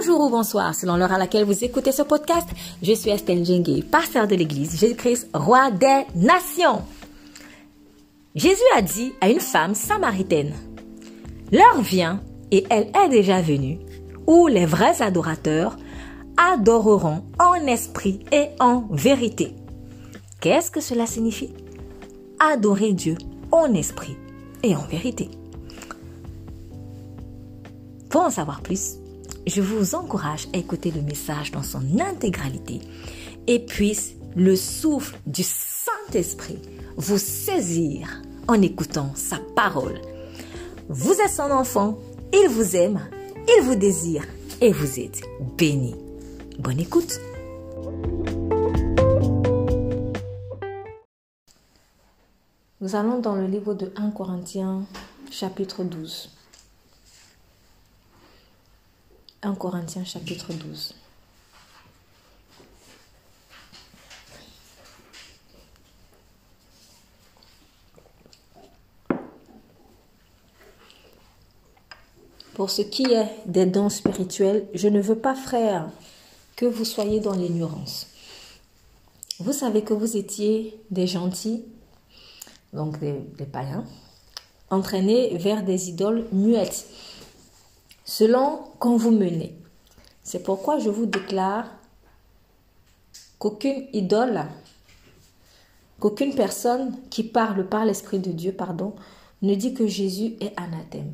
Bonjour ou bonsoir, selon l'heure à laquelle vous écoutez ce podcast. Je suis Estelle Djengue, pasteur de l'église Jésus-Christ, roi des nations. Jésus a dit à une femme samaritaine, L'heure vient, et elle est déjà venue, où les vrais adorateurs adoreront en esprit et en vérité. Qu'est-ce que cela signifie? Adorer Dieu en esprit et en vérité. Pour en savoir plus, je vous encourage à écouter le message dans son intégralité et puisse le souffle du Saint-Esprit vous saisir en écoutant sa parole. Vous êtes son enfant, il vous aime, il vous désire et vous êtes béni. Bonne écoute. Nous allons dans le livre de 1 Corinthiens chapitre 12. 1 Corinthiens chapitre 12. Pour ce qui est des dons spirituels, je ne veux pas, frère, que vous soyez dans l'ignorance. Vous savez que vous étiez des gentils, donc des, des païens, entraînés vers des idoles muettes selon qu'on vous menez. C'est pourquoi je vous déclare qu'aucune idole, qu'aucune personne qui parle par l'Esprit de Dieu, pardon, ne dit que Jésus est anathème.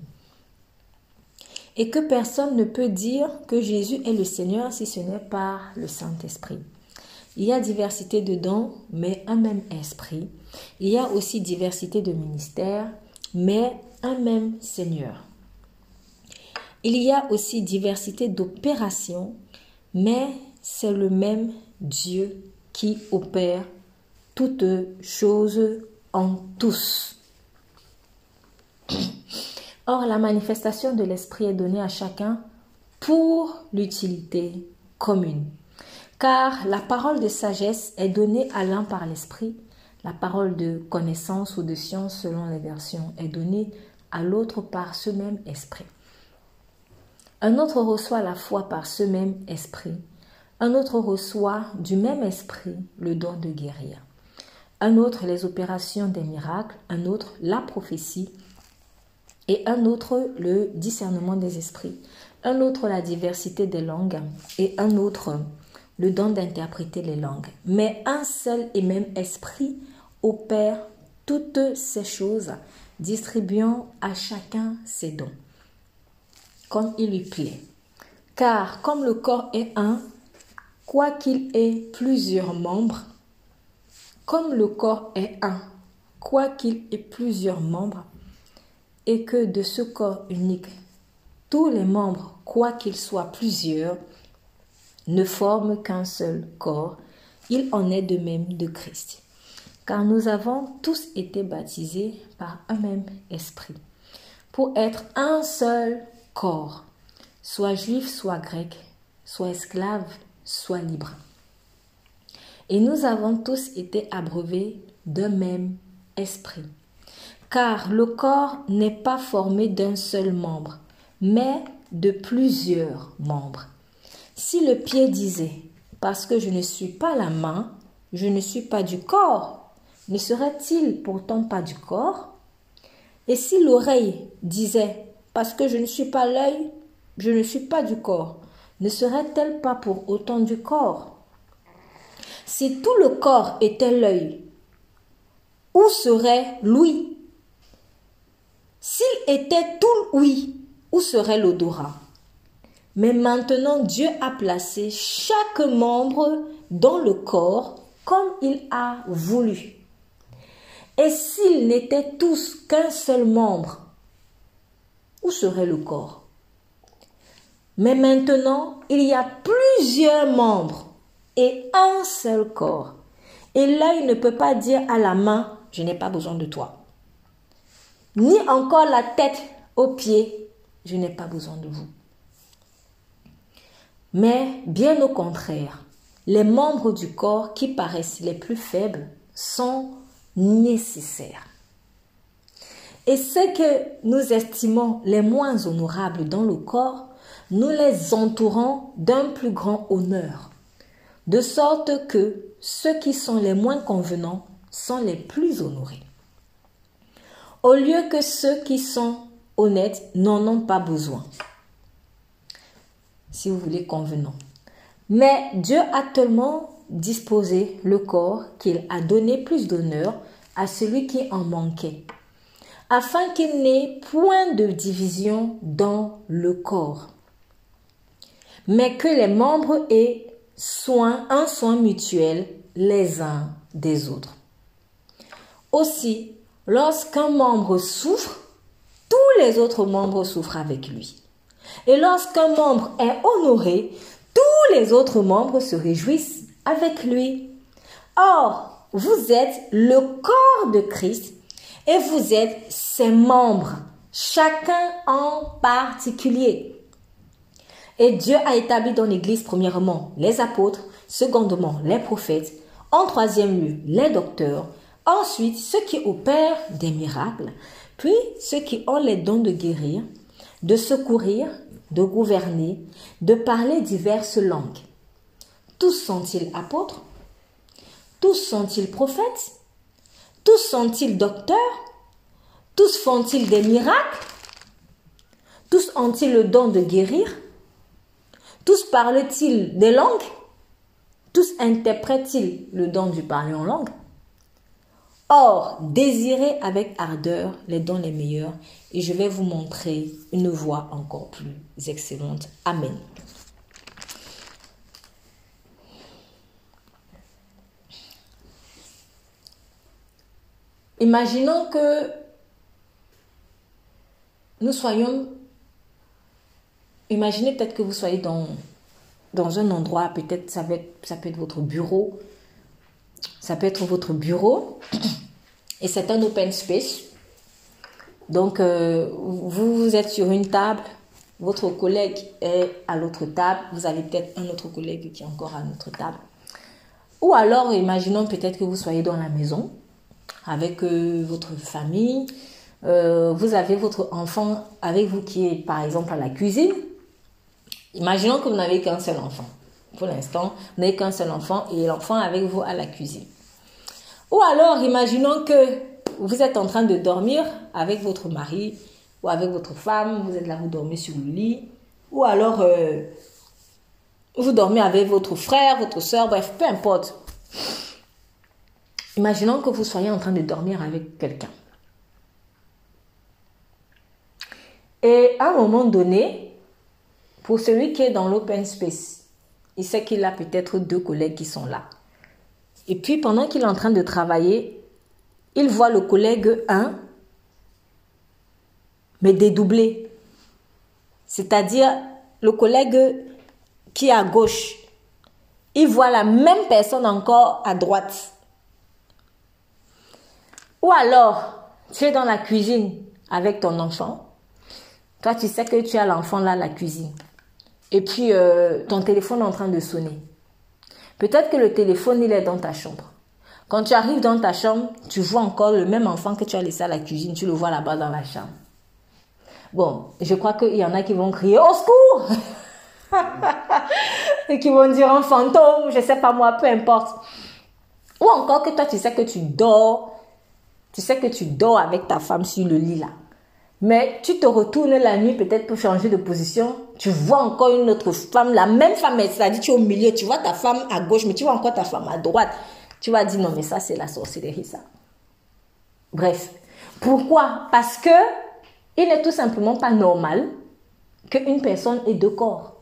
Et que personne ne peut dire que Jésus est le Seigneur si ce n'est par le Saint-Esprit. Il y a diversité de dons, mais un même esprit. Il y a aussi diversité de ministères, mais un même Seigneur. Il y a aussi diversité d'opérations, mais c'est le même Dieu qui opère toutes choses en tous. Or, la manifestation de l'Esprit est donnée à chacun pour l'utilité commune. Car la parole de sagesse est donnée à l'un par l'Esprit, la parole de connaissance ou de science selon les versions est donnée à l'autre par ce même Esprit. Un autre reçoit la foi par ce même esprit. Un autre reçoit du même esprit le don de guérir. Un autre les opérations des miracles. Un autre la prophétie. Et un autre le discernement des esprits. Un autre la diversité des langues. Et un autre le don d'interpréter les langues. Mais un seul et même esprit opère toutes ces choses, distribuant à chacun ses dons comme il lui plaît. Car comme le corps est un, quoiqu'il ait plusieurs membres, comme le corps est un, quoiqu'il ait plusieurs membres, et que de ce corps unique, tous les membres, quoiqu'ils soient plusieurs, ne forment qu'un seul corps, il en est de même de Christ. Car nous avons tous été baptisés par un même esprit, pour être un seul corps, soit juif, soit grec, soit esclave, soit libre. Et nous avons tous été abreuvés d'un même esprit. Car le corps n'est pas formé d'un seul membre, mais de plusieurs membres. Si le pied disait, parce que je ne suis pas la main, je ne suis pas du corps, ne serait-il pourtant pas du corps? Et si l'oreille disait, parce que je ne suis pas l'œil, je ne suis pas du corps. Ne serait-elle pas pour autant du corps? Si tout le corps était l'œil, où serait l'ouïe? S'il était tout l'ouïe, où serait l'odorat? Mais maintenant Dieu a placé chaque membre dans le corps comme il a voulu. Et s'ils n'étaient tous qu'un seul membre, serait le corps? Mais maintenant, il y a plusieurs membres et un seul corps. Et l'œil ne peut pas dire à la main, je n'ai pas besoin de toi. Ni encore la tête aux pieds, je n'ai pas besoin de vous. Mais bien au contraire, les membres du corps qui paraissent les plus faibles sont nécessaires. Et ceux que nous estimons les moins honorables dans le corps nous les entourons d'un plus grand honneur, de sorte que ceux qui sont les moins convenants sont les plus honorés. Au lieu que ceux qui sont honnêtes n'en ont pas besoin. Si vous voulez convenant. Mais Dieu a tellement disposé le corps qu'il a donné plus d'honneur à celui qui en manquait, afin qu'il n'ait point de division dans le corps, mais que les membres aient soin, un soin mutuel les uns des autres. Aussi, lorsqu'un membre souffre, tous les autres membres souffrent avec lui. Et lorsqu'un membre est honoré, tous les autres membres se réjouissent avec lui. Or, vous êtes le corps de Christ et vous êtes ses membres, chacun en particulier. Et Dieu a établi dans l'Église, premièrement, les apôtres, secondement, les prophètes, en troisième lieu, les docteurs, ensuite ceux qui opèrent des miracles, puis ceux qui ont les dons de guérir, de secourir, de gouverner, de parler diverses langues. Tous sont-ils apôtres? Tous sont-ils prophètes? Tous sont-ils docteurs? Tous font-ils des miracles? Tous ont-ils le don de guérir? Tous parlent-ils des langues? Tous interprètent-ils le don du parler en langue? Or, désirez avec ardeur les dons les meilleurs, et je vais vous montrer une voie encore plus excellente. Amen. Imaginons que nous soyons, imaginez peut-être que vous soyez dans, dans un endroit, peut-être ça, ça peut être votre bureau, ça peut être votre bureau, et c'est un open space. Donc, euh, vous êtes sur une table, votre collègue est à l'autre table, vous avez peut-être un autre collègue qui est encore à notre table. Ou alors, imaginons peut-être que vous soyez dans la maison avec euh, votre famille. Euh, vous avez votre enfant avec vous qui est par exemple à la cuisine. Imaginons que vous n'avez qu'un seul enfant. Pour l'instant, vous n'avez qu'un seul enfant et l'enfant avec vous à la cuisine. Ou alors, imaginons que vous êtes en train de dormir avec votre mari ou avec votre femme, vous êtes là, vous dormez sur le lit. Ou alors, euh, vous dormez avec votre frère, votre soeur, bref, peu importe. Imaginons que vous soyez en train de dormir avec quelqu'un. Et à un moment donné, pour celui qui est dans l'open space, il sait qu'il a peut-être deux collègues qui sont là. Et puis pendant qu'il est en train de travailler, il voit le collègue 1, mais dédoublé. C'est-à-dire le collègue qui est à gauche. Il voit la même personne encore à droite. Ou alors, tu es dans la cuisine avec ton enfant. Toi, tu sais que tu as l'enfant là la cuisine. Et puis, euh, ton téléphone est en train de sonner. Peut-être que le téléphone, il est dans ta chambre. Quand tu arrives dans ta chambre, tu vois encore le même enfant que tu as laissé à la cuisine. Tu le vois là-bas dans la chambre. Bon, je crois qu'il y en a qui vont crier au secours et qui vont dire un fantôme, je sais pas moi, peu importe. Ou encore que toi, tu sais que tu dors tu sais que tu dors avec ta femme sur le lit là. Mais tu te retournes la nuit peut-être pour changer de position. Tu vois encore une autre femme, la même femme, c'est-à-dire tu es au milieu, tu vois ta femme à gauche, mais tu vois encore ta femme à droite. Tu vas dire non, mais ça c'est la sorcellerie ça. Bref. Pourquoi? Parce que il n'est tout simplement pas normal qu'une personne ait deux corps.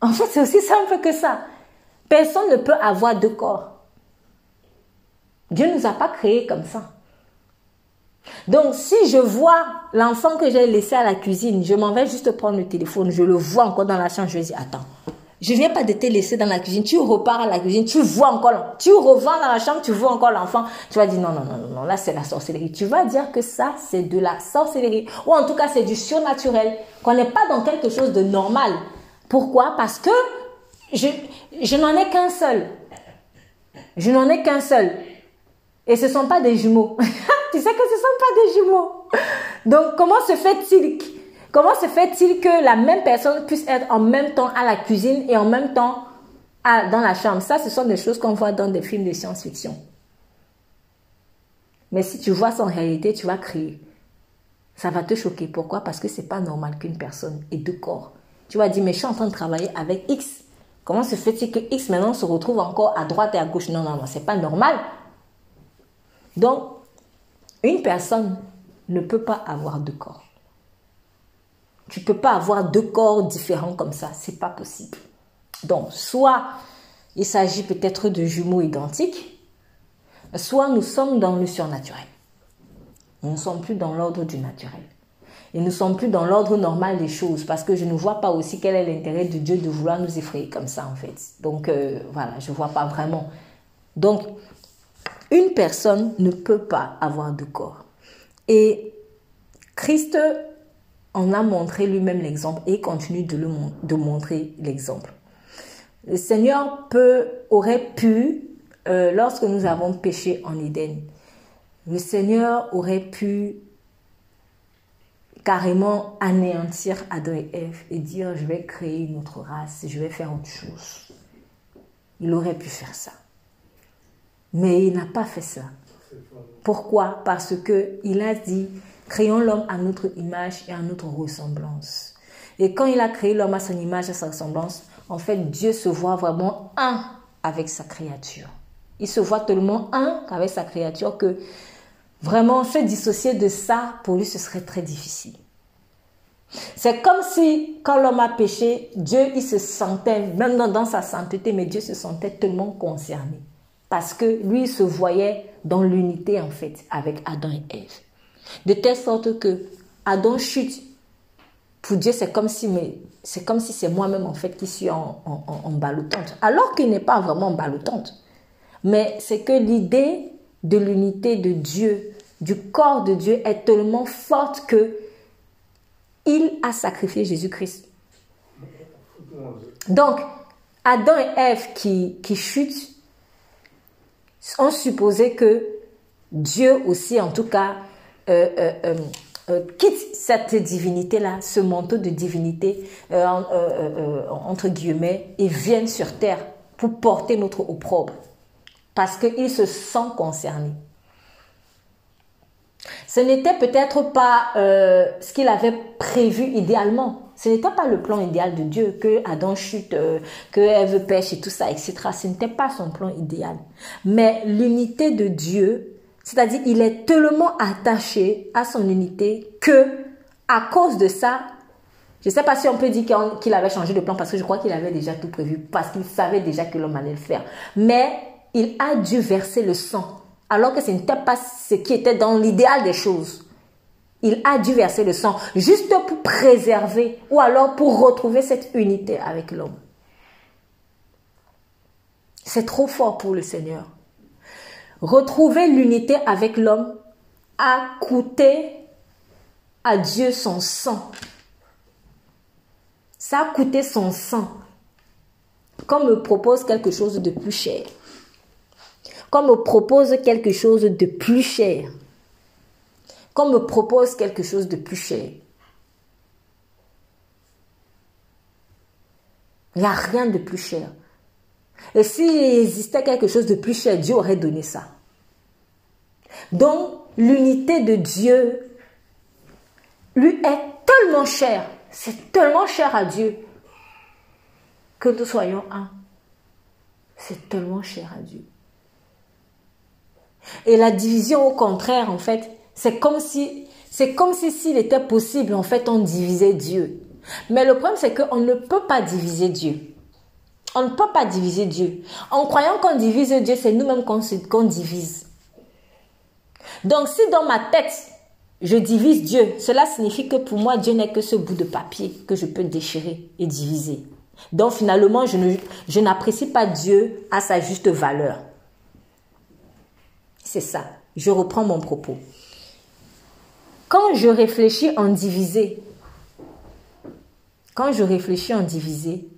En fait, c'est aussi simple que ça. Personne ne peut avoir deux corps. Dieu ne nous a pas créés comme ça. Donc, si je vois l'enfant que j'ai laissé à la cuisine, je m'en vais juste prendre le téléphone, je le vois encore dans la chambre, je lui dis, attends, je viens pas de te laisser dans la cuisine, tu repars à la cuisine, tu vois encore, tu revends dans la chambre, tu vois encore l'enfant, tu vas dire, non, non, non, non, là c'est la sorcellerie. Tu vas dire que ça, c'est de la sorcellerie. Ou en tout cas, c'est du surnaturel, qu'on n'est pas dans quelque chose de normal. Pourquoi? Parce que je, je n'en ai qu'un seul. Je n'en ai qu'un seul. Et ce ne sont pas des jumeaux. tu sais que ce ne sont pas des jumeaux. Donc, comment se fait-il Comment se fait-il que la même personne puisse être en même temps à la cuisine et en même temps dans la chambre? Ça, ce sont des choses qu'on voit dans des films de science-fiction. Mais si tu vois ça en réalité, tu vas crier. Ça va te choquer. Pourquoi? Parce que c'est pas normal qu'une personne ait deux corps. Tu vas dire, mais je suis en train de travailler avec X. Comment se fait-il que X maintenant se retrouve encore à droite et à gauche? Non, non, non, c'est pas normal. Donc, une personne ne peut pas avoir deux corps. Tu ne peux pas avoir deux corps différents comme ça. C'est pas possible. Donc, soit il s'agit peut-être de jumeaux identiques, soit nous sommes dans le surnaturel. Nous ne sommes plus dans l'ordre du naturel. Et nous ne sommes plus dans l'ordre normal des choses parce que je ne vois pas aussi quel est l'intérêt de Dieu de vouloir nous effrayer comme ça en fait. Donc euh, voilà, je ne vois pas vraiment. Donc, une personne ne peut pas avoir de corps. Et Christ en a montré lui-même l'exemple et continue de, le, montrer l'exemple. Le Seigneur peut, aurait pu euh, lorsque nous avons péché en Éden, le Seigneur aurait pu carrément anéantir Adam et Ève et dire je vais créer une autre race, je vais faire autre chose. Il aurait pu faire ça. Mais il n'a pas fait ça. Pourquoi? Parce que il a dit créons l'homme à notre image et à notre ressemblance. Et quand il a créé l'homme à son image et à sa ressemblance, en fait, Dieu se voit vraiment un avec sa créature. Il se voit tellement un avec sa créature que vraiment se dissocier de ça, pour lui, ce serait très difficile. C'est comme si, quand l'homme a péché, Dieu, il se sentait, même dans, sa sainteté, mais Dieu se sentait tellement concerné. Parce que lui, se voyait dans l'unité, en fait, avec Adam et Ève. De telle sorte que Adam chute. Pour Dieu, c'est comme si, c'est comme si c'est moi-même, en fait, qui suis en, en, en, Alors qu'il n'est pas vraiment en balotante mais c'est que l'idée de l'unité de Dieu, du corps de Dieu est tellement forte que il a sacrifié Jésus-Christ. Donc, Adam et Ève qui, qui chutent ont supposé que Dieu aussi, en tout cas, euh, euh, euh, quitte cette divinité-là, ce manteau de divinité, entre guillemets, et vienne sur terre pour porter notre opprobre parce qu'il se sent concerné. Ce n'était peut-être pas ce qu'il avait prévu idéalement. Ce n'était pas le plan idéal de Dieu, que Adam chute, euh, que Ève pêche et tout ça, etc. Ce n'était pas son plan idéal. Mais l'unité de Dieu, c'est-à-dire il est tellement attaché à son unité que, à cause de ça, je ne sais pas si on peut dire qu'il avait changé de plan parce que je crois qu'il avait déjà tout prévu, parce qu'il savait déjà que l'homme allait le faire. Mais il a dû verser le sang, alors que ce n'était pas ce qui était dans l'idéal des choses. Il a dû verser le sang juste pour préserver ou alors pour retrouver cette unité avec l'homme. C'est trop fort pour le Seigneur. Retrouver l'unité avec l'homme a coûté à Dieu son sang. Ça a coûté son sang. Qu'on me propose quelque chose de plus cher qu'on me propose quelque chose de plus cher, qu'on me propose quelque chose de plus cher. Il n'y a rien de plus cher. Et s'il existait quelque chose de plus cher, Dieu aurait donné ça. Donc, l'unité de Dieu lui est tellement chère, c'est tellement cher à Dieu que nous soyons un. C'est tellement cher à Dieu. Et la division, au contraire, en fait, c'est comme si, c'est comme si s'il était possible, en fait, on divisait Dieu. Mais le problème, c'est qu'on ne peut pas diviser Dieu. On ne peut pas diviser Dieu. En croyant qu'on divise Dieu, c'est nous-mêmes qu'on divise. Donc, si dans ma tête, je divise Dieu, cela signifie que pour moi, Dieu n'est que ce bout de papier que je peux déchirer et diviser. Donc, finalement, je n'apprécie pas Dieu à sa juste valeur. C'est ça. Je reprends mon propos. Quand je réfléchis en divisé, quand je réfléchis en divisé,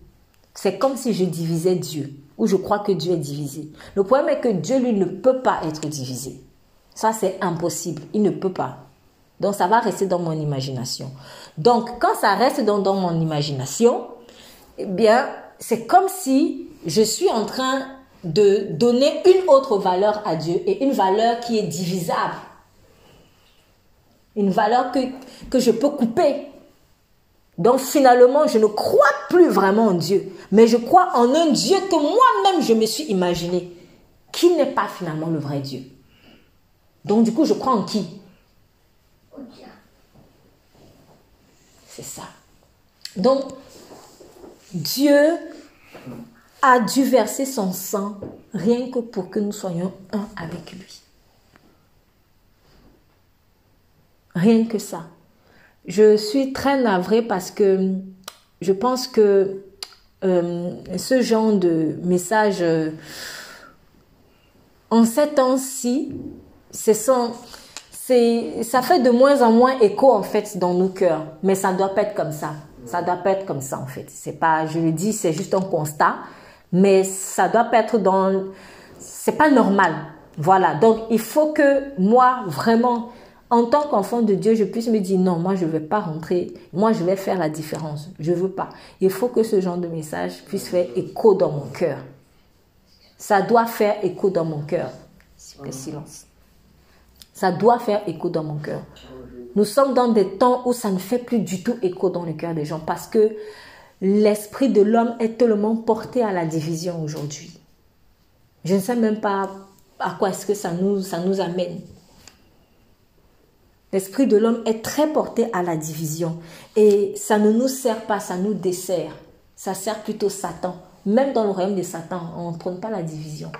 c'est comme si je divisais Dieu, ou je crois que Dieu est divisé. Le problème est que Dieu, lui, ne peut pas être divisé. Ça, c'est impossible. Il ne peut pas. Donc ça va rester dans mon imagination. Donc quand ça reste dans, dans mon imagination, eh bien, c'est comme si je suis en train de donner une autre valeur à Dieu et une valeur qui est divisable. Une valeur que, que je peux couper. Donc finalement, je ne crois plus vraiment en Dieu, mais je crois en un Dieu que moi-même je me suis imaginé, qui n'est pas finalement le vrai Dieu. Donc du coup, je crois en qui? C'est ça. Donc, Dieu a dû verser son sang rien que pour que nous soyons un avec lui. Rien que ça. Je suis très navrée parce que je pense que euh, ce genre de message, euh, en ces temps-ci, ça fait de moins en moins écho en fait dans nos cœurs. Mais ça ne doit pas être comme ça. Ça doit pas être comme ça en fait. Pas, je le dis, c'est juste un constat, mais ça doit pas être dans, c'est pas normal. Voilà. Donc il faut que moi vraiment, en tant qu'enfant de Dieu, je puisse me dire non, moi je vais pas rentrer, moi je vais faire la différence. Je veux pas. Il faut que ce genre de message puisse faire écho dans mon cœur. Ça doit faire écho dans mon cœur. Silence. Ça doit faire écho dans mon cœur. Nous sommes dans des temps où ça ne fait plus du tout écho dans le cœur des gens parce que l'esprit de l'homme est tellement porté à la division aujourd'hui. Je ne sais même pas à quoi est-ce que ça nous, ça nous amène. L'esprit de l'homme est très porté à la division et ça ne nous sert pas, ça nous dessert. Ça sert plutôt Satan. Même dans le royaume de Satan, on ne prône pas la division.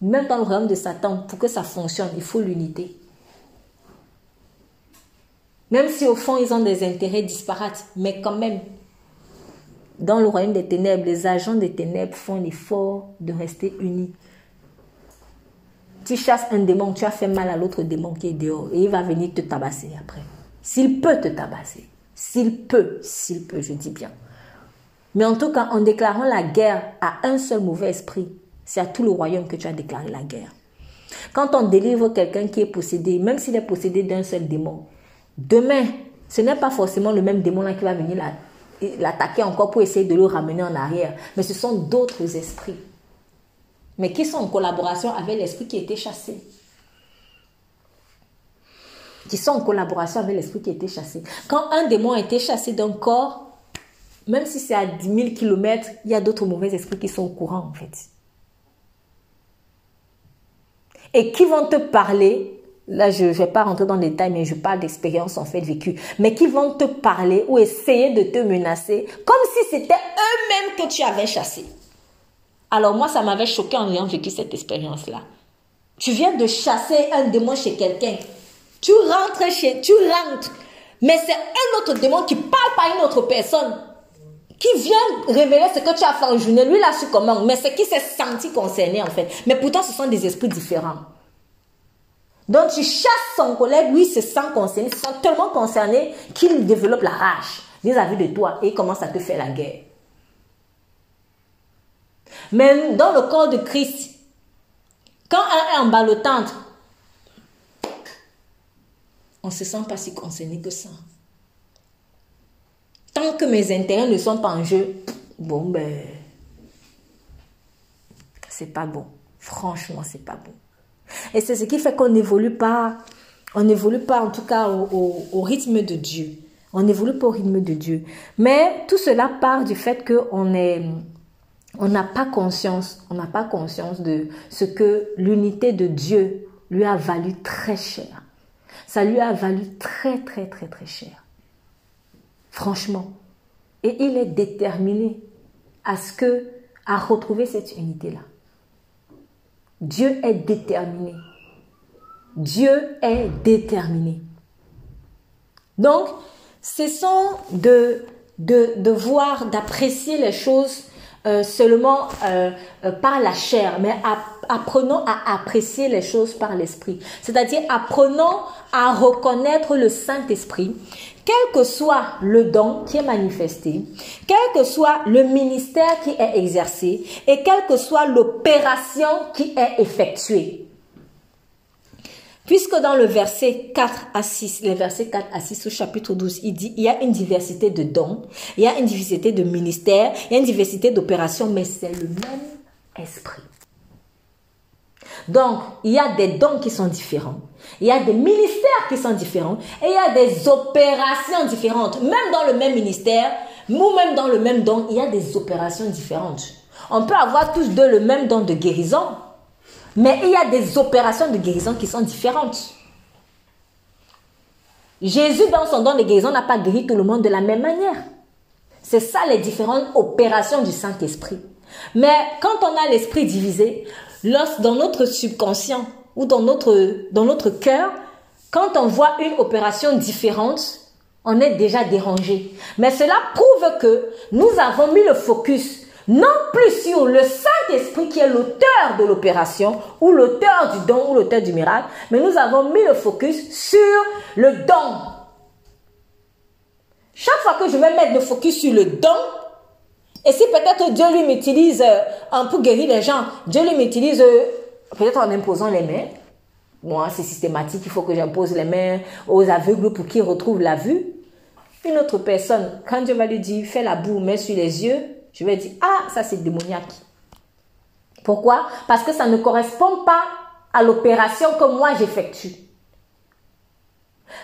Même dans le royaume de Satan, pour que ça fonctionne, il faut l'unité. Même si au fond, ils ont des intérêts disparates, mais quand même, dans le royaume des ténèbres, les agents des ténèbres font l'effort de rester unis. Tu chasses un démon, tu as fait mal à l'autre démon qui est dehors et il va venir te tabasser après. S'il peut te tabasser. S'il peut, s'il peut, je dis bien. Mais en tout cas, en déclarant la guerre à un seul mauvais esprit, c'est à tout le royaume que tu as déclaré la guerre. Quand on délivre quelqu'un qui est possédé, même s'il est possédé d'un seul démon, Demain, ce n'est pas forcément le même démon qui va venir l'attaquer encore pour essayer de le ramener en arrière, mais ce sont d'autres esprits. Mais qui sont en collaboration avec l'esprit qui été chassé. Qui sont en collaboration avec l'esprit qui été chassé. Quand un démon a été chassé d'un corps, même si c'est à 10 000 km, il y a d'autres mauvais esprits qui sont au courant en fait. Et qui vont te parler là je ne vais pas rentrer dans les détails, mais je parle d'expérience en fait vécue, mais qui vont te parler ou essayer de te menacer comme si c'était eux-mêmes que tu avais chassé. Alors moi, ça m'avait choqué en ayant vécu cette expérience-là. Tu viens de chasser un démon chez quelqu'un. Tu rentres chez, tu rentres, mais c'est un autre démon qui parle pas une autre personne qui vient révéler ce que tu as fait en journée. Lui, il a su comment, mais c'est qui s'est senti concerné en fait. Mais pourtant, ce sont des esprits différents. Donc tu chasses son collègue, lui se sent concerné, se sent tellement concerné qu'il développe la rage vis-à-vis de toi et commence à te faire la guerre. Mais dans le corps de Christ, quand un est en ballotante, on ne se sent pas si concerné que ça. Tant que mes intérêts ne sont pas en jeu, bon ben, c'est pas bon. Franchement, c'est pas bon. Et c'est ce qui fait qu'on n'évolue pas, on n'évolue pas en tout cas au, rythme de Dieu. On n'évolue pas au rythme de Dieu. Mais tout cela part du fait qu'on est, on n'a pas conscience, de ce que l'unité de Dieu lui a valu très cher. Ça lui a valu très très très très cher. Franchement. Et il est déterminé à ce que, à retrouver cette unité-là. Dieu est déterminé. Dieu est déterminé. Donc, cessons de, de, de voir, d'apprécier les choses euh, seulement euh, euh, par la chair, mais apprenons à apprécier les choses par l'esprit. C'est-à-dire apprenons à reconnaître le Saint-Esprit, quel que soit le don qui est manifesté, quel que soit le ministère qui est exercé et quelle que soit l'opération qui est effectuée. Puisque dans le verset 4 à 6, les versets 4 à 6 au chapitre 12, il dit, il y a une diversité de dons, il y a une diversité de ministères, il y a une diversité d'opérations, mais c'est le même esprit. Donc, il y a des dons qui sont différents. Il y a des ministères qui sont différents. Et il y a des opérations différentes. Même dans le même ministère, ou même dans le même don, il y a des opérations différentes. On peut avoir tous deux le même don de guérison, mais il y a des opérations de guérison qui sont différentes. Jésus, dans son don de guérison, n'a pas guéri tout le monde de la même manière. C'est ça les différentes opérations du Saint-Esprit. Mais quand on a l'esprit divisé, dans notre subconscient ou dans notre, dans notre cœur, quand on voit une opération différente, on est déjà dérangé. Mais cela prouve que nous avons mis le focus non plus sur le Saint-Esprit qui est l'auteur de l'opération ou l'auteur du don ou l'auteur du miracle, mais nous avons mis le focus sur le don. Chaque fois que je vais mettre le focus sur le don, et si peut-être Dieu lui m'utilise euh, pour guérir les gens, Dieu lui m'utilise euh, peut-être en imposant les mains. Moi, c'est systématique, il faut que j'impose les mains aux aveugles pour qu'ils retrouvent la vue. Une autre personne, quand Dieu va lui dire, fais la boue, mets sur les yeux, je vais dire, ah, ça c'est démoniaque. Pourquoi? Parce que ça ne correspond pas à l'opération que moi j'effectue.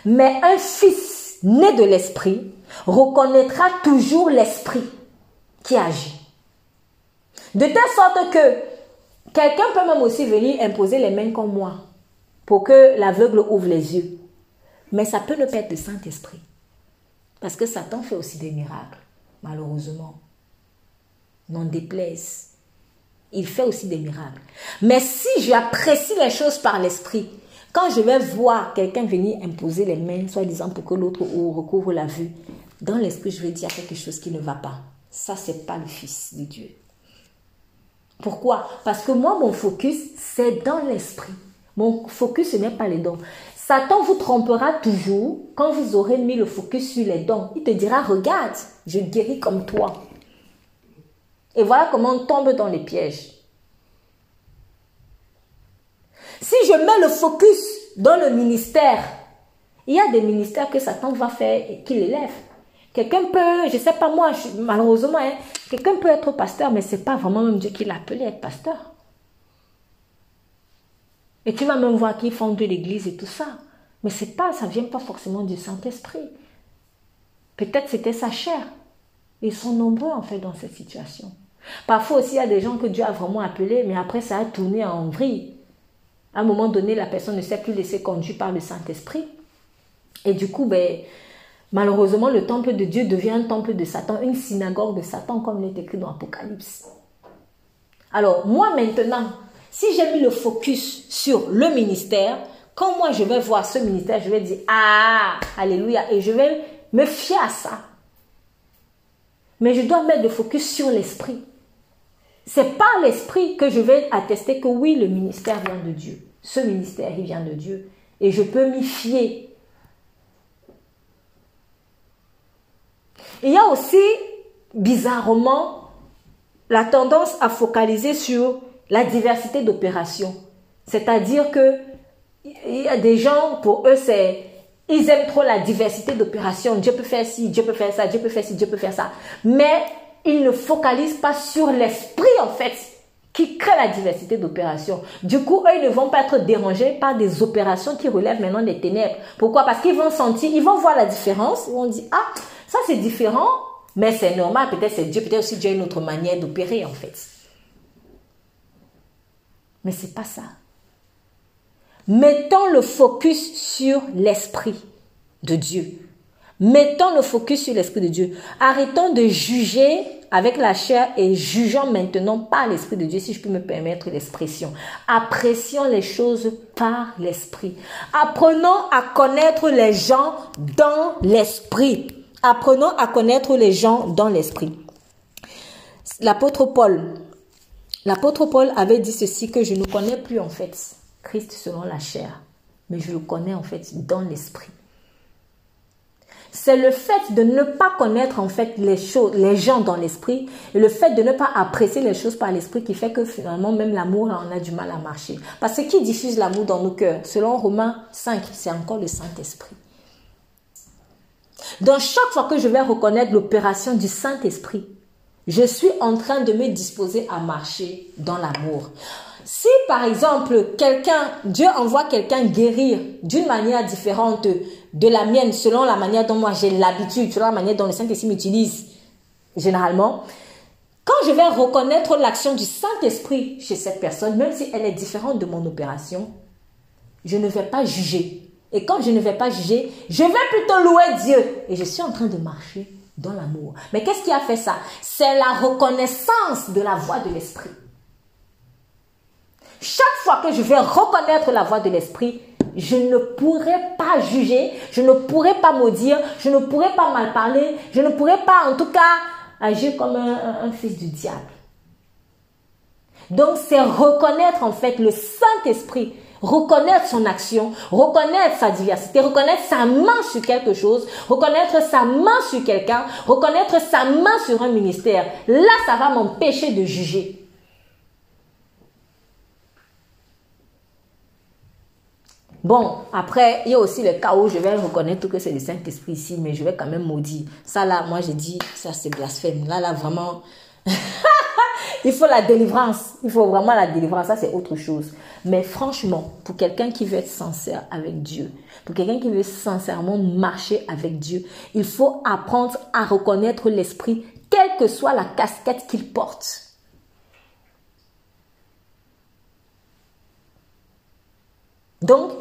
Mais un fils né de l'esprit reconnaîtra toujours l'esprit qui agit. De telle sorte que quelqu'un peut même aussi venir imposer les mains comme moi pour que l'aveugle ouvre les yeux. Mais ça peut ne pas être le Saint-Esprit. Parce que Satan fait aussi des miracles, malheureusement n'en déplaise. Il fait aussi des miracles. Mais si j'apprécie les choses par l'esprit, quand je vais voir quelqu'un venir imposer les mains, soi-disant pour que l'autre recouvre la vue, dans l'esprit, je vais dire quelque chose qui ne va pas. Ça, c'est pas le Fils de Dieu. Pourquoi? Parce que moi, mon focus, c'est dans l'esprit. Mon focus, ce n'est pas les dons. Satan vous trompera toujours quand vous aurez mis le focus sur les dons. Il te dira, regarde, je guéris comme toi. Et voilà comment on tombe dans les pièges. Si je mets le focus dans le ministère, il y a des ministères que Satan va faire et qu'il élève. Quelqu'un peut, je ne sais pas moi, malheureusement, hein, quelqu'un peut être pasteur, mais ce n'est pas vraiment même Dieu qui l'a appelé à être pasteur. Et tu vas même voir qu'ils font de l'église et tout ça. Mais c'est pas, ça ne vient pas forcément du Saint-Esprit. Peut-être c'était sa chair. Ils sont nombreux en fait dans cette situation. Parfois aussi, il y a des gens que Dieu a vraiment appelés, mais après ça a tourné en vrille. À un moment donné, la personne ne s'est plus laissée conduire par le Saint-Esprit. Et du coup, ben, malheureusement, le temple de Dieu devient un temple de Satan, une synagogue de Satan, comme il est écrit dans l'Apocalypse. Alors, moi maintenant, si j'ai mis le focus sur le ministère, quand moi je vais voir ce ministère, je vais dire Ah, Alléluia, et je vais me fier à ça. Mais je dois mettre le focus sur l'esprit. C'est par l'esprit que je vais attester que oui, le ministère vient de Dieu. Ce ministère, il vient de Dieu. Et je peux m'y fier. Il y a aussi, bizarrement, la tendance à focaliser sur la diversité d'opérations. C'est-à-dire que il y a des gens, pour eux, c'est ils aiment trop la diversité d'opérations. Dieu peut faire ci, Dieu peut faire ça, Dieu peut faire ci, Dieu peut faire ça. Mais ils ne focalisent pas sur l'esprit, en fait, qui crée la diversité d'opérations. Du coup, eux, ils ne vont pas être dérangés par des opérations qui relèvent maintenant des ténèbres. Pourquoi? Parce qu'ils vont sentir, ils vont voir la différence. Ils vont dire, ah, ça c'est différent, mais c'est normal. Peut-être c'est Dieu, peut-être aussi Dieu a une autre manière d'opérer, en fait. Mais c'est pas ça. Mettons le focus sur l'Esprit de Dieu. Mettons le focus sur l'Esprit de Dieu. Arrêtons de juger avec la chair et jugeons maintenant par l'Esprit de Dieu, si je peux me permettre l'expression. Apprécions les choses par l'Esprit. Apprenons à connaître les gens dans l'Esprit. Apprenons à connaître les gens dans l'Esprit. L'apôtre Paul, l'apôtre Paul avait dit ceci que je ne connais plus en fait Christ selon la chair, mais je le connais en fait dans l'esprit. c'est le fait de ne pas connaître en fait les choses, les gens dans l'esprit et le fait de ne pas apprécier les choses par l'esprit qui fait que finalement même l'amour on a du mal à marcher. Parce que qui diffuse l'amour dans nos cœurs? Selon Romains 5, c'est encore le Saint-Esprit. Donc chaque fois que je vais reconnaître l'opération du Saint-Esprit, je suis en train de me disposer à marcher dans l'amour. Si par exemple quelqu'un, Dieu envoie quelqu'un guérir d'une manière différente de la mienne, selon la manière dont moi j'ai l'habitude, selon la manière dont le Saint-Esprit m'utilise généralement, quand je vais reconnaître l'action du Saint-Esprit chez cette personne, même si elle est différente de mon opération, je ne vais pas juger. Et quand je ne vais pas juger, je vais plutôt louer Dieu. Et je suis en train de marcher dans l'amour. Mais qu'est-ce qui a fait ça? C'est la reconnaissance de la voix de l'Esprit. Chaque fois que je vais reconnaître la voix de l'Esprit, je ne pourrai pas juger, je ne pourrai pas maudire, je ne pourrai pas mal parler, je ne pourrai pas en tout cas agir comme un, fils du diable. Donc c'est reconnaître en fait le Saint-Esprit, reconnaître son action, reconnaître sa diversité, reconnaître sa main sur quelque chose, reconnaître sa main sur quelqu'un, reconnaître sa main sur un ministère. Là, ça va m'empêcher de juger. Bon, après, il y a aussi le cas où je vais reconnaître que c'est le Saint-Esprit ici, mais je vais quand même maudire. Ça là, moi j'ai dit, ça c'est blasphème. Là, là, vraiment, il faut la délivrance. Il faut vraiment la délivrance. Ça c'est autre chose. Mais franchement, pour quelqu'un qui veut être sincère avec Dieu, pour quelqu'un qui veut sincèrement marcher avec Dieu, il faut apprendre à reconnaître l'Esprit, quelle que soit la casquette qu'il porte. Donc,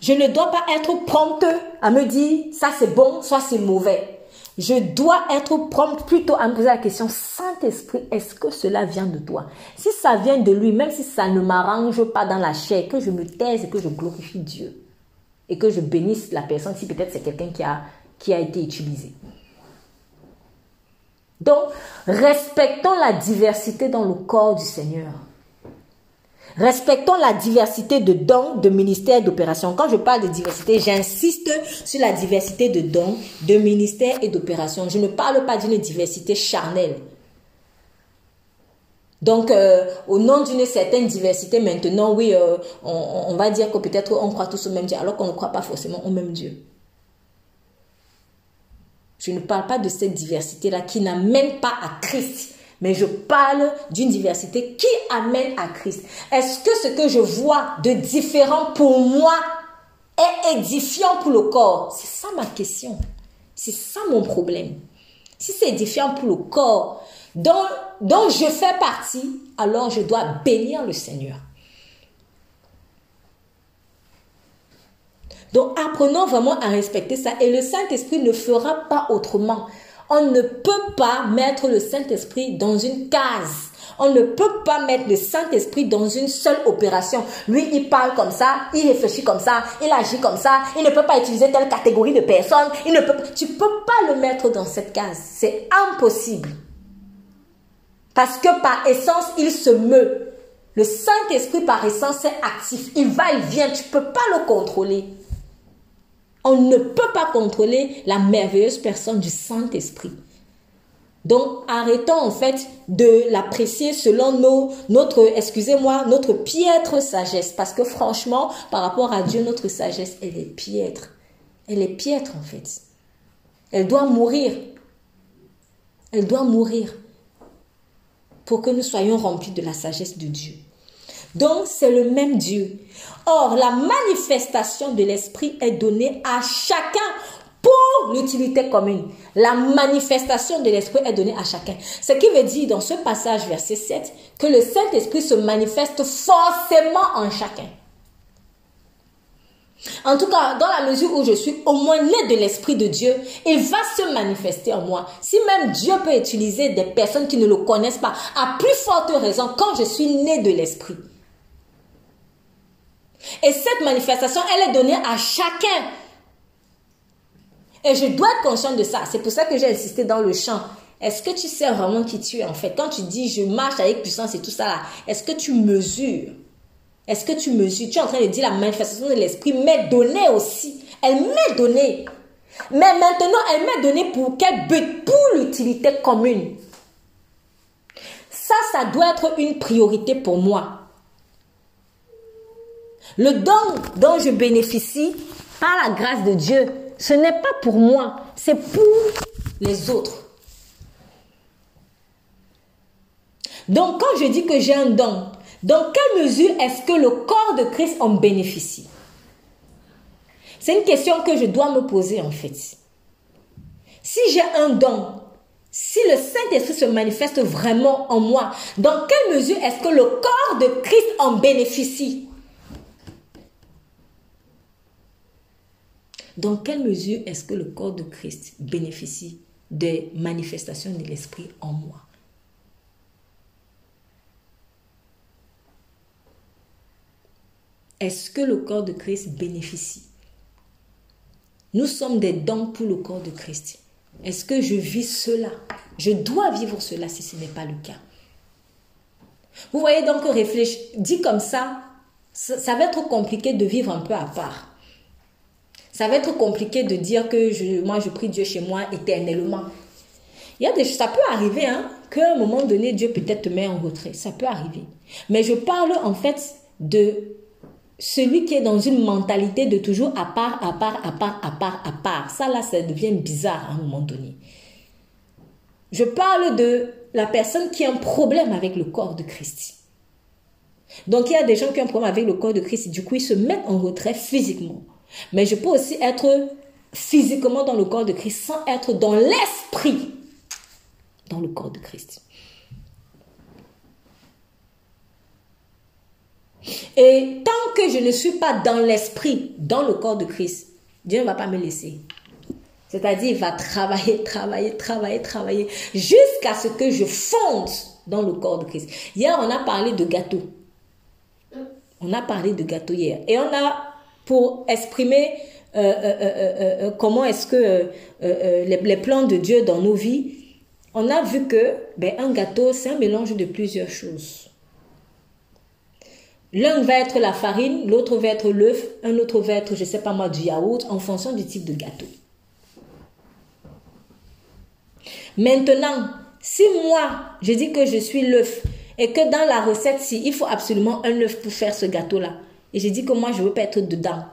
je ne dois pas être prompteux à me dire ça c'est bon, soit c'est mauvais. Je dois être prompte plutôt à me poser la question, Saint-Esprit, est-ce que cela vient de toi? Si ça vient de lui, même si ça ne m'arrange pas dans la chair, que je me taise et que je glorifie Dieu. Et que je bénisse la personne si peut-être c'est quelqu'un qui a, qui a été utilisé. Donc, respectons la diversité dans le corps du Seigneur. Respectons la diversité de dons, de ministères, d'opérations. Quand je parle de diversité, j'insiste sur la diversité de dons, de ministères et d'opérations. Je ne parle pas d'une diversité charnelle. Donc, euh, au nom d'une certaine diversité, maintenant, oui, euh, on, on, va dire que peut-être on croit tous au même Dieu, alors qu'on ne croit pas forcément au même Dieu. Je ne parle pas de cette diversité-là qui n'amène pas à Christ mais je parle d'une diversité qui amène à Christ. Est-ce que ce que je vois de différent pour moi est édifiant pour le corps? C'est ça ma question. C'est ça mon problème. Si c'est édifiant pour le corps dont, dont je fais partie, alors je dois bénir le Seigneur. Donc apprenons vraiment à respecter ça et le Saint-Esprit ne fera pas autrement. On ne peut pas mettre le Saint-Esprit dans une case. On ne peut pas mettre le Saint-Esprit dans une seule opération. Lui, il parle comme ça, il réfléchit comme ça, il agit comme ça, il ne peut pas utiliser telle catégorie de personnes, il ne peut tu peux pas le mettre dans cette case, c'est impossible. Parce que par essence, il se meut. Le Saint-Esprit par essence est actif, il va, il vient, tu peux pas le contrôler. On ne peut pas contrôler la merveilleuse personne du Saint-Esprit. Donc, arrêtons en fait de l'apprécier selon nos, notre, excusez-moi, notre piètre sagesse. Parce que franchement, par rapport à Dieu, notre sagesse, elle est piètre. Elle est piètre en fait. Elle doit mourir. Elle doit mourir pour que nous soyons remplis de la sagesse de Dieu. Donc, c'est le même Dieu. Or, la manifestation de l'Esprit est donnée à chacun pour l'utilité commune. La manifestation de l'Esprit est donnée à chacun. Ce qui veut dire dans ce passage, verset 7, que le Saint-Esprit se manifeste forcément en chacun. En tout cas, dans la mesure où je suis au moins né de l'Esprit de Dieu, il va se manifester en moi. Si même Dieu peut utiliser des personnes qui ne le connaissent pas, à plus forte raison quand je suis né de l'Esprit. Et cette manifestation, elle est donnée à chacun. Et je dois être conscient de ça. C'est pour ça que j'ai insisté dans le chant. Est-ce que tu sais vraiment qui tu es en fait? Quand tu dis je marche avec puissance et tout ça est-ce que tu mesures? Est-ce que tu mesures? Tu es en train de dire la manifestation de l'esprit m'est donnée aussi. Elle m'est donnée. Mais maintenant, elle m'a donné pour quel but Pour l'utilité commune. Ça, ça doit être une priorité pour moi. Le don dont je bénéficie par la grâce de Dieu, ce n'est pas pour moi, c'est pour les autres. Donc quand je dis que j'ai un don, dans quelle mesure est-ce que le corps de Christ en bénéficie? C'est une question que je dois me poser en fait. Si j'ai un don, si le Saint-Esprit se manifeste vraiment en moi, dans quelle mesure est-ce que le corps de Christ en bénéficie? Dans quelle mesure est-ce que le corps de Christ bénéficie des manifestations de l'Esprit en moi? Est-ce que le corps de Christ bénéficie? Nous sommes des dons pour le corps de Christ. Est-ce que je vis cela? Je dois vivre cela si ce n'est pas le cas. Vous voyez donc, réfléchir, dit comme ça, ça va être compliqué de vivre un peu à part ça va être compliqué de dire que je, moi, je prie Dieu chez moi éternellement. Il y a des, ça peut arriver hein, qu'à un moment donné, Dieu peut-être te met en retrait. Ça peut arriver. Mais je parle en fait de celui qui est dans une mentalité de toujours à part, à part, à part, à part, à part. Ça, là, ça devient bizarre à un moment donné. Je parle de la personne qui a un problème avec le corps de Christ. Donc, il y a des gens qui ont un problème avec le corps de Christ. Du coup, ils se mettent en retrait physiquement. Mais je peux aussi être physiquement dans le corps de Christ sans être dans l'esprit dans le corps de Christ. Et tant que je ne suis pas dans l'esprit, dans le corps de Christ, Dieu ne va pas me laisser. C'est-à-dire, il va travailler, travailler, travailler, travailler, jusqu'à ce que je fonde dans le corps de Christ. Hier, on a parlé de gâteau. On a parlé de gâteau hier. Et on a pour exprimer euh, euh, euh, comment est-ce que les, plans de Dieu dans nos vies, on a vu que ben, un gâteau, c'est un mélange de plusieurs choses. L'un va être la farine, l'autre va être l'œuf, un autre va être, je ne sais pas moi, du yaourt, en fonction du type de gâteau. Maintenant, si moi, je dis que je suis l'œuf et que dans la recette, il faut absolument un œuf pour faire ce gâteau-là, et j'ai dit que moi, je ne veux pas être dedans.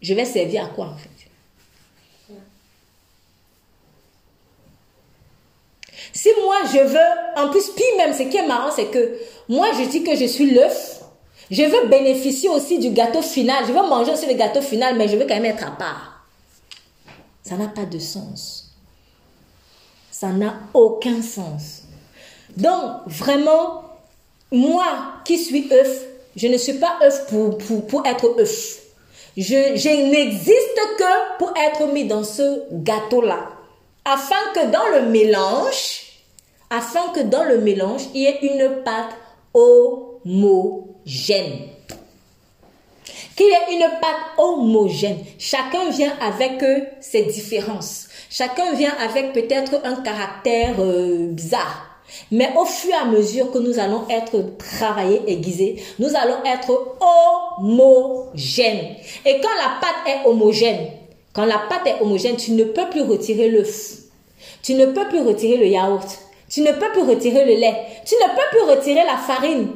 Je vais servir à quoi en fait? Si moi, je veux, en plus, puis même, ce qui est marrant, c'est que moi, je dis que je suis l'œuf. Je veux bénéficier aussi du gâteau final. Je veux manger aussi le gâteau final, mais je veux quand même être à part. Ça n'a pas de sens. Ça n'a aucun sens. Donc, vraiment, moi qui suis œuf, je ne suis pas œuf pour, être œuf. Je, je n'existe que pour être mis dans ce gâteau-là. Afin que dans le mélange, afin que dans le mélange, il y ait une pâte homogène. Qu'il y ait une pâte homogène. Chacun vient avec euh, ses différences. Chacun vient avec peut-être un caractère euh, bizarre. Mais au fur et à mesure que nous allons être travaillés, aiguisés, nous allons être homogènes. Et quand la pâte est homogène, quand la pâte est homogène, tu ne peux plus retirer le. Tu ne peux plus retirer le yaourt. Tu ne peux plus retirer le lait. Tu ne peux plus retirer la farine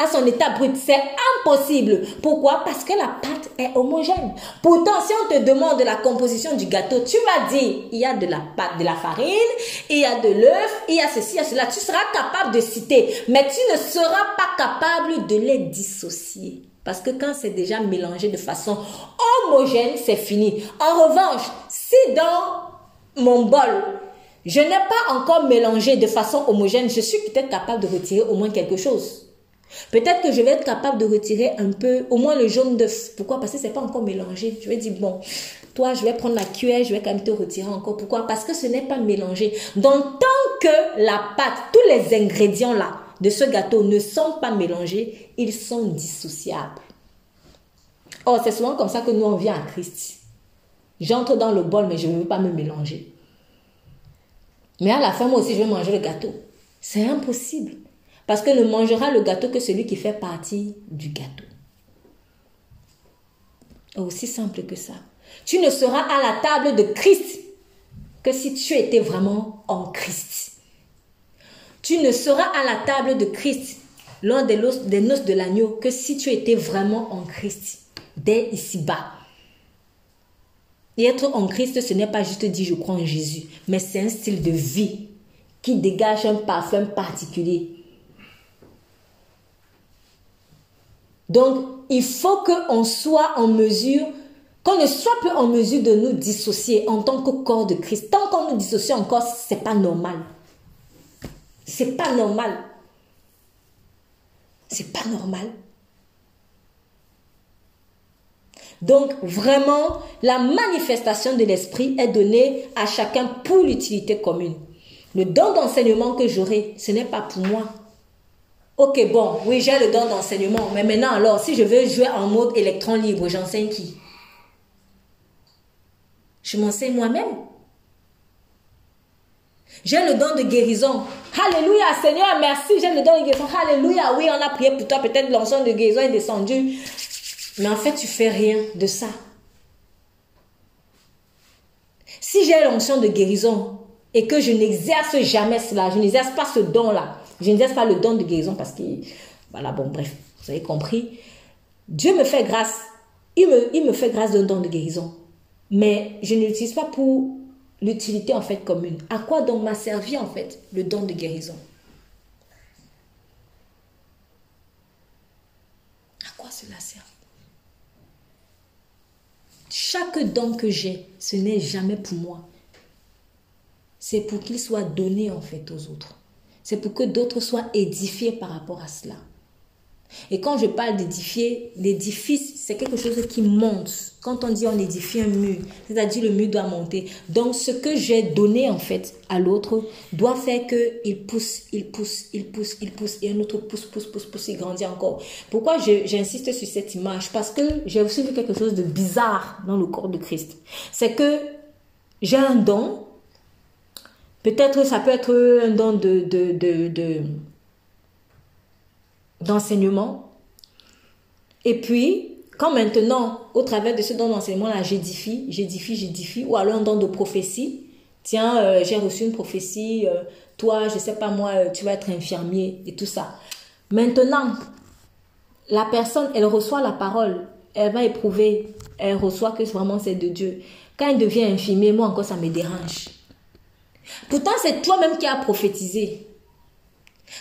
à son état brut. C'est impossible. Pourquoi? Parce que la pâte est homogène. Pourtant, si on te demande la composition du gâteau, tu vas dire, il y a de la pâte, de la farine, il y a de l'œuf, il y a ceci, il y a cela. Tu seras capable de citer, mais tu ne seras pas capable de les dissocier. Parce que quand c'est déjà mélangé de façon homogène, c'est fini. En revanche, si dans mon bol, je n'ai pas encore mélangé de façon homogène, je suis peut-être capable de retirer au moins quelque chose. Peut-être que je vais être capable de retirer un peu, au moins le jaune d'œuf. Pourquoi? Parce que c'est pas encore mélangé. Je vais dire, bon, toi, je vais prendre la cuillère, je vais quand même te retirer encore. Pourquoi? Parce que ce n'est pas mélangé. Donc, tant que la pâte, tous les ingrédients là de ce gâteau ne sont pas mélangés, ils sont dissociables. Oh, c'est souvent comme ça que nous, on vient à Christ. J'entre dans le bol, mais je ne veux pas me mélanger. Mais à la fin, moi aussi, je vais manger le gâteau. C'est impossible. Parce que ne mangera le gâteau que celui qui fait partie du gâteau. Aussi simple que ça. Tu ne seras à la table de Christ que si tu étais vraiment en Christ. Tu ne seras à la table de Christ lors des noces, de l'agneau que si tu étais vraiment en Christ, dès ici-bas. Et être en Christ, ce n'est pas juste dire je crois en Jésus, mais c'est un style de vie qui dégage un parfum particulier. Donc, il faut qu'on soit en mesure, qu'on ne soit plus en mesure de nous dissocier en tant que corps de Christ. Tant qu'on nous dissocie encore, c'est pas normal. C'est pas normal. C'est pas normal. Donc vraiment, la manifestation de l'esprit est donnée à chacun pour l'utilité commune. Le don d'enseignement que j'aurai, ce n'est pas pour moi. Ok, bon, oui, j'ai le don d'enseignement, mais maintenant alors, si je veux jouer en mode électron libre, j'enseigne qui? Je m'enseigne moi-même. J'ai le don de guérison. Alléluia, Seigneur, merci, j'ai le don de guérison. Alléluia, oui, on a prié pour toi, peut-être l'ensemble de guérison est descendu. Mais en fait, tu fais rien de ça. Si j'ai l'onction de guérison et que je n'exerce jamais cela, je n'exerce pas ce don-là, je n'exerce pas le don de guérison parce que, voilà, bon, bref, vous avez compris. Dieu me fait grâce. Il me, il me fait grâce d'un don de guérison. Mais je ne l'utilise pas pour l'utilité en fait commune. À quoi donc m'a servi en fait le don de guérison? À quoi cela sert? Chaque don que j'ai, ce n'est jamais pour moi. C'est pour qu'il soit donné en fait aux autres. C'est pour que d'autres soient édifiés par rapport à cela. Et quand je parle d'édifier, l'édifice, c'est quelque chose qui monte. Quand on dit on édifie un mur, c'est-à-dire le mur doit monter. Donc ce que j'ai donné en fait à l'autre doit faire qu'il pousse, il pousse, il pousse, il pousse, et un autre pousse, pousse, pousse, pousse, il grandit encore. Pourquoi j'insiste sur cette image? Parce que j'ai aussi vu quelque chose de bizarre dans le corps de Christ. C'est que j'ai un don. Peut-être ça peut être un don de, de, de, de d'enseignement. Et puis, quand maintenant, au travers de ce don d'enseignement-là, j'édifie, j'édifie, j'édifie, ou alors un don de prophétie, tiens, euh, j'ai reçu une prophétie, euh, toi, je sais pas moi, euh, tu vas être infirmier et tout ça. Maintenant, la personne, elle reçoit la parole, elle va éprouver, elle reçoit que vraiment c'est de Dieu. Quand elle devient infirmier, moi encore, ça me dérange. Pourtant, c'est toi-même qui as prophétisé.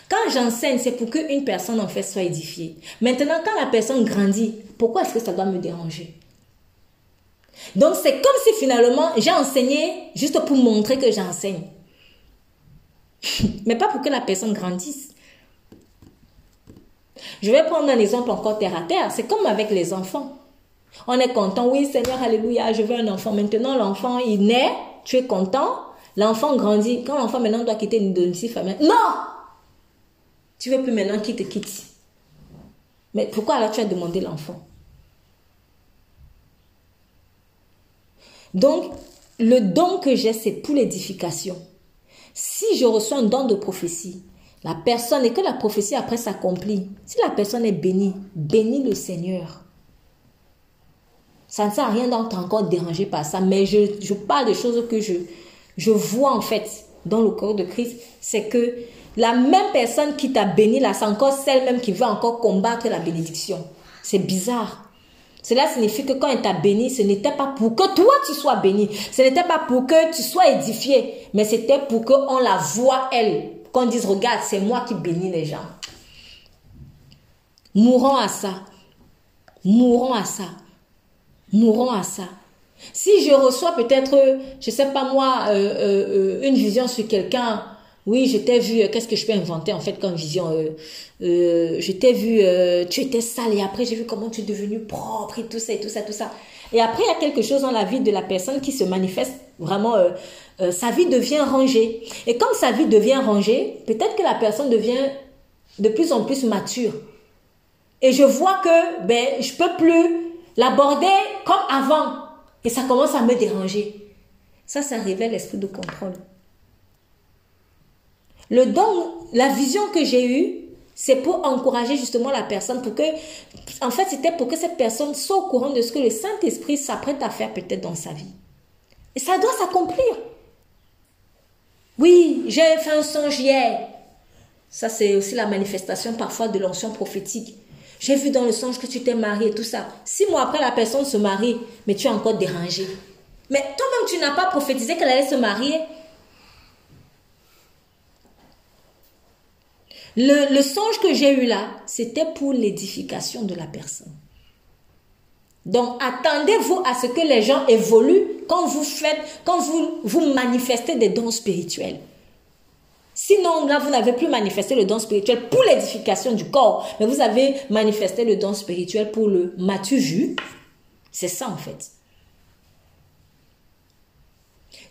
Quand j'enseigne, c'est pour qu'une personne en fait soit édifiée. Maintenant, quand la personne grandit, pourquoi est-ce que ça doit me déranger? Donc, c'est comme si finalement j'ai enseigné juste pour montrer que j'enseigne. Mais pas pour que la personne grandisse. Je vais prendre un exemple encore terre à terre. C'est comme avec les enfants. On est content, oui Seigneur, alléluia, je veux un enfant. Maintenant, l'enfant, il naît, tu es content. L'enfant grandit. Quand l'enfant maintenant doit quitter une domicile familiale, non tu veux plus maintenant qu'il te quitte. Mais pourquoi alors tu as demandé l'enfant? Donc, le don que j'ai, c'est pour l'édification. Si je reçois un don de prophétie, la personne, et que la prophétie après s'accomplit, si la personne est bénie, bénis le Seigneur. Ça ne sert à rien d'être encore dérangé par ça, mais je, je parle de choses que je, je vois en fait dans le corps de Christ, c'est que la même personne qui t'a béni là, c'est encore celle-même qui veut encore combattre la bénédiction. C'est bizarre. Cela signifie que quand elle t'a béni, ce n'était pas pour que toi tu sois béni. Ce n'était pas pour que tu sois édifié. Mais c'était pour qu'on la voie elle. Qu'on dise, regarde, c'est moi qui bénis les gens. Mourons à ça. Mourons à ça. Mourons à ça. Si je reçois peut-être, je sais pas moi, euh, euh, euh, une vision sur quelqu'un, oui, je t'ai vu, qu'est-ce que je peux inventer en fait comme vision Je t'ai vu, tu étais sale et après j'ai vu comment tu es devenu propre et tout ça et tout ça, tout ça. Et après, il y a quelque chose dans la vie de la personne qui se manifeste vraiment, sa vie devient rangée. Et comme sa vie devient rangée, peut-être que la personne devient de plus en plus mature. Et je vois que ben, je peux plus l'aborder comme avant. Et ça commence à me déranger. Ça, ça révèle l'esprit de contrôle. Le don, la vision que j'ai eue, C'est pour encourager justement la personne, pour que, en fait, c'était pour que cette personne soit au courant de ce que le Saint-Esprit s'apprête à faire peut-être dans sa vie. Et ça doit s'accomplir. Oui, j'ai fait un songe hier. Ça, c'est aussi la manifestation parfois de l'ancien prophétique. J'ai vu dans le songe que tu t'es marié tout ça. Six mois après, la personne se marie, mais tu es encore dérangé. Mais toi-même, tu n'as pas prophétisé qu'elle allait se marier. Le, songe que j'ai eu là, c'était pour l'édification de la personne. Donc, attendez-vous à ce que les gens évoluent quand vous faites, quand vous manifestez des dons spirituels. Sinon, là, vous n'avez plus manifesté le don spirituel pour l'édification du corps, mais vous avez manifesté le don spirituel pour le m'as-tu vu C'est ça, en fait.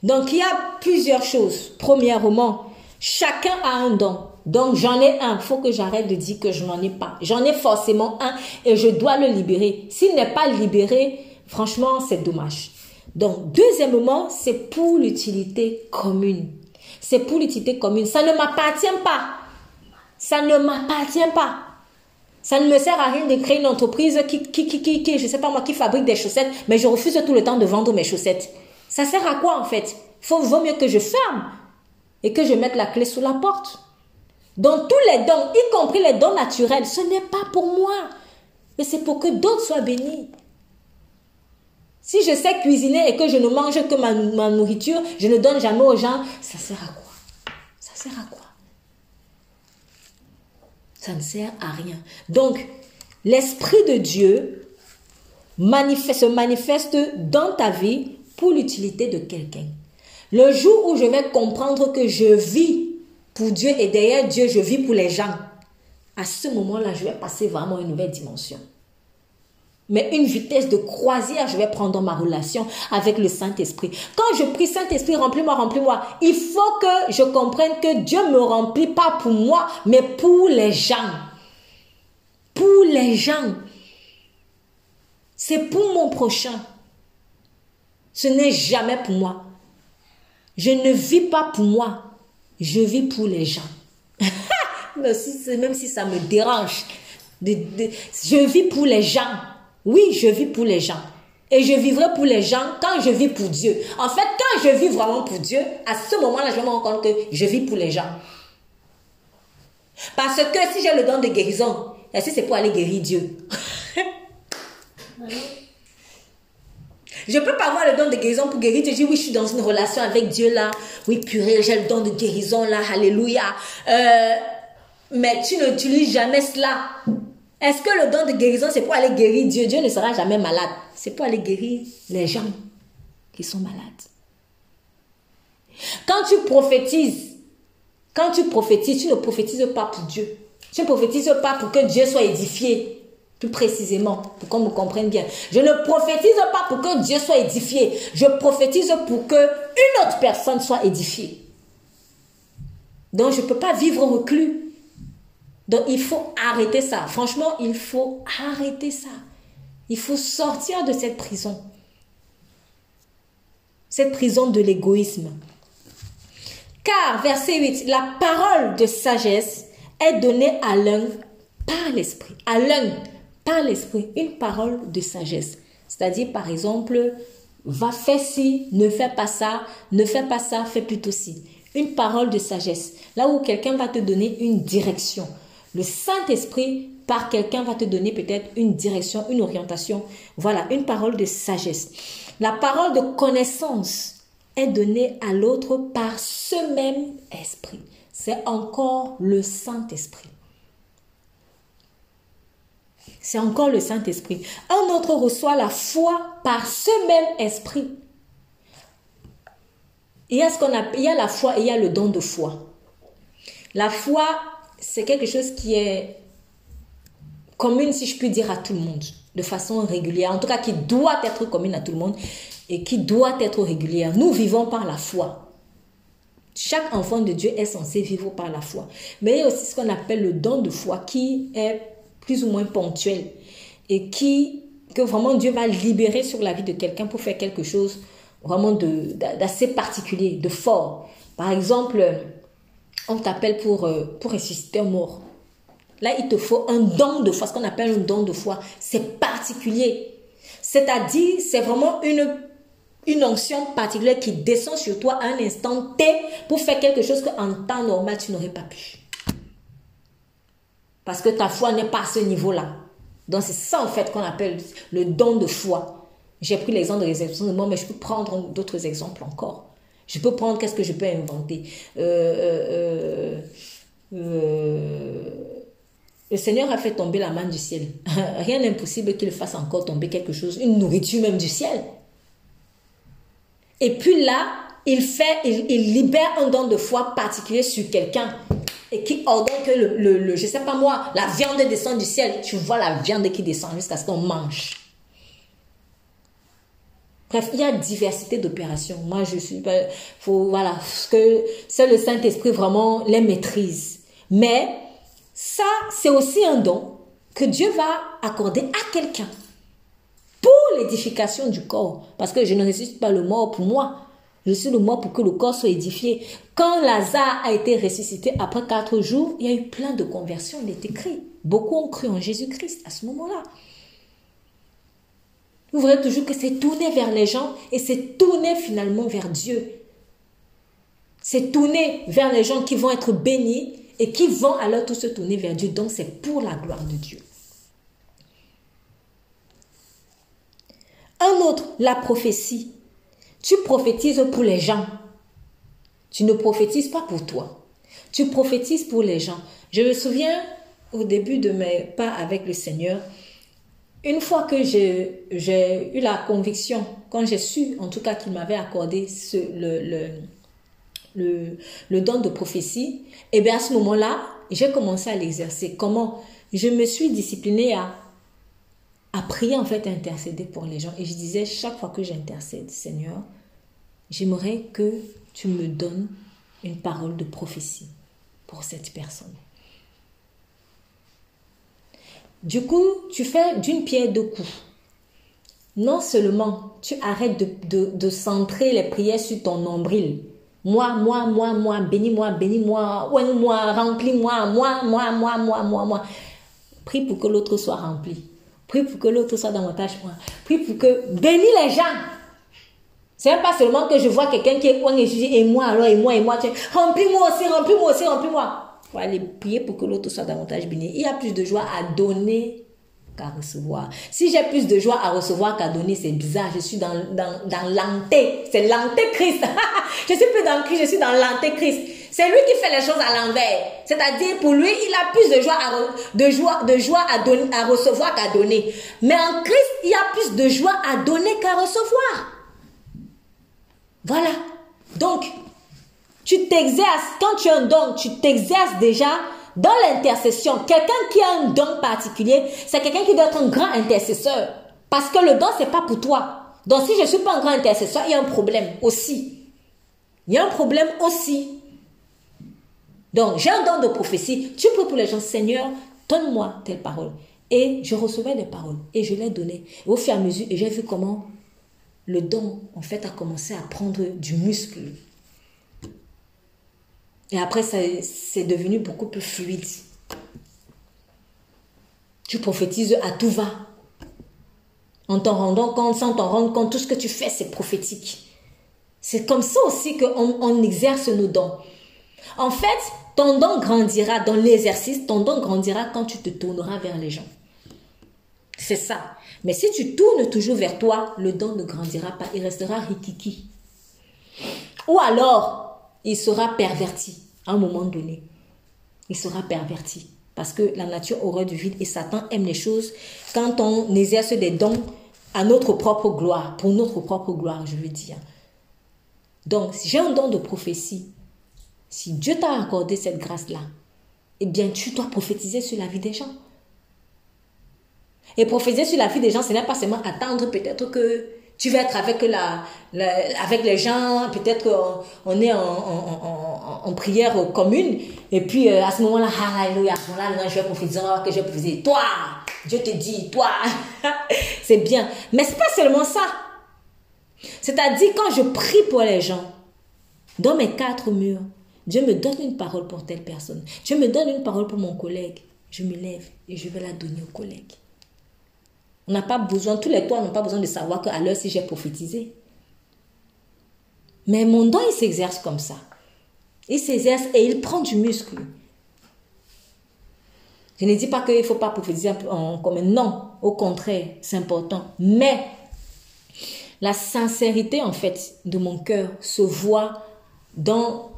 Donc, il y a plusieurs choses. Premièrement, chacun a un don. Donc j'en ai un, faut que j'arrête de dire que je n'en ai pas. J'en ai forcément un et je dois le libérer. S'il n'est pas libéré, franchement, c'est dommage. Donc deuxièmement, c'est pour l'utilité commune. C'est pour l'utilité commune. Ça ne m'appartient pas. Ça ne m'appartient pas. Ça ne me sert à rien de créer une entreprise qui, qui, qui, qui, je sais pas moi, qui fabrique des chaussettes, mais je refuse tout le temps de vendre mes chaussettes. Ça sert à quoi en fait? Faut vaut mieux que je ferme et que je mette la clé sous la porte. Donc tous les dons, y compris les dons naturels, ce n'est pas pour moi, mais c'est pour que d'autres soient bénis. Si je sais cuisiner et que je ne mange que ma, nourriture, je ne donne jamais aux gens, ça sert à quoi? Ça sert à quoi? Ça ne sert à rien. Donc, l'Esprit de Dieu se manifeste dans ta vie pour l'utilité de quelqu'un. Le jour où je vais comprendre que je vis pour Dieu et derrière Dieu, je vis pour les gens. À ce moment-là, je vais passer vraiment une nouvelle dimension. Mais une vitesse de croisière, je vais prendre dans ma relation avec le Saint-Esprit. Quand je prie Saint-Esprit, remplis-moi, remplis-moi, il faut que je comprenne que Dieu me remplit pas pour moi, mais pour les gens. Pour les gens. C'est pour mon prochain. Ce n'est jamais pour moi. Je ne vis pas pour moi je vis pour les gens. même si ça me dérange, je vis pour les gens. Oui, je vis pour les gens. Et je vivrai pour les gens quand je vis pour Dieu. En fait, quand je vis vraiment pour Dieu, à ce moment-là, je me rends compte que je vis pour les gens. Parce que si j'ai le don de guérison, que c'est pour aller guérir Dieu? Je peux pas avoir le don de guérison pour guérir. Tu dis, oui, je suis dans une relation avec Dieu là. Oui, purée, j'ai le don de guérison là. Alléluia. Euh, mais tu n'utilises jamais cela. Est-ce que le don de guérison, c'est pour aller guérir Dieu? Dieu ne sera jamais malade. C'est pour aller guérir les gens qui sont malades. Quand tu prophétises, quand tu prophétises, tu ne prophétises pas pour Dieu. Tu ne prophétises pas pour que Dieu soit édifié plus précisément, pour qu'on me comprenne bien. Je ne prophétise pas pour que Dieu soit édifié. Je prophétise pour que une autre personne soit édifiée. Donc, je ne peux pas vivre reclus. Donc, il faut arrêter ça. Franchement, il faut arrêter ça. Il faut sortir de cette prison. Cette prison de l'égoïsme. Car, verset 8, la parole de sagesse est donnée à l'un par l'esprit. À l'un par l'esprit une parole de sagesse. C'est-à-dire, par exemple, va faire ci, ne fais pas ça, ne fais pas ça, fais plutôt ci. Une parole de sagesse. Là où quelqu'un va te donner une direction. Le Saint-Esprit, par quelqu'un, va te donner peut-être une direction, une orientation. Voilà, une parole de sagesse. La parole de connaissance est donnée à l'autre par ce même esprit. C'est encore le Saint-Esprit. C'est encore le Saint-Esprit. Un autre reçoit la foi par ce même esprit. Il y a ce qu'on il y a la foi et il y a le don de foi. La foi, c'est quelque chose qui est commune, si je puis dire, à tout le monde, de façon régulière. En tout cas, qui doit être commune à tout le monde et qui doit être régulière. Nous vivons par la foi. Chaque enfant de Dieu est censé vivre par la foi. Mais il y a aussi ce qu'on appelle le don de foi qui est plus ou moins ponctuel et qui, que vraiment Dieu va libérer sur la vie de quelqu'un pour faire quelque chose vraiment d'assez particulier, de fort. Par exemple, on t'appelle pour, euh, pour ressusciter un mort. Là, il te faut un don de foi, ce qu'on appelle un don de foi. C'est particulier. C'est-à-dire, c'est vraiment une, une onction particulière qui descend sur toi à un instant T pour faire quelque chose qu'en temps normal, tu n'aurais pas pu. Parce que ta foi n'est pas à ce niveau-là. Donc, c'est ça, en fait, qu'on appelle le don de foi. J'ai pris l'exemple de l'exception de moi, mais je peux prendre d'autres exemples encore. Je peux prendre qu'est-ce que je peux inventer. Euh, euh, euh, le Seigneur a fait tomber la main du ciel. Rien n'est impossible qu'il fasse encore tomber quelque chose, une nourriture même du ciel. Et puis là, il fait, il, libère un don de foi particulier sur quelqu'un et qui ordonne que le, le, le, je sais pas moi, la viande descend du ciel. Tu vois la viande qui descend jusqu'à ce qu'on mange. Bref, il y a diversité d'opérations. Moi, je suis voilà, que c'est le Saint-Esprit vraiment les maîtrise. Mais, ça, c'est aussi un don que Dieu va accorder à quelqu'un pour l'édification du corps. Parce que je ne nécessite pas le mort pour moi. Je suis le mort pour que le corps soit édifié. Quand Lazare a été ressuscité après quatre jours, il y a eu plein de conversions, il est écrit. Beaucoup ont cru en Jésus-Christ à ce moment-là. Vous verrez toujours que c'est tourné vers les gens et c'est tourné finalement vers Dieu. C'est tourné vers les gens qui vont être bénis et qui vont alors tous se tourner vers Dieu. Donc c'est pour la gloire de Dieu. Un autre, la prophétie. Tu prophétises pour les gens. Tu ne prophétises pas pour toi. Tu prophétises pour les gens. Je me souviens au début de mes pas avec le Seigneur, une fois que j'ai eu la conviction, quand j'ai su en tout cas qu'il m'avait accordé le, don de prophétie, et eh bien à ce moment-là, j'ai commencé à l'exercer. Comment? Je me suis disciplinée à, à prier en fait, à intercéder pour les gens. Et je disais, chaque fois que j'intercède, Seigneur, j'aimerais que tu me donnes une parole de prophétie pour cette personne. Du coup, tu fais d'une pierre deux coups. Non seulement tu arrêtes de, centrer les prières sur ton nombril. Moi, moi, moi, moi, bénis-moi, bénis-moi, moi, remplis-moi, moi, moi, moi, moi, moi, moi. Prie pour que l'autre soit rempli. Prie pour que l'autre soit davantage moi. Prie pour que bénis les gens. C'est pas seulement que je vois quelqu'un qui est et moi alors et moi et moi. Remplis-moi aussi, remplis-moi aussi, remplis-moi faut aller prier pour que l'autre soit davantage béni. Il y a plus de joie à donner qu'à recevoir. Si j'ai plus de joie à recevoir qu'à donner, c'est bizarre. Je suis dans, dans, dans l'anté. C'est l'antéchrist. je suis plus dans le Christ, je suis dans l'antéchrist. C'est lui qui fait les choses à l'envers. C'est-à-dire, pour lui, il a plus de joie de joie, de joie à, à recevoir qu'à donner. Mais en Christ, il y a plus de joie à donner qu'à recevoir. Voilà. Donc, tu t'exerces, quand tu as un don, tu t'exerces déjà dans l'intercession. Quelqu'un qui a un don particulier, c'est quelqu'un qui doit être un grand intercesseur. Parce que le don, c'est pas pour toi. Donc si je ne suis pas un grand intercesseur, il y a un problème aussi. Il y a un problème aussi. Donc j'ai un don de prophétie. Tu peux pour les gens, Seigneur, donne-moi telle parole. Et je recevais des paroles et je les donnais. au fur et à mesure, j'ai vu comment le don, en fait, a commencé à prendre du muscle. Et après, c'est devenu beaucoup plus fluide. Tu prophétises à tout va. En t'en rendant compte, sans t'en rendre compte, tout ce que tu fais, c'est prophétique. C'est comme ça aussi qu'on on exerce nos dons. En fait, ton don grandira dans l'exercice, ton don grandira quand tu te tourneras vers les gens. C'est ça. Mais si tu tournes toujours vers toi, le don ne grandira pas, il restera rikiki. Ou alors, il sera perverti à un moment donné. Il sera perverti. Parce que la nature aura du vide et Satan aime les choses quand on exerce des dons à notre propre gloire, pour notre propre gloire, je veux dire. Donc, si j'ai un don de prophétie, si Dieu t'a accordé cette grâce-là, eh bien, tu dois prophétiser sur la vie des gens. Et prophétiser sur la vie des gens, ce n'est pas seulement attendre peut-être que tu vas être avec, la, avec les gens, peut-être on, est en, en, prière commune, et puis euh, à ce moment-là, alléluia, là, je vais prophétiser, que je prophétiser, toi, Dieu te dit, toi, c'est bien. Mais c'est pas seulement ça. C'est-à-dire quand je prie pour les gens, dans mes quatre murs, Dieu me donne une parole pour telle personne. Dieu me donne une parole pour mon collègue. je me lève et je vais la donner aux collègues. On n'a pas besoin, tous les toits n'ont pas besoin de savoir qu'à l'heure si j'ai prophétisé. Mais mon don, il s'exerce comme ça. Il s'exerce et il prend du muscle. Je ne dis pas qu'il ne faut pas prophétiser en commun. Non, au contraire, c'est important. Mais la sincérité, en fait, de mon cœur se voit dans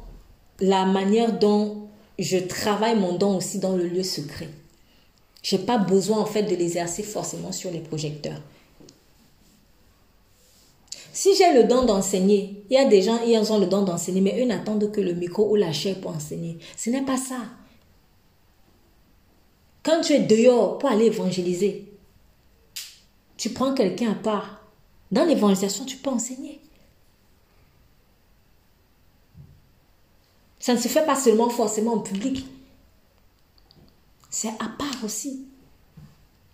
la manière dont je travaille mon don aussi dans le lieu secret. Je n'ai pas besoin, en fait, de l'exercer forcément sur les projecteurs. Si j'ai le don d'enseigner, il y a des gens, ils ont le don d'enseigner, mais eux n'attendent que le micro ou la chair pour enseigner. Ce n'est pas ça. Quand tu es dehors pour aller évangéliser, tu prends quelqu'un à part. Dans l'évangélisation, tu peux enseigner. Ça ne se fait pas seulement forcément en public. C'est à part aussi.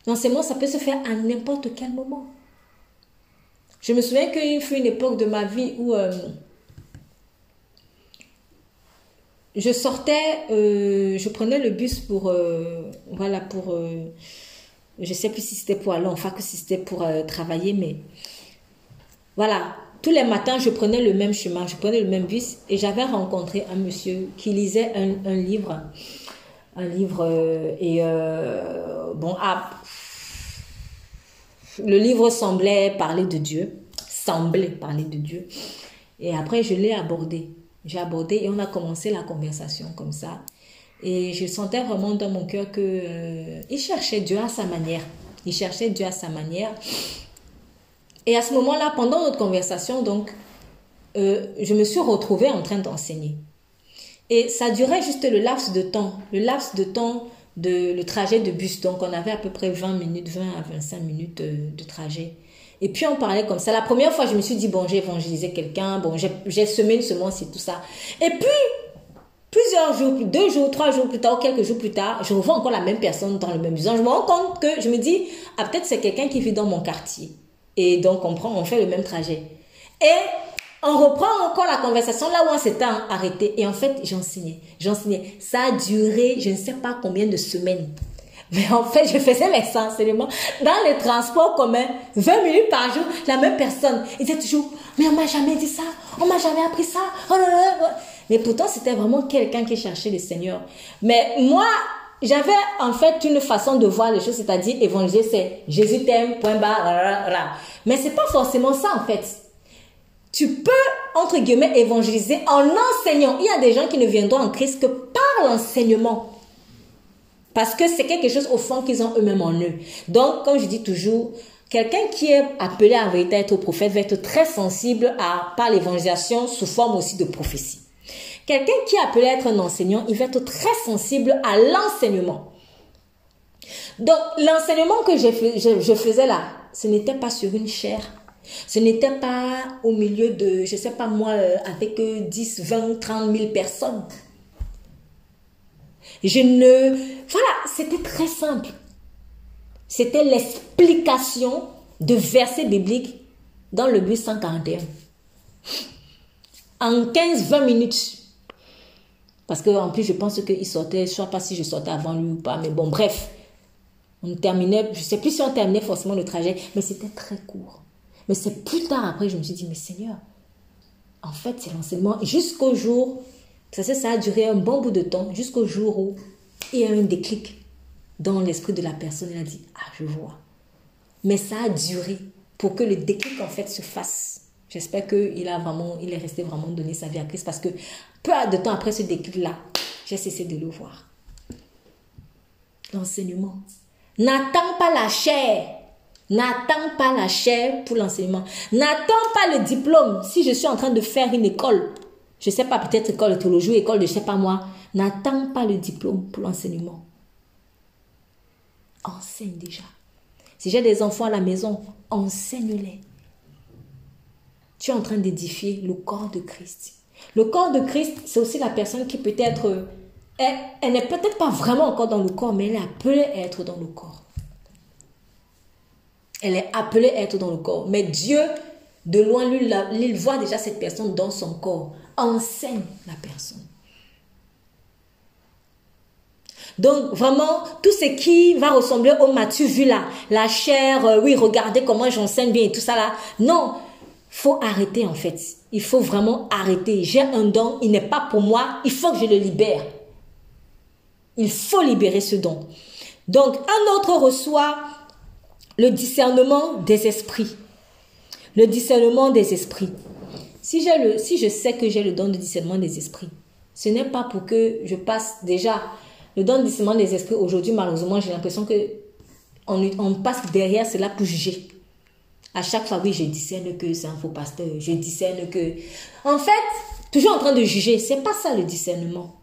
L'enseignement, ça peut se faire à n'importe quel moment. Je me souviens qu'il fut une époque de ma vie où euh, je sortais, euh, je prenais le bus pour, euh, voilà, pour, je sais plus si c'était pour aller en fac ou si c'était pour travailler, mais voilà, tous les matins, je prenais le même chemin, je prenais le même bus et j'avais rencontré un monsieur qui lisait un, livre, un livre et bon, ah, le livre semblait parler de Dieu, semblait parler de Dieu. Et après, je l'ai abordé. J'ai abordé et on a commencé la conversation comme ça. Et je sentais vraiment dans mon cœur que euh, il cherchait Dieu à sa manière. Il cherchait Dieu à sa manière. Et à ce moment-là, pendant notre conversation, donc, euh, je me suis retrouvée en train d'enseigner. Et ça durait juste le laps de temps, le laps de temps de le trajet de bus. Donc, on avait à peu près 20 minutes, 20 à 25 minutes de, trajet. Et puis, on parlait comme ça. La première fois, je me suis dit, bon, j'ai évangélisé quelqu'un, bon, j'ai semé une semence et tout ça. Et puis, plusieurs jours, deux jours, trois jours plus tard, quelques jours plus tard, je revois encore la même personne dans le même bus. Je me rends compte que je me dis, ah, peut-être c'est quelqu'un qui vit dans mon quartier. Et donc, on prend, on fait le même trajet. Et on reprend encore la conversation là où on s'était arrêté. Et en fait, j'enseignais. J'enseignais. Ça a duré, je ne sais pas combien de semaines. Mais en fait, je faisais mes enseignements dans les transports communs, 20 minutes par jour, la même personne. Il disait toujours, mais on m'a jamais dit ça, on m'a jamais appris ça. Oh mais pourtant, c'était vraiment quelqu'un qui cherchait le Seigneur. Mais moi, j'avais en fait une façon de voir les choses, c'est-à-dire évangéliser, c'est Jésus t'aime, point barre, Mais c'est pas forcément ça en fait tu peux, entre guillemets, évangéliser en enseignant. Il y a des gens qui ne viendront en Christ que par l'enseignement. Parce que c'est quelque chose au fond qu'ils ont eux-mêmes en eux. Donc, comme je dis toujours, quelqu'un qui est appelé à vérité être prophète va être très sensible à, par l'évangélisation sous forme aussi de prophétie. Quelqu'un qui est appelé à être un enseignant, il va être très sensible à l'enseignement. Donc, l'enseignement que je, je faisais là, ce n'était pas sur une chair ce n'était pas au milieu de, je ne sais pas moi, euh, avec 10, 20, 30 000 personnes. Je ne... Voilà, c'était très simple. C'était l'explication de versets bibliques dans le but 141. En 15-20 minutes. Parce qu'en plus, je pense qu'il sortait, je ne sais pas si je sortais avant lui ou pas, mais bon, bref. On terminait, je ne sais plus si on terminait forcément le trajet, mais c'était très court. Mais c'est plus tard après, je me suis dit, mais Seigneur, en fait, c'est l'enseignement. Jusqu'au jour, ça, ça a duré un bon bout de temps, jusqu'au jour où il y a eu un déclic dans l'esprit de la personne. Elle a dit, ah, je vois. Mais ça a duré pour que le déclic, en fait, se fasse. J'espère qu'il a vraiment, il est resté vraiment donné sa vie à Christ parce que peu de temps après ce déclic-là, j'ai cessé de le voir. L'enseignement. N'attends pas la chair N'attends pas la chair pour l'enseignement. N'attends pas le diplôme. Si je suis en train de faire une école, je ne sais pas, peut-être école de théologie, école de je ne sais pas moi, n'attends pas le diplôme pour l'enseignement. Enseigne déjà. Si j'ai des enfants à la maison, enseigne-les. Tu es en train d'édifier le corps de Christ. Le corps de Christ, c'est aussi la personne qui peut-être, elle, elle n'est peut-être pas vraiment encore dans le corps, mais elle est appelée à être dans le corps. Elle est appelée à être dans le corps. Mais Dieu, de loin, lui, il voit déjà cette personne dans son corps. Enseigne la personne. Donc vraiment, tout ce qui va ressembler au matu vu là, la chair, euh, oui, regardez comment j'enseigne bien et tout ça là. Non, faut arrêter en fait. Il faut vraiment arrêter. J'ai un don, il n'est pas pour moi, il faut que je le libère. Il faut libérer ce don. Donc, un autre reçoit le discernement des esprits. Le discernement des esprits. Si, le, si je sais que j'ai le don de discernement des esprits, ce n'est pas pour que je passe déjà le don de discernement des esprits. Aujourd'hui, malheureusement, j'ai l'impression que on, passe derrière cela pour juger. À chaque fois, oui, je discerne que c'est un faux pasteur. Je discerne que. En fait, toujours en train de juger. C'est pas ça le discernement.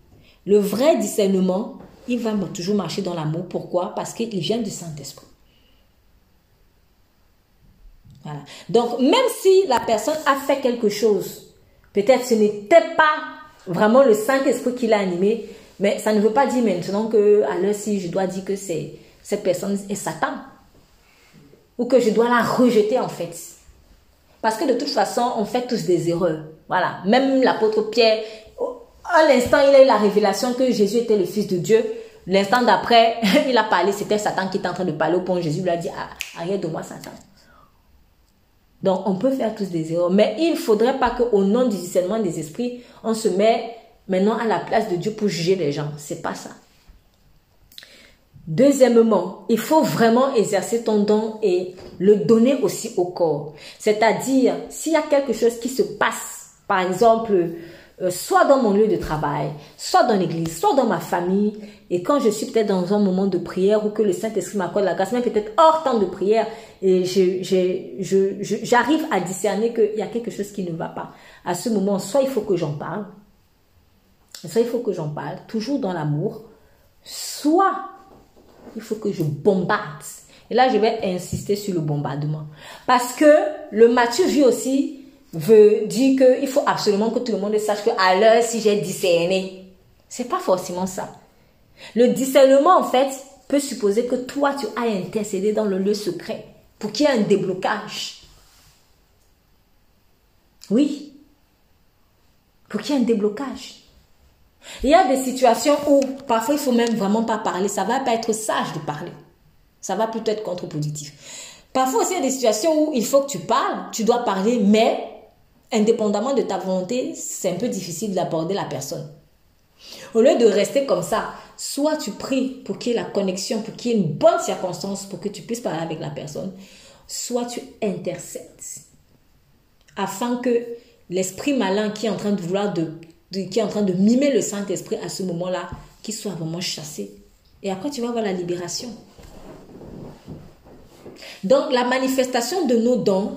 Le vrai discernement, il va toujours marcher dans l'amour. Pourquoi? Parce qu'il vient du Saint-Esprit. Donc, même si la personne a fait quelque chose, peut-être ce n'était pas vraiment le Saint-Esprit qui l'a animé, mais ça ne veut pas dire maintenant que, à l'heure si je dois dire que c'est cette personne est Satan. Ou que je dois la rejeter en fait. Parce que de toute façon, on fait tous des erreurs. Voilà. Même l'apôtre Pierre, à l'instant, il a eu la révélation que Jésus était le Fils de Dieu. L'instant d'après, il a parlé, c'était Satan qui était en train de parler au point. Jésus lui a dit, ah, arrête de moi, Satan. Donc, on peut faire tous des erreurs. Mais il ne faudrait pas qu'au nom du discernement des esprits, on se met maintenant à la place de Dieu pour juger les gens. C'est pas ça. Deuxièmement, il faut vraiment exercer ton don et le donner aussi au corps. C'est-à-dire, s'il y a quelque chose qui se passe, par exemple, euh, soit dans mon lieu de travail, soit dans l'église, soit dans ma famille, et quand je suis peut-être dans un moment de prière ou que le Saint-Esprit m'accorde la grâce, même peut-être hors temps de prière, et j'arrive à discerner qu'il y a quelque chose qui ne va pas. À ce moment, soit il faut que j'en parle, soit il faut que j'en parle, toujours dans l'amour, soit il faut que je bombarde. Et là, je vais insister sur le bombardement. Parce que le Matthieu vu aussi veut dire qu'il faut absolument que tout le monde sache qu'à l'heure, si j'ai discerné, c'est pas forcément ça. Le discernement, en fait, peut supposer que toi, tu as intercédé dans le lieu secret pour qu'il y ait un déblocage. Oui. Pour qu'il y ait un déblocage. Il y a des situations où parfois il faut même vraiment pas parler. Ça va pas être sage de parler. Ça va plutôt être contre-positif. Parfois aussi il y a des situations où il faut que tu parles, tu dois parler, mais indépendamment de ta volonté, c'est un peu difficile d'aborder la personne. Au lieu de rester comme ça, soit tu pries pour qu'il y ait la connexion, pour qu'il y ait une bonne circonstance pour que tu puisses parler avec la personne, soit tu intercèdes afin que l'esprit malin qui est en train de vouloir de qui est en train de mimer le Saint-Esprit à ce moment-là, qu'il soit vraiment chassé. Et après, tu vas voir la libération. Donc, la manifestation de nos dons,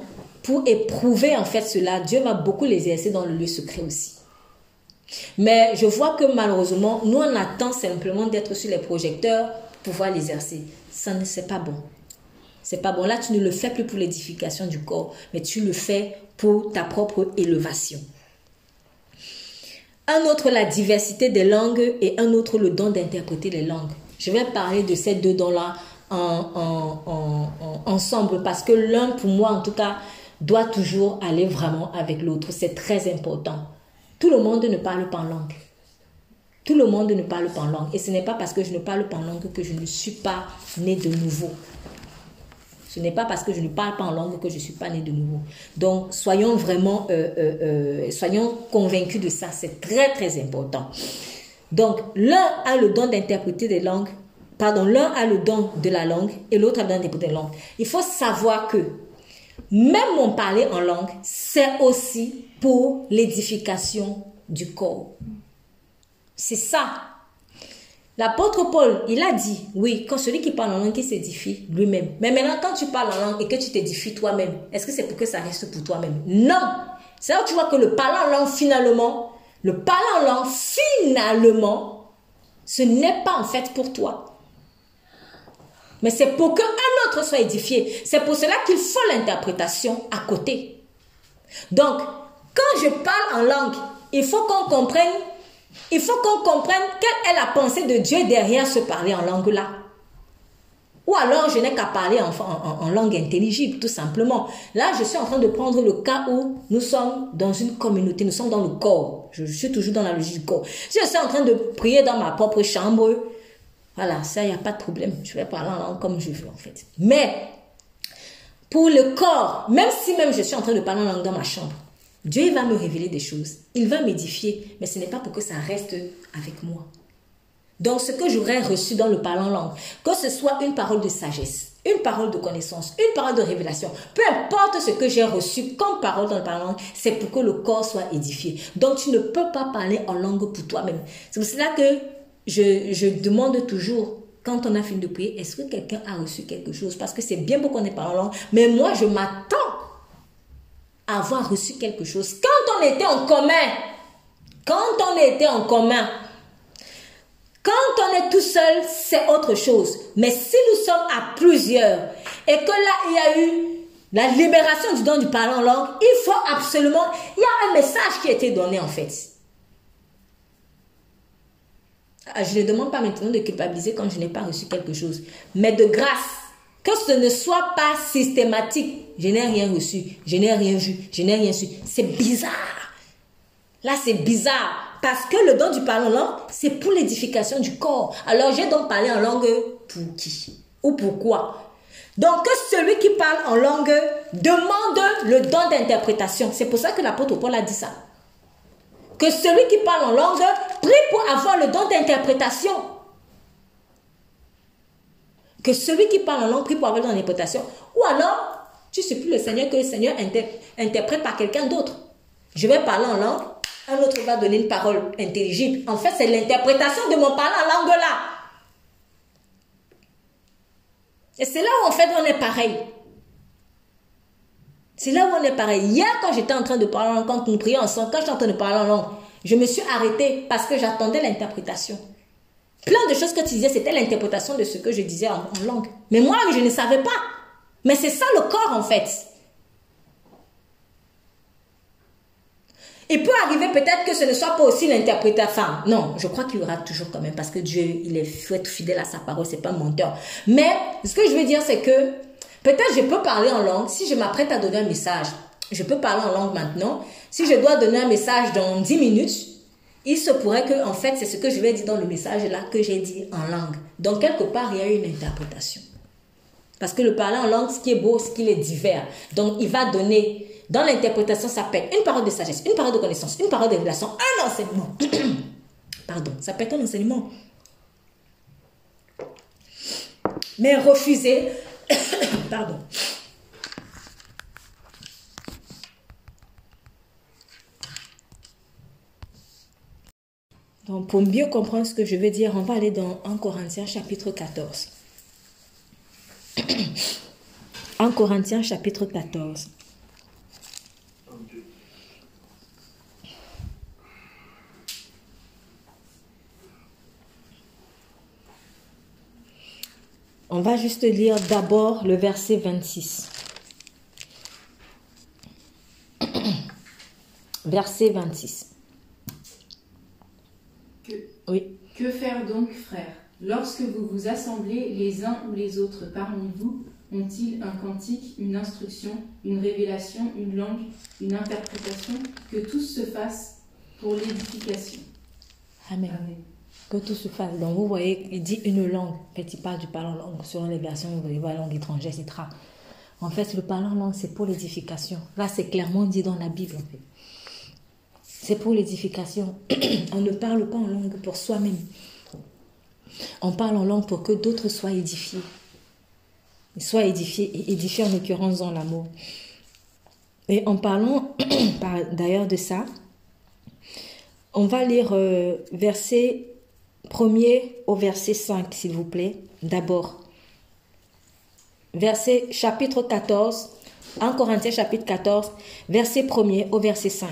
pour éprouver en fait cela, Dieu va beaucoup les exercer dans le lieu secret aussi. Mais je vois que malheureusement, nous on attend simplement d'être sur les projecteurs pour pouvoir l'exercer. Ça ne c'est pas bon. C'est pas bon. Là, tu ne le fais plus pour l'édification du corps, mais tu le fais pour ta propre élévation. Un autre, la diversité des langues et un autre, le don d'interpréter les langues. Je vais parler de ces deux dons-là ensemble parce que l'un, pour moi en tout cas, doit toujours aller vraiment avec l'autre. C'est très important. Tout le monde ne parle pas en langue. Tout le monde ne parle pas en langue. Et ce n'est pas parce que je ne parle pas en langue que je ne suis pas né de nouveau. Ce n'est pas parce que je ne parle pas en langue que je ne suis pas né de nouveau. Donc, soyons vraiment, euh, euh, euh, soyons convaincus de ça. C'est très, très important. Donc, l'un a le don d'interpréter des langues. Pardon, l'un a le don de la langue et l'autre a le don d'interpréter des langues. Il faut savoir que même mon parler en langue, c'est aussi pour l'édification du corps. C'est ça L'apôtre Paul, il a dit, oui, quand celui qui parle en langue, qui s'édifie lui-même. Mais maintenant, quand tu parles en langue et que tu t'édifies toi-même, est-ce que c'est pour que ça reste pour toi-même? Non C'est là où tu vois que le parler en langue, finalement, le parler en langue, finalement, ce n'est pas en fait pour toi. Mais c'est pour qu'un autre soit édifié. C'est pour cela qu'il faut l'interprétation à côté. Donc, quand je parle en langue, il faut qu'on comprenne il faut qu'on comprenne quelle est la pensée de Dieu derrière ce parler en langue-là. Ou alors, je n'ai qu'à parler en, langue intelligible, tout simplement. Là, je suis en train de prendre le cas où nous sommes dans une communauté, nous sommes dans le corps. Je, suis toujours dans la logique du corps. Si je suis en train de prier dans ma propre chambre, Voilà, ça, il n'y a pas de problème. Je vais parler en langue comme je veux, en fait. Mais, pour le corps, même si même je suis en train de parler en langue dans ma chambre, Dieu va me révéler des choses. Il va m'édifier, mais ce n'est pas pour que ça reste avec moi. Donc, ce que j'aurais reçu dans le parlant langue, que ce soit une parole de sagesse, une parole de connaissance, une parole de révélation, peu importe ce que j'ai reçu comme parole dans le parlant langue, c'est pour que le corps soit édifié. Donc, tu ne peux pas parler en langue pour toi-même. C'est pour cela que je, demande toujours, quand on a fini de prier, est-ce que quelqu'un a reçu quelque chose? Parce que c'est bien beau qu'on ait parlé en langue, mais moi, je m'attends à avoir reçu quelque chose. Quand on était en commun, quand on était en commun, quand on est tout seul, c'est autre chose. Mais si nous sommes à plusieurs et que là, il y a eu la libération du don du parlant en langue, il faut absolument... Il y a un message qui a été donné en fait. Ah, je ne demande pas maintenant de culpabiliser quand je n'ai pas reçu quelque chose. Mais de grâce, que ce ne soit pas systématique. Je n'ai rien reçu, je n'ai rien vu, je n'ai rien su. C'est bizarre. Là, c'est bizarre. Parce que le don du parler en langue, c'est pour l'édification du corps. Alors, j'ai donc parlé en langue pour qui Ou pourquoi? Donc, celui qui parle en langue demande le don d'interprétation. C'est pour ça que l'apôtre Paul a dit ça. Que celui qui parle en langue prie pour avoir le don d'interprétation. Que celui qui parle en langue prie pour avoir le don d'interprétation. Ou alors, tu plus le Seigneur que le Seigneur interprète par quelqu'un d'autre. Je vais parler en langue, un autre va donner une parole intelligible. En fait, c'est l'interprétation de mon parler en langue là. Et c'est là où en fait on est pareil. C'est là où on est pareil. Hier, quand j'étais en train de parler en langue, quand nous prions ensemble, quand j'étais en train de parler en langue, je me suis arrêtée parce que j'attendais l'interprétation. Plein de choses que tu disais, c'était l'interprétation de ce que je disais en, langue. Mais moi, je ne savais pas. Mais c'est ça le corps en fait. Il peut arriver peut-être que ce ne soit pas aussi l'interprétation. non, je crois qu'il y aura toujours quand même parce que Dieu, il est fidèle à sa parole, c'est pas menteur. Mais ce que je veux dire, c'est que peut-être je peux parler en langue si je m'apprête à donner un message. Je peux parler en langue maintenant. Si je dois donner un message dans 10 minutes, il se pourrait que, en fait, c'est ce que je vais dire dans le message là que j'ai dit en langue. Donc, quelque part, il y a une interprétation. Parce que le parler en langue, ce qui est beau, c'est qu'il est divers. Donc, il va donner dans l'interprétation, ça peut être une parole de sagesse, une parole de connaissance, une parole de révélation, un enseignement. Pardon, ça peut être un enseignement. Mais refuser, pardon. Donc, pour mieux comprendre ce que je veux dire, on va aller dans 1 Corinthiens chapitre 14. 1 Corinthiens chapitre 14. On va juste lire d'abord le verset 26. verset 26. Que, oui. Que faire donc, frères Lorsque vous vous assemblez les uns ou les autres parmi vous, ont-ils un cantique, une instruction, une révélation, une langue, une interprétation? Que tout se fasse pour l'édification. Amen que tout se fasse. Donc, vous voyez, il dit une langue. En fait, il parle du parlant langue. Selon les versions, vous voyez, la langue étrangère, etc. En fait, le parlant langue, c'est pour l'édification. Là, c'est clairement dit dans la Bible. C'est pour l'édification. On ne parle pas en langue pour soi-même. On parle en langue pour que d'autres soient édifiés. Soient édifiés, et édifiés en l'occurrence dans l'amour. Et en parlant d'ailleurs de ça, on va lire euh, verset premier au verset 5, s'il vous plaît, d'abord. Verset chapitre 14, 1 Corinthiens chapitre 14, verset 1 au verset 5.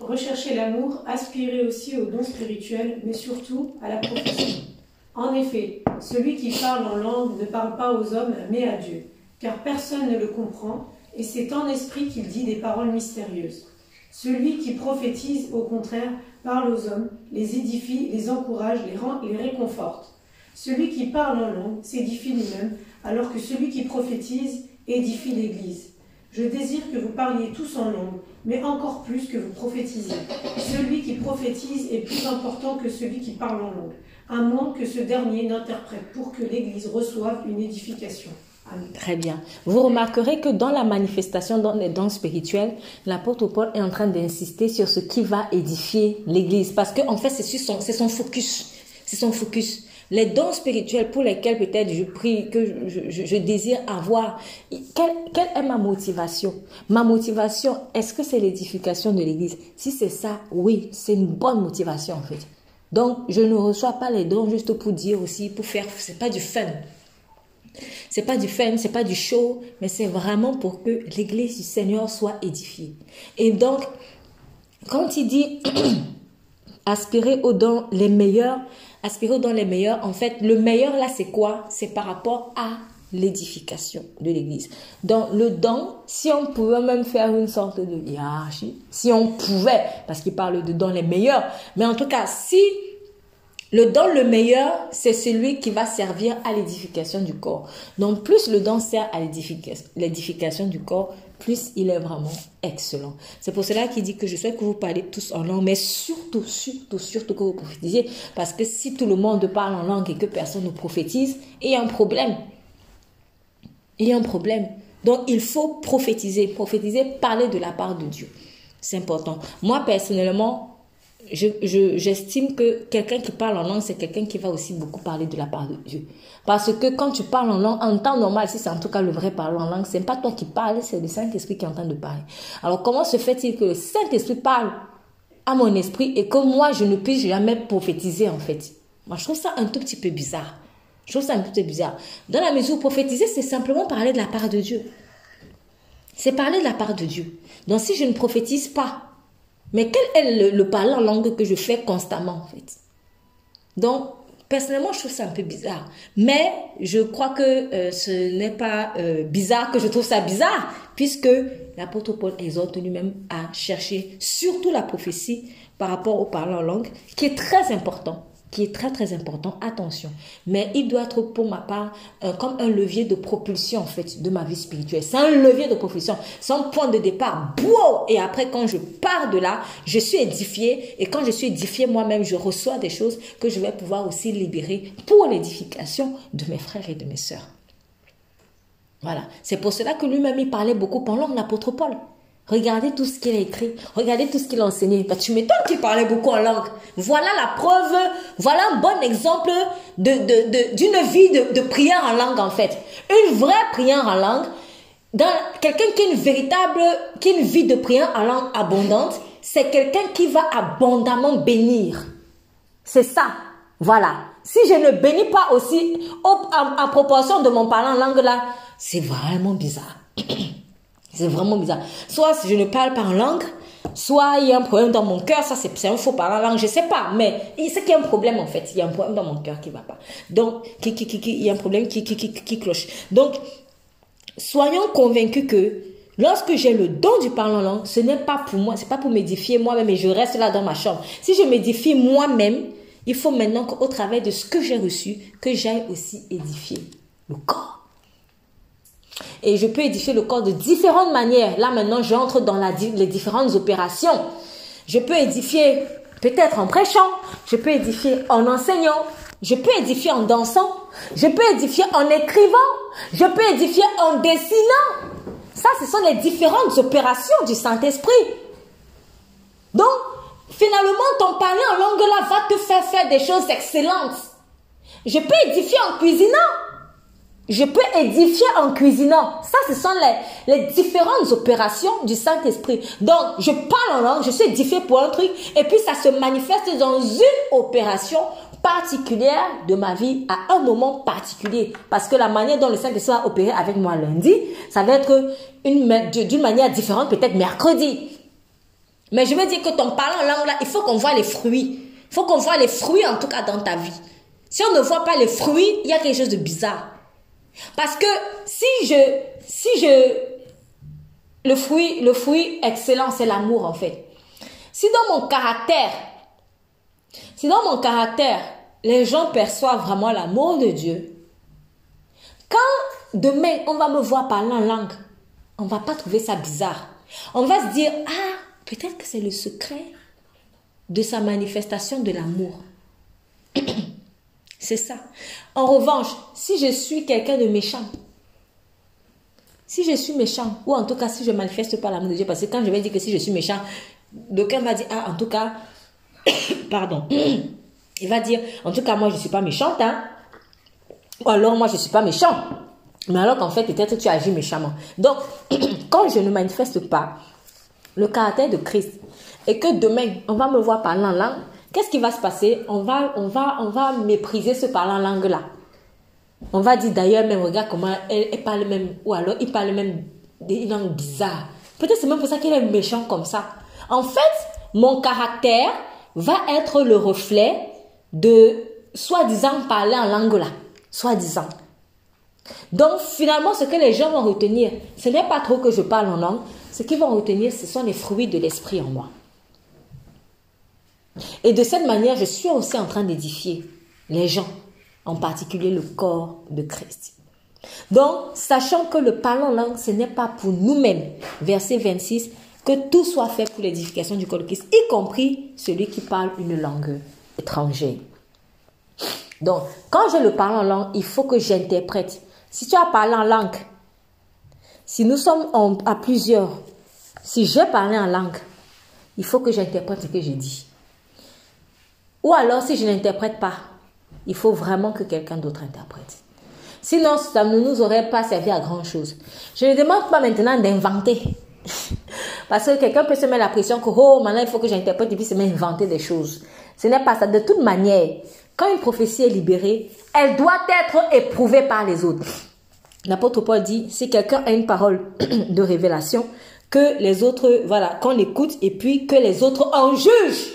Recherchez l'amour, aspirez aussi aux dons spirituels, mais surtout à la prophétie. En effet, celui qui parle en langue ne parle pas aux hommes, mais à Dieu, car personne ne le comprend, et c'est en esprit qu'il dit des paroles mystérieuses. Celui qui prophétise, au contraire, parle aux hommes, les édifie, les encourage, les, rend, les réconforte. Celui qui parle en langue s'édifie lui-même, alors que celui qui prophétise édifie l'Église. Je désire que vous parliez tous en langue, mais encore plus que vous prophétisiez. Celui qui prophétise est plus important que celui qui parle en langue, à moins que ce dernier n'interprète pour que l'Église reçoive une édification. Très bien. Vous remarquerez que dans la manifestation, dans les dons spirituels, l'apôtre Paul est en train d'insister sur ce qui va édifier l'Église. Parce qu'en en fait, c'est son, son focus. C'est son focus. Les dons spirituels pour lesquels peut-être je prie, que je, je, je désire avoir, quelle, quelle, est ma motivation? Ma motivation, est-ce que c'est l'édification de l'Église? Si c'est ça, oui, c'est une bonne motivation en fait. Donc, je ne reçois pas les dons juste pour dire aussi, pour faire, c'est pas du fun. C'est pas du fun, c'est pas du show, mais c'est vraiment pour que l'église du Seigneur soit édifiée. Et donc, quand il dit aspirer aux dons les meilleurs, aspirer dans les meilleurs, en fait, le meilleur là, c'est quoi? C'est par rapport à l'édification de l'Église. Donc le don, si on pouvait même faire une sorte de hiérarchie, si on pouvait, parce qu'il parle de dons les meilleurs, mais en tout cas, si le don le meilleur, c'est celui qui va servir à l'édification du corps. Donc plus le don sert à l'édification du corps, plus il est vraiment excellent. C'est pour cela qu'il dit que je souhaite que vous parlez tous en langue, mais surtout, surtout, surtout que vous prophétisiez. Parce que si tout le monde parle en langue et que personne ne prophétise, il y a un problème. Il y a un problème. Donc il faut prophétiser, prophétiser, parler de la part de Dieu. C'est important. Moi, personnellement, j'estime je, que quelqu'un qui parle en langue, c'est quelqu'un qui va aussi beaucoup parler de la part de Dieu. Parce que quand tu parles en langue, en temps normal, si c'est en tout cas le vrai parler en langue, c'est pas toi qui parles, c'est le Saint-Esprit qui est en train de parler. Alors comment se fait-il que le Saint-Esprit parle à mon esprit et que moi, je ne puisse jamais prophétiser en fait? Moi, je trouve ça un tout petit peu bizarre. Je trouve ça un peu bizarre. Dans la mesure où prophétiser, c'est simplement parler de la part de Dieu. C'est parler de la part de Dieu. Donc si je ne prophétise pas, mais quel est le, le parler en langue que je fais constamment en fait? Donc, personnellement, je trouve ça un peu bizarre. Mais je crois que euh, ce n'est pas euh, bizarre que je trouve ça bizarre, puisque l'apôtre Paul exhorte lui-même à chercher surtout la prophétie par rapport au parler en langue, qui est très important qui est très très important, attention. Mais il doit être pour ma part euh, comme un levier de propulsion en fait de ma vie spirituelle. C'est un levier de propulsion, c'est un point de départ. Wow et après quand je pars de là, je suis édifié et quand je suis édifié moi-même, je reçois des choses que je vais pouvoir aussi libérer pour l'édification de mes frères et de mes sœurs. Voilà, c'est pour cela que lui-même il parlait beaucoup pendant l'apôtre Paul. Regardez tout ce qu'il a écrit. Regardez tout ce qu'il a enseigné. Bah, tu m'étonnes qu'il parlait beaucoup en langue. Voilà la preuve. Voilà un bon exemple d'une vie de, prière en langue, en fait. Une vraie prière en langue. Quelqu'un qui a une véritable, qui a une vie de prière en langue abondante, c'est quelqu'un qui va abondamment bénir. C'est ça. Voilà. Si je ne bénis pas aussi en proportion de mon parler en langue là, c'est vraiment bizarre. C'est vraiment bizarre. Soit je ne parle pas en langue, soit il y a un problème dans mon cœur, ça c'est un faux parler en langue, je sais pas, mais c'est qu'il y a un problème en fait, il y a un problème dans mon cœur qui va pas. Donc, qui, qui, qui, il y a un problème qui, qui, qui, qui cloche. Donc, soyons convaincus que lorsque j'ai le don du parler en langue, ce n'est pas pour moi, c'est pas pour m'édifier moi-même et je reste là dans ma chambre. Si je m'édifie moi-même, il faut maintenant qu'au travers de ce que j'ai reçu, que j'aille aussi édifier le corps. Et je peux édifier le corps de différentes manières. Là, maintenant, j'entre dans les différentes opérations. Je peux édifier peut-être en prêchant. Je peux édifier en enseignant. Je peux édifier en dansant. Je peux édifier en écrivant. Je peux édifier en dessinant. Ça, ce sont les différentes opérations du Saint-Esprit. Donc, finalement, ton parler en langue là va te faire faire des choses excellentes. Je peux édifier en cuisinant. Je peux édifier en cuisinant. Ça, ce sont les, les différentes opérations du Saint-Esprit. Donc, je parle en langue, je suis édifié pour un truc, et puis ça se manifeste dans une opération particulière de ma vie à un moment particulier. Parce que la manière dont le Saint-Esprit va opérer avec moi lundi, ça va être d'une manière différente, peut-être mercredi. Mais je veux dire que ton parler en langue là, il faut qu'on voit les fruits. Il faut qu'on voit les fruits en tout cas dans ta vie. Si on ne voit pas les fruits, il y a quelque chose de bizarre. Parce que si je, si je, le fruit, le fruit excellent, c'est l'amour en fait. Si dans mon caractère, si dans mon caractère, les gens perçoivent vraiment l'amour de Dieu, quand demain on va me voir parler en langue, on va pas trouver ça bizarre. On va se dire, ah, peut-être que c'est le secret de sa manifestation de l'amour. c'est ça. En revanche, si je suis quelqu'un de méchant, si je suis méchant, ou en tout cas si je manifeste pas l'amour de Dieu, parce que quand je vais dire que si je suis méchant, d'aucuns va dire, ah, en tout cas, pardon, il va dire, en tout cas, moi je ne suis pas méchante, hein. Ou alors moi je ne suis pas méchant. Mais alors qu'en fait, peut-être tu agis méchamment. Donc, quand je ne manifeste pas le caractère de Christ et que demain, on va me voir parler en langue, qu'est-ce qui va se passer? On va, on, va, on va mépriser ce parler en langue-là. On va dire d'ailleurs, même regarde comment elle, parle même, ou alors il parle même des langues bizarres. Peut-être c'est même pour ça qu'il est méchant comme ça. En fait, mon caractère va être le reflet de soi-disant parler en langue là. Soi-disant. Donc finalement, ce que les gens vont retenir, ce n'est pas trop que je parle en langue. Ce qu'ils vont retenir, ce sont les fruits de l'esprit en moi. Et de cette manière, je suis aussi en train d'édifier les gens, en particulier le corps de Christ. Donc, sachant que le parler en langue, ce n'est pas pour nous-mêmes, verset 26, que tout soit fait pour l'édification du corps de Christ, y compris celui qui parle une langue étrangère. Donc, quand je le parle en langue, il faut que j'interprète. Si tu as parlé en langue, si nous sommes à plusieurs, si j'ai parlé en langue, il faut que j'interprète ce que j'ai dit. Ou alors, si je n'interprète pas, il faut vraiment que quelqu'un d'autre interprète. Sinon, ça ne nous aurait pas servi à grand chose. Je ne demande pas maintenant d'inventer. Parce que quelqu'un peut se mettre la pression que, oh, maintenant il faut que j'interprète et puis se mettre inventer des choses. Ce n'est pas ça. De toute manière, quand une prophétie est libérée, elle doit être éprouvée par les autres. L'apôtre Paul dit, si quelqu'un a une parole de révélation, que les autres, voilà, qu'on écoute et puis que les autres en jugent.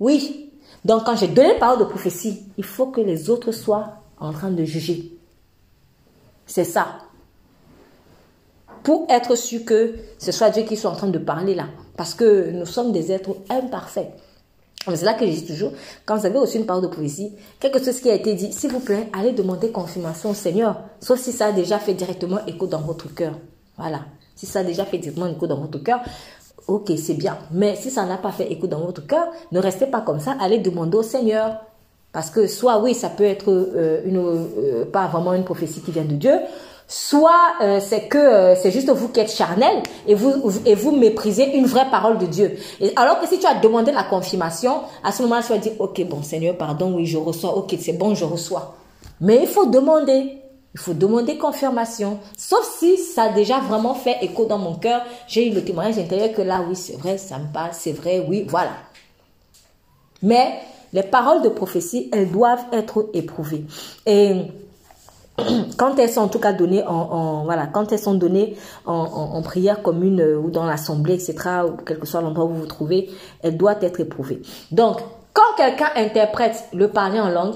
Oui. Donc quand j'ai donné parole de prophétie, il faut que les autres soient en train de juger. C'est ça. Pour être sûr que ce soit Dieu qui soit en train de parler là. Parce que nous sommes des êtres imparfaits. C'est là que je dis toujours, quand vous avez reçu une parole de poésie, quelque chose qui a été dit, s'il vous plaît, allez demander confirmation au Seigneur, sauf si ça a déjà fait directement écho dans votre cœur. Voilà. Si ça a déjà fait directement écho dans votre cœur, ok, c'est bien. Mais si ça n'a pas fait écho dans votre cœur, ne restez pas comme ça, allez demander au Seigneur. Parce que soit oui, ça peut être euh, une, euh, pas vraiment une prophétie qui vient de Dieu, soit euh, c'est que c'est juste vous qui êtes charnel et vous, et vous méprisez une vraie parole de Dieu. Et alors que si tu as demandé la confirmation, à ce moment-là, tu vas dire, ok, bon Seigneur, pardon, oui, je reçois, ok, c'est bon, je reçois. Mais il faut demander. Il faut demander confirmation. Sauf si ça a déjà vraiment fait écho dans mon cœur. J'ai eu le témoignage intérieur que là, oui, c'est vrai, ça me parle, c'est vrai, oui, voilà. Mais les paroles de prophétie, elles doivent être éprouvées. Et quand elles sont en tout cas données en, voilà, quand elles sont données en, prière commune ou dans l'assemblée, etc., ou quel que soit l'endroit où vous vous trouvez, elles doivent être éprouvées. Donc, quand quelqu'un interprète le parler en langue,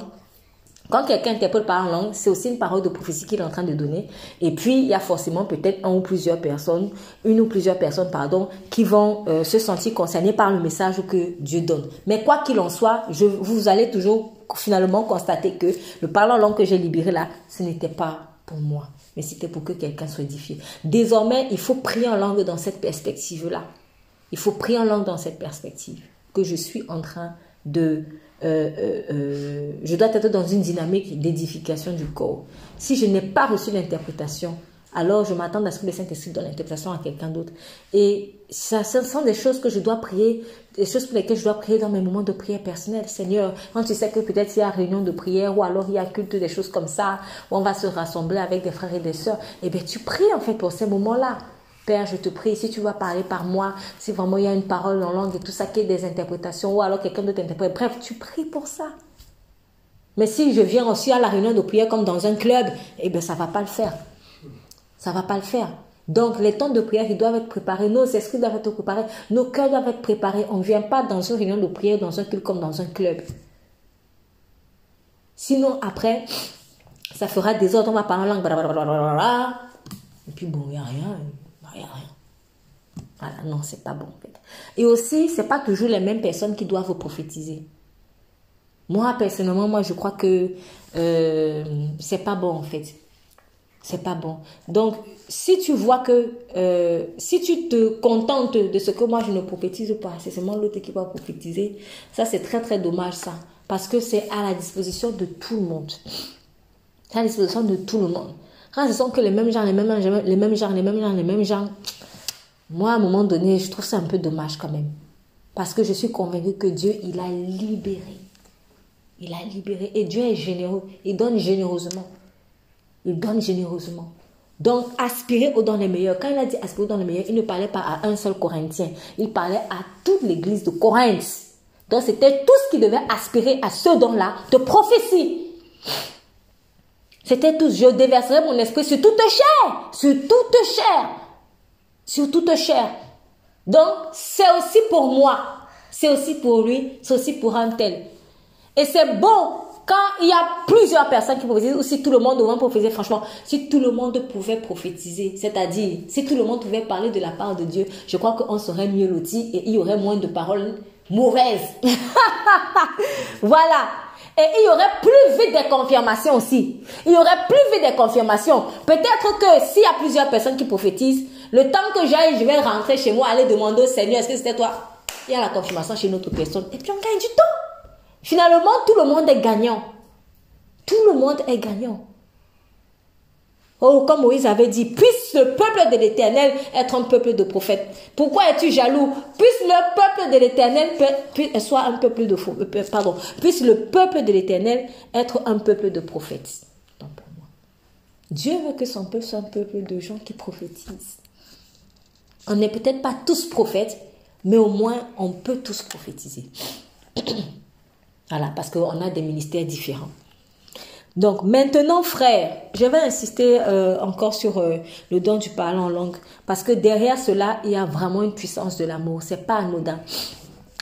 quand quelqu'un interprète par langue, c'est aussi une parole de prophétie qu'il est en train de donner. Et puis, il y a forcément peut-être un ou plusieurs personnes, une ou plusieurs personnes, pardon, qui vont euh, se sentir concernées par le message que Dieu donne. Mais quoi qu'il en soit, vous allez toujours finalement constater que le parler en langue que j'ai libéré là, ce n'était pas pour moi, mais c'était pour que quelqu'un soit édifié. Désormais, il faut prier en langue dans cette perspective-là. Il faut prier en langue dans cette perspective que je suis en train de euh, euh, euh, je dois être dans une dynamique d'édification du corps. Si je n'ai pas reçu l'interprétation, alors je m'attends à ce que le Saint-Esprit donne l'interprétation à quelqu'un d'autre. Et ça, ce sont des choses que je dois prier, des choses pour lesquelles je dois prier dans mes moments de prière personnelle. Seigneur, quand tu sais que peut-être il y a réunion de prière ou alors il y a culte, des choses comme ça, où on va se rassembler avec des frères et des sœurs, eh bien tu pries en fait pour ces moments-là. Père, je te prie, si tu vas parler par moi, si vraiment il y a une parole en langue et tout ça, qui est des interprétations, ou alors quelqu'un d'autre interprète, bref, tu pries pour ça. Mais si je viens aussi à la réunion de prière comme dans un club, eh bien, ça ne va pas le faire. Ça ne va pas le faire. Donc, les temps de prière, ils doivent être préparés. Nos esprits doivent être préparés. Nos cœurs doivent être préparés. On ne vient pas dans une réunion de prière, dans un culte comme dans un club. Sinon, après, ça fera des ordres. On va parler en langue. Et puis, bon, il n'y a rien rien. Voilà, non, c'est pas bon. Et aussi, c'est pas toujours les mêmes personnes qui doivent vous prophétiser. Moi, personnellement, moi, je crois que euh, c'est pas bon, en fait. C'est pas bon. Donc, si tu vois que, euh, si tu te contentes de ce que moi je ne prophétise pas, c'est seulement l'autre qui va prophétiser, ça c'est très très dommage ça. Parce que c'est à la disposition de tout le monde. C'est à la disposition de tout le monde. Quand ce sont que les mêmes gens, les mêmes gens, les mêmes gens, les mêmes gens, les mêmes gens, moi à un moment donné, je trouve ça un peu dommage quand même. Parce que je suis convaincue que Dieu, il a libéré. Il a libéré. Et Dieu est généreux. Il donne généreusement. Il donne généreusement. Donc, aspirer au don les meilleurs. Quand il a dit aspirer au don les meilleurs, il ne parlait pas à un seul Corinthien. Il parlait à toute l'église de Corinthe. Donc, c'était tout ce qui devait aspirer à ce don-là de prophétie. C'était tout. Je déverserai mon esprit sur toute chair. Sur toute chair. Sur toute chair. Donc, c'est aussi pour moi. C'est aussi pour lui. C'est aussi pour un tel. Et c'est bon quand il y a plusieurs personnes qui prophétisent, ou si tout le monde devrait prophétiser, franchement, si tout le monde pouvait prophétiser, c'est-à-dire si tout le monde pouvait parler de la part de Dieu, je crois qu'on serait mieux loti et il y aurait moins de paroles mauvaises. voilà. Et il y aurait plus vite des confirmations aussi. Il y aurait plus vite des confirmations. Peut-être que s'il y a plusieurs personnes qui prophétisent, le temps que j'aille, je vais rentrer chez moi, aller demander au Seigneur, est-ce que c'était toi? Il y a la confirmation chez une autre personne. Et puis on gagne du temps. Finalement, tout le monde est gagnant. Tout le monde est gagnant. Oh, comme Moïse avait dit, puisse le peuple de l'Éternel être un peuple de prophètes. Pourquoi es-tu jaloux? Puisse le peuple de l'Éternel soit un peuple de. Euh, pardon. Puisse le peuple de l'Éternel être un peuple de prophètes. Dieu veut que son peuple soit un peuple de gens qui prophétisent. On n'est peut-être pas tous prophètes, mais au moins on peut tous prophétiser. Voilà, parce qu'on a des ministères différents. Donc maintenant, frère, je vais insister euh, encore sur euh, le don du parler en langue, parce que derrière cela, il y a vraiment une puissance de l'amour. C'est pas anodin.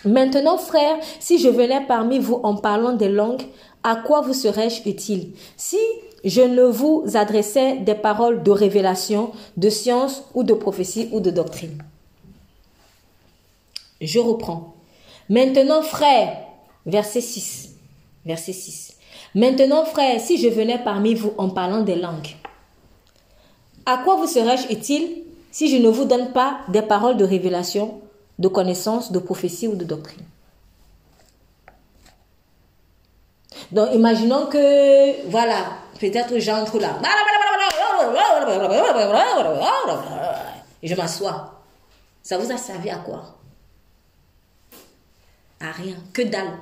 Maintenant, frère, si je venais parmi vous en parlant des langues, à quoi vous serais-je utile? Si je ne vous adressais des paroles de révélation, de science ou de prophétie ou de doctrine. Je reprends. Maintenant, frère, Verset 6. Verset 6. Maintenant, frères, si je venais parmi vous en parlant des langues, à quoi vous serais-je utile si je ne vous donne pas des paroles de révélation, de connaissance, de prophétie ou de doctrine Donc, imaginons que, voilà, peut-être j'entre là. Je m'assois. Ça vous a servi à quoi? À rien, que dalle.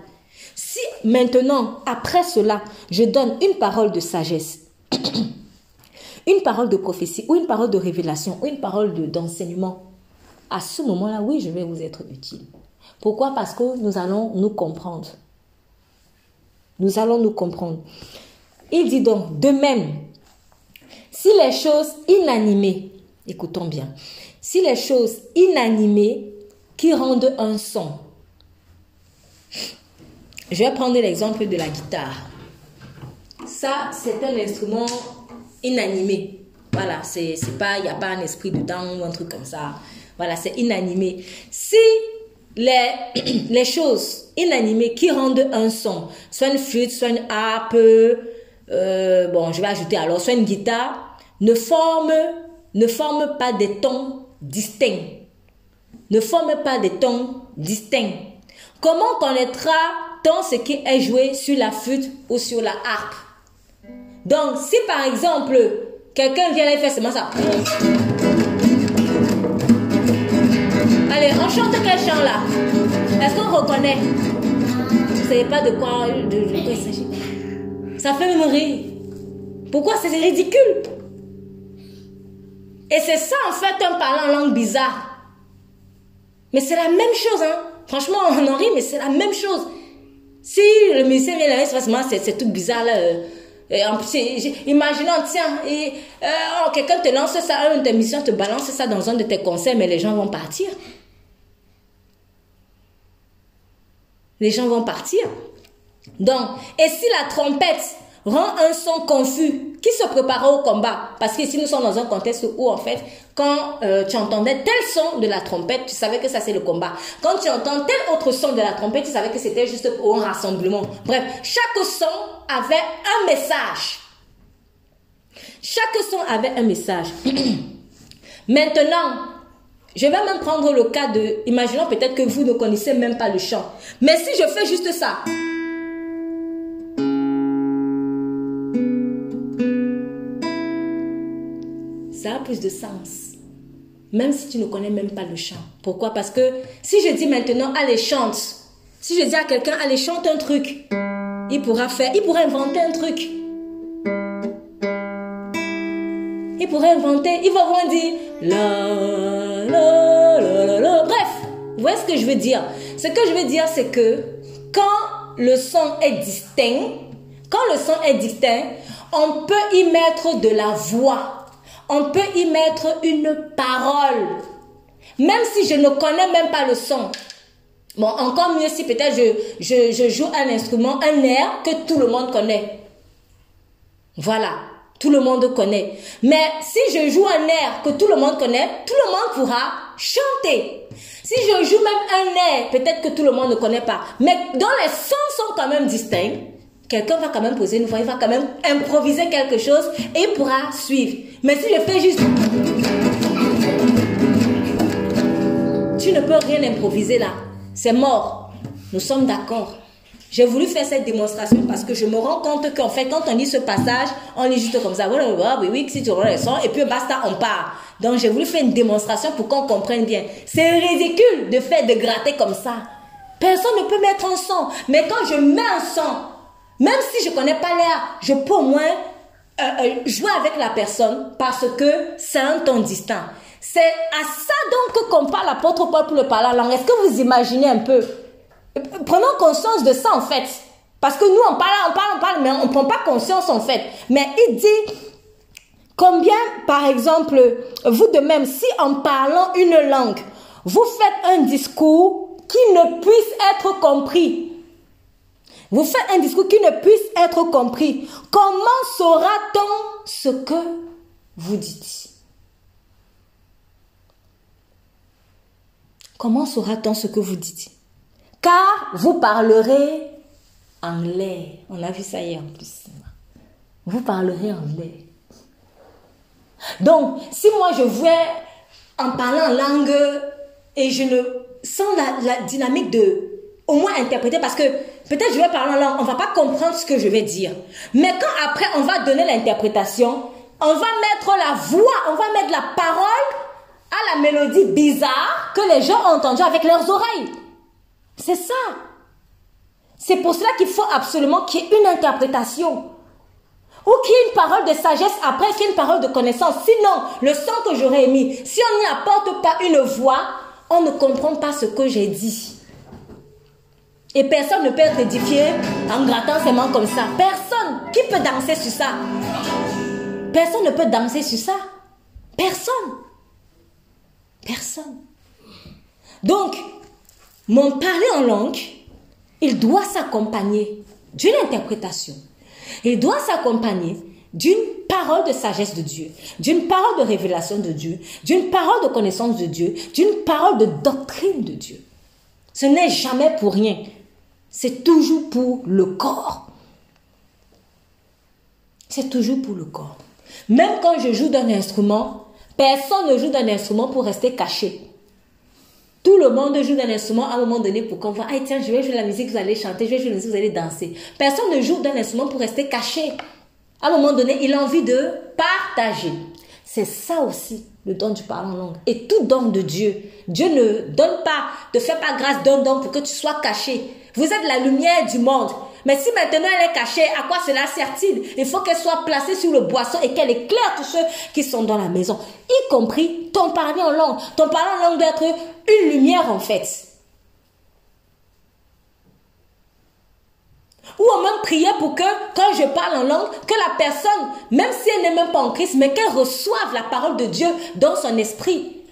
Si maintenant, après cela, je donne une parole de sagesse, une parole de prophétie, ou une parole de révélation, ou une parole d'enseignement, à ce moment-là, oui, je vais vous être utile. Pourquoi? Parce que nous allons nous comprendre. Nous allons nous comprendre. Il dit donc, de même, si les choses inanimées, écoutons bien, si les choses inanimées qui rendent un son, je vais prendre l'exemple de la guitare. Ça, c'est un instrument inanimé. Voilà, c'est pas, il n'y a pas un esprit dedans ou un truc comme ça. Voilà, c'est inanimé. Si les, les choses inanimées qui rendent un son, soit une flûte, soit une harpe, euh, bon, je vais ajouter alors, soit une guitare, ne forment, ne forment pas des tons distincts. Ne forment pas des tons distincts. Comment connaîtra dans ce qui est joué sur la flûte ou sur la harpe. Donc, si par exemple, quelqu'un vient et fait seulement ça. Allez, on chante quel chant là Est-ce qu'on reconnaît? Vous savez pas de quoi, de, il s'agit Ça fait me rire. Pourquoi c'est ridicule? Et c'est ça en fait un parlant en langue bizarre. Mais c'est la même chose, hein. Franchement, on en rit, mais c'est la même chose. Si le musicien vient là, c'est tout bizarre là. Euh, et en plus, imaginons, tiens, euh, oh, quelqu'un te lance ça, une émission te balance ça dans un de tes concerts, mais les gens vont partir. Les gens vont partir. Donc, et si la trompette rend un son confus, qui se prépare au combat Parce que si nous sommes dans un contexte où, en fait, quand euh, tu entendais tel son de la trompette, tu savais que ça c'est le combat. Quand tu entends tel autre son de la trompette, tu savais que c'était juste pour un rassemblement. Bref, chaque son avait un message. Chaque son avait un message. Maintenant, je vais même prendre le cas de, imaginons peut-être que vous ne connaissez même pas le chant. Mais si je fais juste ça, ça a plus de sens. Même si tu ne connais même pas le chant. Pourquoi? Parce que si je dis maintenant, allez, chante. Si je dis à quelqu'un, allez, chante un truc, il pourra faire, il pourra inventer un truc. Il pourrait inventer, il va voir dire la, la, la, la, la. Bref, vous voyez ce que je veux dire Ce que je veux dire, c'est que quand le son est distinct, quand le son est distinct, on peut y mettre de la voix. On peut y mettre une parole. Même si je ne connais même pas le son. Bon, encore mieux si peut-être je, joue un instrument, un air que tout le monde connaît. Voilà tout le monde connaît. Mais si je joue un air que tout le monde connaît, tout le monde pourra chanter. Si je joue même un air, peut-être que tout le monde ne connaît pas, mais dont les sons sont quand même distincts, quelqu'un va quand même poser une voix, il va quand même improviser quelque chose et il pourra suivre. Mais si je fais juste... Tu ne peux rien improviser là. C'est mort. Nous sommes d'accord. J'ai voulu faire cette démonstration parce que je me rends compte qu'en fait, quand on lit ce passage, on lit juste comme ça, oui, oui, si tu le son, et puis basta, on part. Donc, j'ai voulu faire une démonstration pour qu'on comprenne bien. C'est ridicule de faire de gratter comme ça. Personne ne peut mettre un son. Mais quand je mets un son, même si je connais pas l'air, je peux au moins euh, euh, jouer avec la personne parce que c'est un ton distinct. C'est à ça donc qu'on parle l'apôtre Paul pour le parler en langue. Est-ce que vous imaginez un peu? Prenons conscience de ça en fait. Parce que nous, on parle, on parle, on parle, mais on ne prend pas conscience en fait. Mais il dit, combien, par exemple, vous de même, si en parlant une langue, vous faites un discours qui ne puisse être compris, vous faites un discours qui ne puisse être compris, comment saura-t-on ce que vous dites? Comment saura-t-on ce que vous dites? Car vous parlerez anglais. On a vu ça hier en plus. Vous parlerez anglais. Donc, si moi je vois en parlant langue et je ne sens la, dynamique de au moins interpréter parce que peut-être je vais parler en langue, on va pas comprendre ce que je vais dire. Mais quand après on va donner l'interprétation, on va mettre la voix, on va mettre la parole à la mélodie bizarre que les gens ont entendue avec leurs oreilles. C'est ça. C'est pour cela qu'il faut absolument qu'il y ait une interprétation. Ou qu'il y ait une parole de sagesse après qu'il y ait une parole de connaissance. Sinon, le sang que j'aurais émis, si on n'y apporte pas une voix, on ne comprend pas ce que j'ai dit. Et personne ne peut être édifié en grattant ses mains comme ça. Personne. Qui peut danser sur ça Personne ne peut danser sur ça. Personne. Personne. Donc, mon parler en langue, il doit s'accompagner d'une interprétation. Il doit s'accompagner d'une parole de sagesse de Dieu, d'une parole de révélation de Dieu, d'une parole de connaissance de Dieu, d'une parole de doctrine de Dieu. Ce n'est jamais pour rien. C'est toujours pour le corps. C'est toujours pour le corps. Même quand je joue d'un instrument, personne ne joue d'un instrument pour rester caché. Tout le monde joue d'un instrument à un moment donné pour qu'on voit, ah tiens, je vais jouer la musique, vous allez chanter, je vais jouer la musique, vous allez danser. Personne ne joue d'un instrument pour rester caché. À un moment donné, il a envie de partager. C'est ça aussi le don du parler en langue. Et tout don de Dieu. Dieu ne donne pas, ne fait pas grâce d'un don pour que tu sois caché. Vous êtes la lumière du monde. Mais si maintenant elle est cachée, à quoi cela sert-il? Il faut qu'elle soit placée sur le boisson et qu'elle éclaire tous ceux qui sont dans la maison, y compris ton parler en langue. Ton parler en langue doit être une lumière en fait. Ou au même prier pour que, quand je parle en langue, que la personne, même si elle n'est même pas en Christ, mais qu'elle reçoive la parole de Dieu dans son esprit.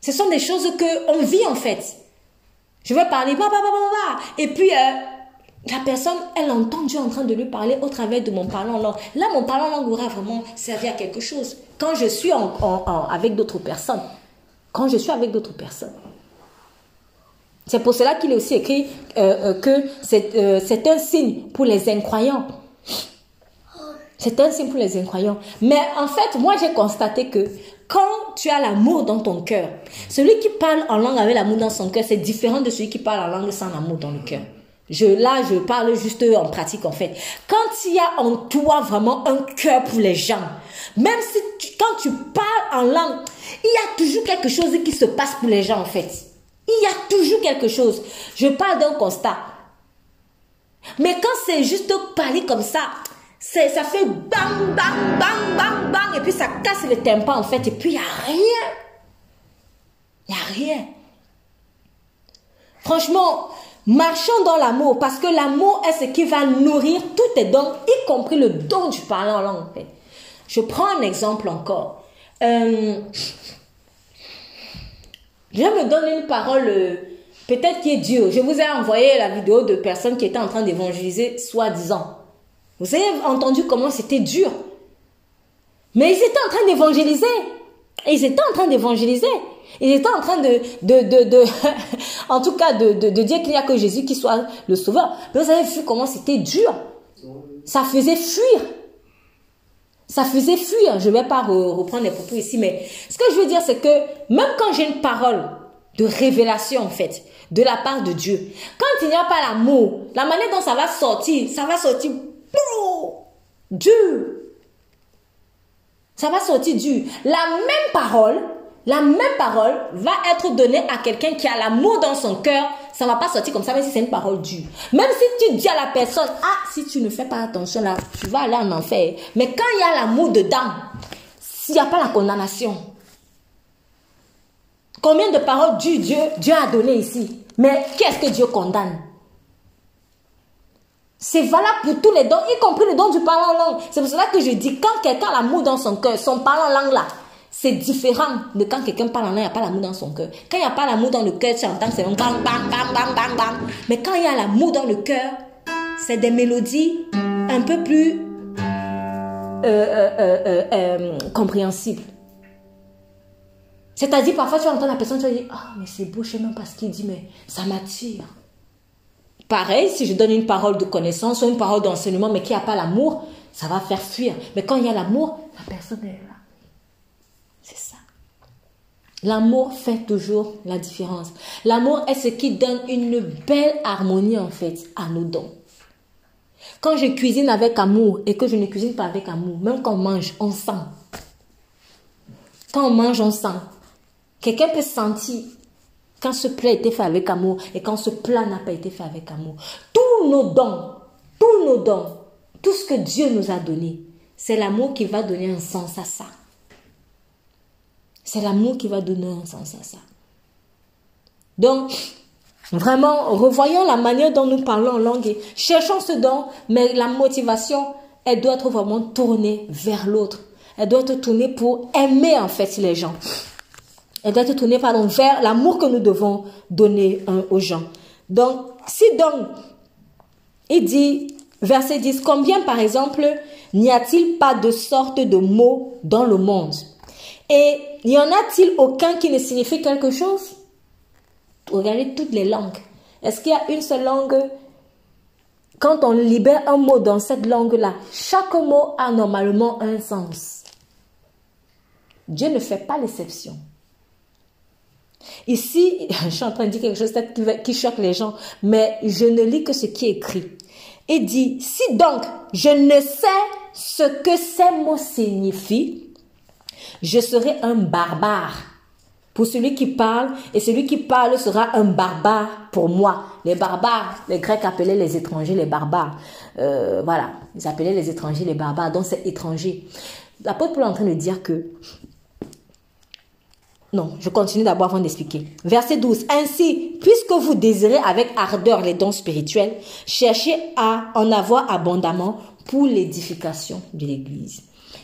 Ce sont des choses que on vit en fait. Je vais parler, bah, bah, bah, et puis euh, la personne, elle entend Dieu en train de lui parler au travers de mon parlant langue. Là, mon parlant langue aura vraiment servi à quelque chose. Quand je suis en, avec d'autres personnes. Quand je suis avec d'autres personnes. C'est pour cela qu'il est aussi écrit euh, euh, que c'est un signe pour les incroyants. C'est un signe pour les incroyants. Mais en fait, moi, j'ai constaté que quand tu as l'amour dans ton cœur, celui qui parle en langue avec l'amour dans son cœur, c'est différent de celui qui parle en langue sans l'amour dans le cœur. Je, là, je parle juste en pratique, en fait. Quand il y a en toi vraiment un cœur pour les gens, même si quand tu parles en langue, il y a toujours quelque chose qui se passe pour les gens, en fait. Il y a toujours quelque chose. Je parle d'un constat. Mais quand c'est juste parler comme ça, ça fait bang, bang, bang, bang, bang, et puis ça casse le tympan, en fait, et puis il n'y a rien. Il n'y a rien. Franchement, marchons dans l'amour, parce que l'amour est ce qui va nourrir tous tes dons, y compris le don du parler en langue, en fait. Je prends un exemple encore. Euh, je me donne une parole, euh, peut-être qui est Dieu. Je vous ai envoyé la vidéo de personnes qui étaient en train d'évangéliser, soi-disant. Vous avez entendu comment c'était dur. Mais ils étaient en train d'évangéliser. Ils étaient en train d'évangéliser. Ils étaient en train de, de, de, en tout cas, de, de, dire qu'il n'y a que Jésus qui soit le sauveur. Mais vous avez vu comment c'était dur. Ça faisait fuir. Ça faisait fuir. Je ne vais pas reprendre les propos ici, mais ce que je veux dire, c'est que même quand j'ai une parole de révélation, en fait, de la part de Dieu, quand il n'y a pas l'amour, la manière dont ça va sortir, ça va sortir dur. Ça va sortir dur. La même parole, la même parole va être donnée à quelqu'un qui a l'amour dans son cœur. Ça va pas sortir comme ça, même si c'est une parole dure. Même si tu dis à la personne, ah, si tu ne fais pas attention là, tu vas aller en enfer. Mais quand il y a l'amour dedans, s'il n'y a pas la condamnation, combien de paroles dures Dieu, Dieu a donné ici? Mais qu'est-ce que Dieu condamne? C'est valable pour tous les dons, y compris le don du parler en langue. C'est pour cela que je dis, quand quelqu'un a l'amour dans son cœur, son parler en langue là, c'est différent de quand quelqu'un parle en langue, il n'y a pas l'amour dans son cœur. Quand il n'y a pas l'amour dans le cœur, tu entends c'est un bang, bang, bang, bang, bang, bang. Mais quand il y a l'amour dans le cœur, c'est des mélodies un peu plus euh, euh, euh, compréhensibles. C'est-à-dire, parfois, tu entends la personne, tu vas dire, ah, mais c'est beau, je sais même pas ce qu'il dit, mais ça m'attire. Pareil, si je donne une parole de connaissance ou une parole d'enseignement, mais qui n'a pas l'amour, ça va faire fuir. Mais quand il y a l'amour, la personne est là. C'est ça. L'amour fait toujours la différence. L'amour est ce qui donne une belle harmonie, en fait, à nos dons. Quand je cuisine avec amour et que je ne cuisine pas avec amour, même quand on mange, on sent. Quand on mange, on sent. Quelqu'un peut sentir quand ce plat a été fait avec amour et quand ce plat n'a pas été fait avec amour. Tous nos dons, tous nos dons, tout ce que Dieu nous a donné, c'est l'amour qui va donner un sens à ça. C'est l'amour qui va donner un sens à ça. Donc, vraiment, revoyons la manière dont nous parlons en langue et cherchons ce don, mais la motivation, elle doit être vraiment tournée vers l'autre. Elle doit être tournée pour aimer en fait les gens. Elle doit être tournée pardon, vers l'amour que nous devons donner hein, aux gens. Donc, si donc, il dit, verset 10, combien par exemple n'y a-t-il pas de sorte de mots dans le monde? Et n'y en a-t-il aucun qui ne signifie quelque chose? Regardez toutes les langues. Est-ce qu'il y a une seule langue? Quand on libère un mot dans cette langue-là, chaque mot a normalement un sens. Dieu ne fait pas l'exception. Ici, je suis en train de dire quelque chose qui, choque les gens, mais je ne lis que ce qui est écrit. Et dit, si donc je ne sais ce que ces mots signifient, je serai un barbare pour celui qui parle, et celui qui parle sera un barbare pour moi. Les barbares, les Grecs appelaient les étrangers les barbares. Euh, voilà, ils appelaient les étrangers les barbares, donc c'est étranger. L'apôtre Paul est en train de dire que non, je continue d'abord avant d'expliquer. Verset 12. Ainsi, puisque vous désirez avec ardeur les dons spirituels, cherchez à en avoir abondamment pour l'édification de l'Église.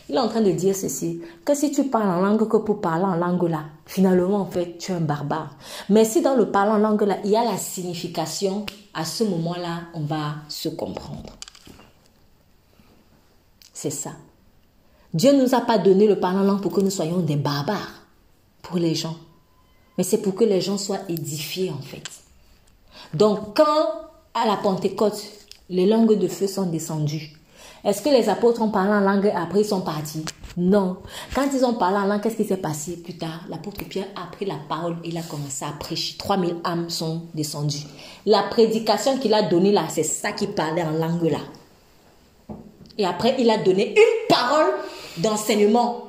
Il est en train de dire ceci, que si tu parles en langue que pour parler en langue là, finalement en fait tu es un barbare. Mais si dans le parler en langue là, il y a la signification, à ce moment-là, on va se comprendre. C'est ça. Dieu ne nous a pas donné le parler en langue pour que nous soyons des barbares pour les gens. Mais c'est pour que les gens soient édifiés en fait. Donc quand à la Pentecôte, les langues de feu sont descendues, Est-ce que les apôtres ont parlé en langue et après ils sont partis? Non. Quand ils ont parlé en langue, qu'est-ce qui s'est passé plus tard? L'apôtre Pierre a pris la parole et il a commencé à prêcher. 3000 âmes sont descendues. La prédication qu'il a donnée là, c'est ça qui parlait en langue là. Et après, il a donné une parole d'enseignement.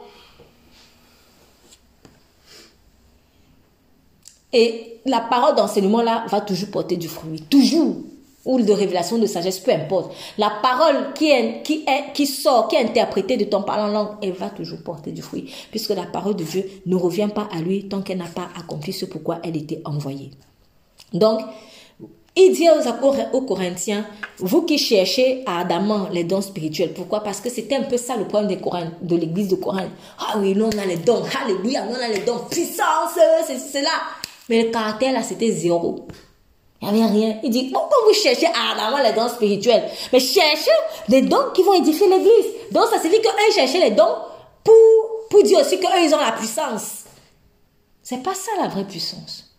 Et la parole d'enseignement là va toujours porter du fruit. Toujours ou de révélation de sagesse, peu importe. La parole qui, est, qui, est, qui sort, qui est interprétée de ton parlant langue, elle va toujours porter du fruit. Puisque la parole de Dieu ne revient pas à lui tant qu'elle n'a pas accompli ce pourquoi elle était envoyée. Donc, il dit aux, Corinthiens, vous qui cherchez ardemment les dons spirituels, pourquoi? Parce que c'était un peu ça le problème de l'église de Corinthe. Ah oui, nous on a les dons, alléluia, nous on a les dons, puissance, c'est cela. Mais le caractère là, c'était zéro. Il n'y avait rien. Il dit, pourquoi vous cherchez ardemment les dons spirituels Mais cherchez des dons qui vont édifier l'église. Donc ça signifie qu'eux cherchaient les dons pour, pour dire aussi qu'eux, ils ont la puissance. C'est pas ça la vraie puissance.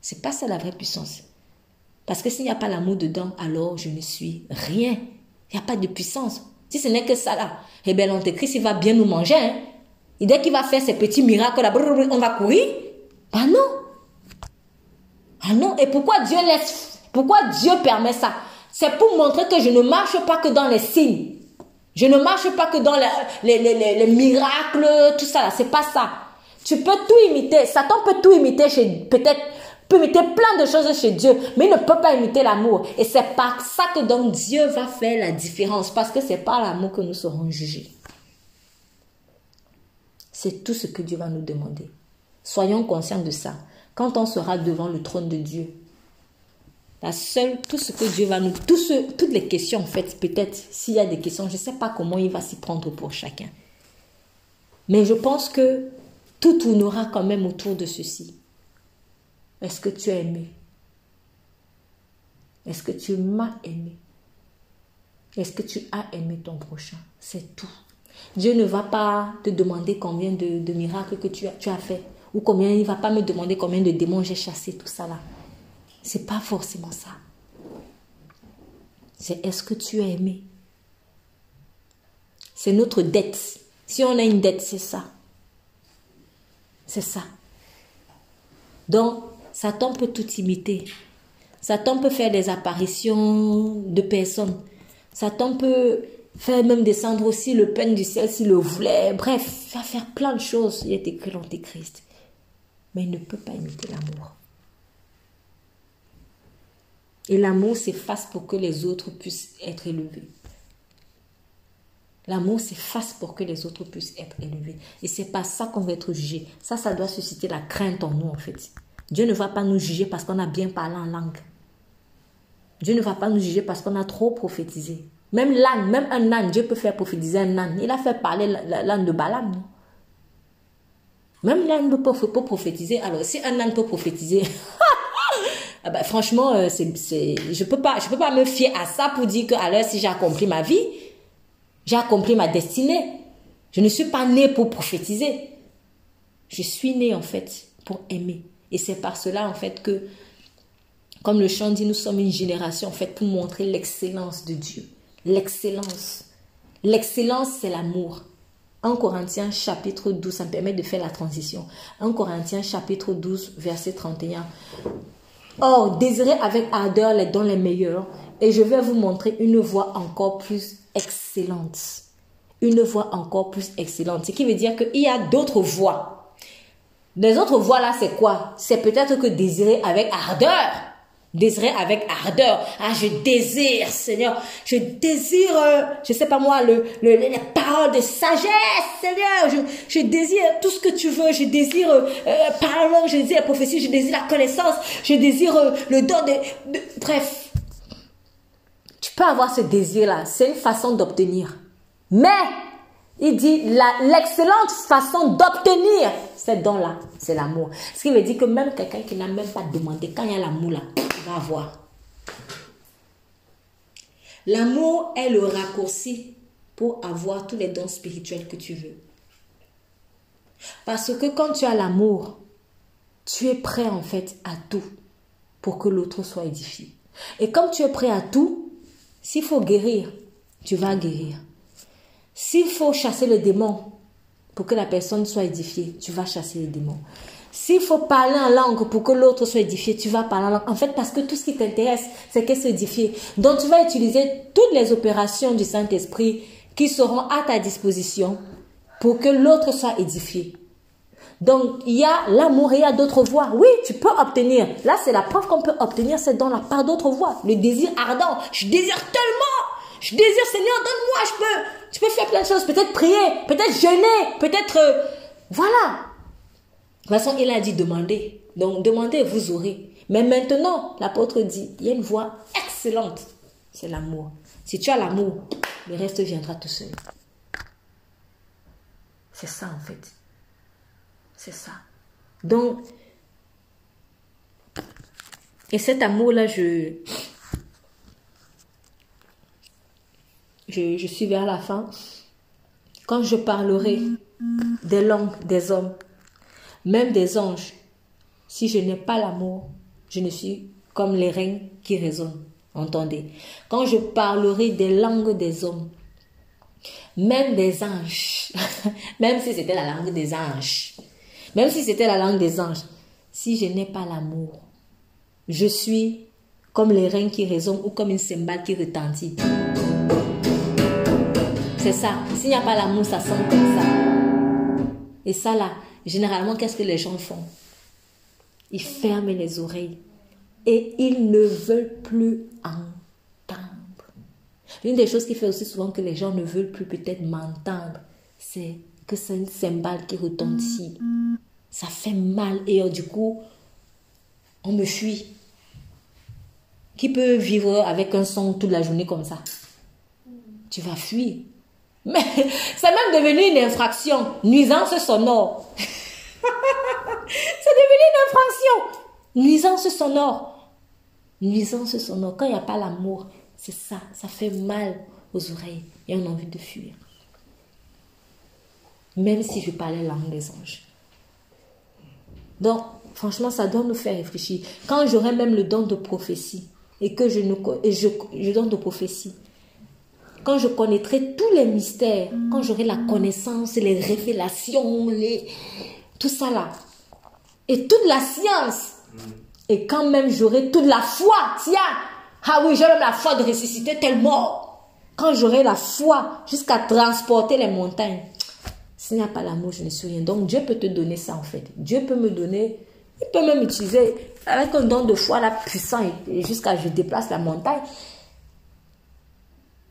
C'est pas ça la vraie puissance. Parce que s'il n'y a pas l'amour dedans, alors je ne suis rien. Il n'y a pas de puissance. Si ce n'est que ça là, eh bien l'antéchrist, il va bien nous manger. Hein? Et dès qu'il va faire ses petits miracles là, on va courir. Ben non. Ah non, et pourquoi Dieu laisse, pourquoi Dieu permet ça? C'est pour montrer que je ne marche pas que dans les signes. Je ne marche pas que dans les, les, les, les miracles, tout ça là. C'est pas ça. Tu peux tout imiter. Satan peut tout imiter chez, peut-être, peut imiter plein de choses chez Dieu, mais il ne peut pas imiter l'amour. Et c'est par ça que donc Dieu va faire la différence, parce que c'est par l'amour que nous serons jugés. C'est tout ce que Dieu va nous demander. Soyons conscients de ça quand on sera devant le trône de Dieu. La seule, tout ce que Dieu va nous, toutes les questions en fait, peut-être s'il y a des questions, je ne sais pas comment il va s'y prendre pour chacun. Mais je pense que tout tournera quand même autour de ceci. Est-ce que tu as aimé? Est-ce que tu m'as aimé? Est-ce que tu as aimé ton prochain? C'est tout. Dieu ne va pas te demander combien de, miracles que tu as fait. Ou combien, il ne va pas me demander combien de démons j'ai chassé, tout ça là. C'est pas forcément ça. C'est est-ce que tu as aimé? C'est notre dette. Si on a une dette, c'est ça. C'est ça. Donc, Satan peut tout imiter. Satan peut faire des apparitions de personnes. Satan peut faire même descendre aussi le pain du ciel s'il le voulait. Bref, faire plein de choses. Il est écrit l'Antéchrist mais il ne peut pas imiter l'amour. Et l'amour s'efface pour que les autres puissent être élevés. L'amour s'efface pour que les autres puissent être élevés. Et c'est pas ça qu'on va être jugé. Ça, ça doit susciter la crainte en nous, en fait. Dieu ne va pas nous juger parce qu'on a bien parlé en langue. Dieu ne va pas nous juger parce qu'on a trop prophétisé. Même l'âne, même un âne, Dieu peut faire prophétiser un âne. Il a fait parler l'âne de Balaam. Même l'âne peut, peut prophétiser. Alors, si un âne peut prophétiser, ah ben, franchement, euh, c'est, je peux pas, peux pas me fier à ça pour dire que, alors, si j'ai accompli ma vie, j'ai accompli ma destinée. Je ne suis pas né pour prophétiser. Je suis né, en fait, pour aimer. Et c'est par cela, en fait, que, comme le chant dit, nous sommes une génération, en fait, pour montrer l'excellence de Dieu. L'excellence. L'excellence, c'est l'amour. 1 Corinthiens chapitre 12, ça me permet de faire la transition. 1 Corinthiens chapitre 12, verset 31. Or, désirez avec ardeur les dons les meilleurs, et je vais vous montrer une voie encore plus excellente. Une voie encore plus excellente. Ce qui veut dire qu'il y a d'autres voies. Les autres voies là, c'est quoi? C'est peut-être que désirer avec ardeur désirer avec ardeur. Ah, je désire, Seigneur. Je désire, euh, je sais pas moi, le, le, les paroles de sagesse, Seigneur. Je, je désire tout ce que tu veux. Je désire euh, euh je désire la prophétie, je désire la connaissance, je désire euh, le don de, Bref. Tu peux avoir ce désir-là. C'est une façon d'obtenir. Mais, il dit, l'excellente façon d'obtenir ces dons-là, c'est l'amour. Ce qui veut dire que même quelqu'un qui n'a même pas demandé, quand il y a l'amour là, avoir. L'amour est le raccourci pour avoir tous les dons spirituels que tu veux. Parce que quand tu as l'amour, tu es prêt en fait à tout pour que l'autre soit édifié. Et comme tu es prêt à tout, s'il faut guérir, tu vas guérir. S'il faut chasser le démon pour que la personne soit édifiée, tu vas chasser le démon. S'il faut parler en langue pour que l'autre soit édifié, tu vas parler en langue. En fait, parce que tout ce qui t'intéresse, c'est qu'elle soit édifiée. Donc, tu vas utiliser toutes les opérations du Saint-Esprit qui seront à ta disposition pour que l'autre soit édifié. Donc, il y a l'amour et il y a d'autres voies. Oui, tu peux obtenir. Là, c'est la preuve qu'on peut obtenir, c'est dans la part d'autres voies. Le désir ardent. Je désire tellement. Je désire, Seigneur, donne-moi, je peux, tu peux faire plein de choses. Peut-être prier, peut-être jeûner, peut-être, euh, voilà. De toute façon, il a dit demander. Donc, demandez, vous aurez. Mais maintenant, l'apôtre dit, il y a une voie excellente. C'est l'amour. Si tu as l'amour, le reste viendra tout seul. C'est ça, en fait. C'est ça. Donc, et cet amour-là, je, je, suis vers la fin. Quand je parlerai des langues des hommes, même des anges. Si je n'ai pas l'amour, je ne suis comme les reins qui résonnent. Entendez. Quand je parlerai des langues des hommes, même des anges, même si c'était la langue des anges, même si c'était la langue des anges, si je n'ai pas l'amour, je suis comme les reins qui résonnent ou comme une cymbale qui retentit. C'est ça. S'il n'y a pas l'amour, ça sonne comme ça. Et ça là, généralement, qu'est-ce que les gens font? Ils ferment les oreilles et ils ne veulent plus entendre. L'une des choses qui fait aussi souvent que les gens ne veulent plus peut-être m'entendre, c'est que c'est une cymbale qui retentit. Ça fait mal et euh, du coup, on me fuit. Qui peut vivre avec un son toute la journée comme ça? Tu vas fuir. Mais c'est même devenu une infraction. Nuisance sonore. c'est devenu une infraction. Nuisance sonore. Nuisance sonore. Quand il n'y a pas l'amour, c'est ça. Ça fait mal aux oreilles et on a envie de fuir. Même si je parlais la langue des anges. Donc, franchement, ça doit nous faire réfléchir. Quand j'aurai même le don de prophétie et que je, je donne de prophétie, quand je connaîtrai tous les mystères, quand j'aurai la connaissance, les révélations, les... tout ça là, et toute la science, et quand même j'aurai toute la foi, tiens, ah oui, j'aurai la foi de ressusciter tellement, quand j'aurai la foi jusqu'à transporter les montagnes, s'il n'y a pas l'amour, je ne suis rien. Donc Dieu peut te donner ça en fait. Dieu peut me donner, il peut même utiliser avec un don de foi là puissant jusqu'à je déplace la montagne.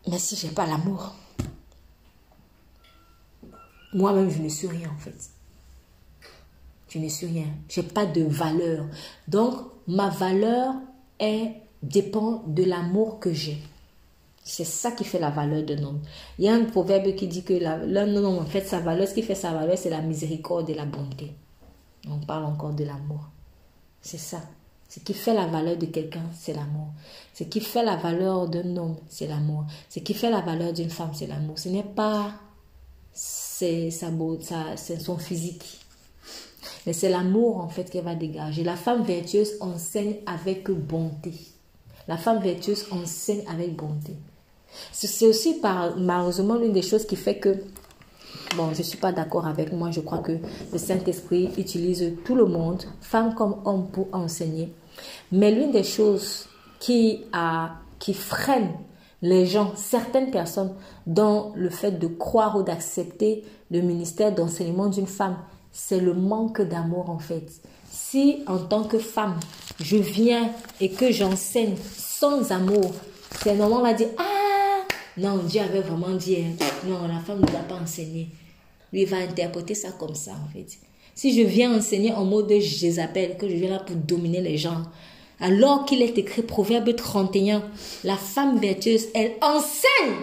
Mais si je n'ai pas l'amour, moi-même, je ne suis rien en fait. Je ne suis rien. Je n'ai pas de valeur. Donc, ma valeur est, dépend de l'amour que j'ai. C'est ça qui fait la valeur d'un homme. Il y a un proverbe qui dit que l'un homme, en fait, sa valeur, ce qui fait sa valeur, c'est la miséricorde et la bonté. On parle encore de l'amour. C'est ça. Ce qui fait la valeur de quelqu'un, c'est l'amour. Ce qui fait la valeur d'un homme, c'est l'amour. Ce qui fait la valeur d'une femme, c'est l'amour. Ce n'est pas c'est sa c'est son physique. Mais c'est l'amour en fait qu'elle va dégager. La femme vertueuse enseigne avec bonté. La femme vertueuse enseigne avec bonté. C'est aussi par, malheureusement l'une des choses qui fait que Bon, je ne suis pas d'accord avec moi. Je crois que le Saint-Esprit utilise tout le monde, femme comme homme, pour enseigner. Mais l'une des choses qui, freine les gens, certaines personnes, dans le fait de croire ou d'accepter le ministère d'enseignement d'une femme, c'est le manque d'amour en fait. Si en tant que femme, je viens et que j'enseigne sans amour, c'est on va dire, ah, non, Dieu avait vraiment dit, hein. non, la femme ne doit pas enseigner. Lui va interpréter ça comme ça, en fait. Si je viens enseigner en mode Jézabel, que je viens là pour dominer les gens, alors qu'il est écrit Proverbe 31, la femme vertueuse, elle enseigne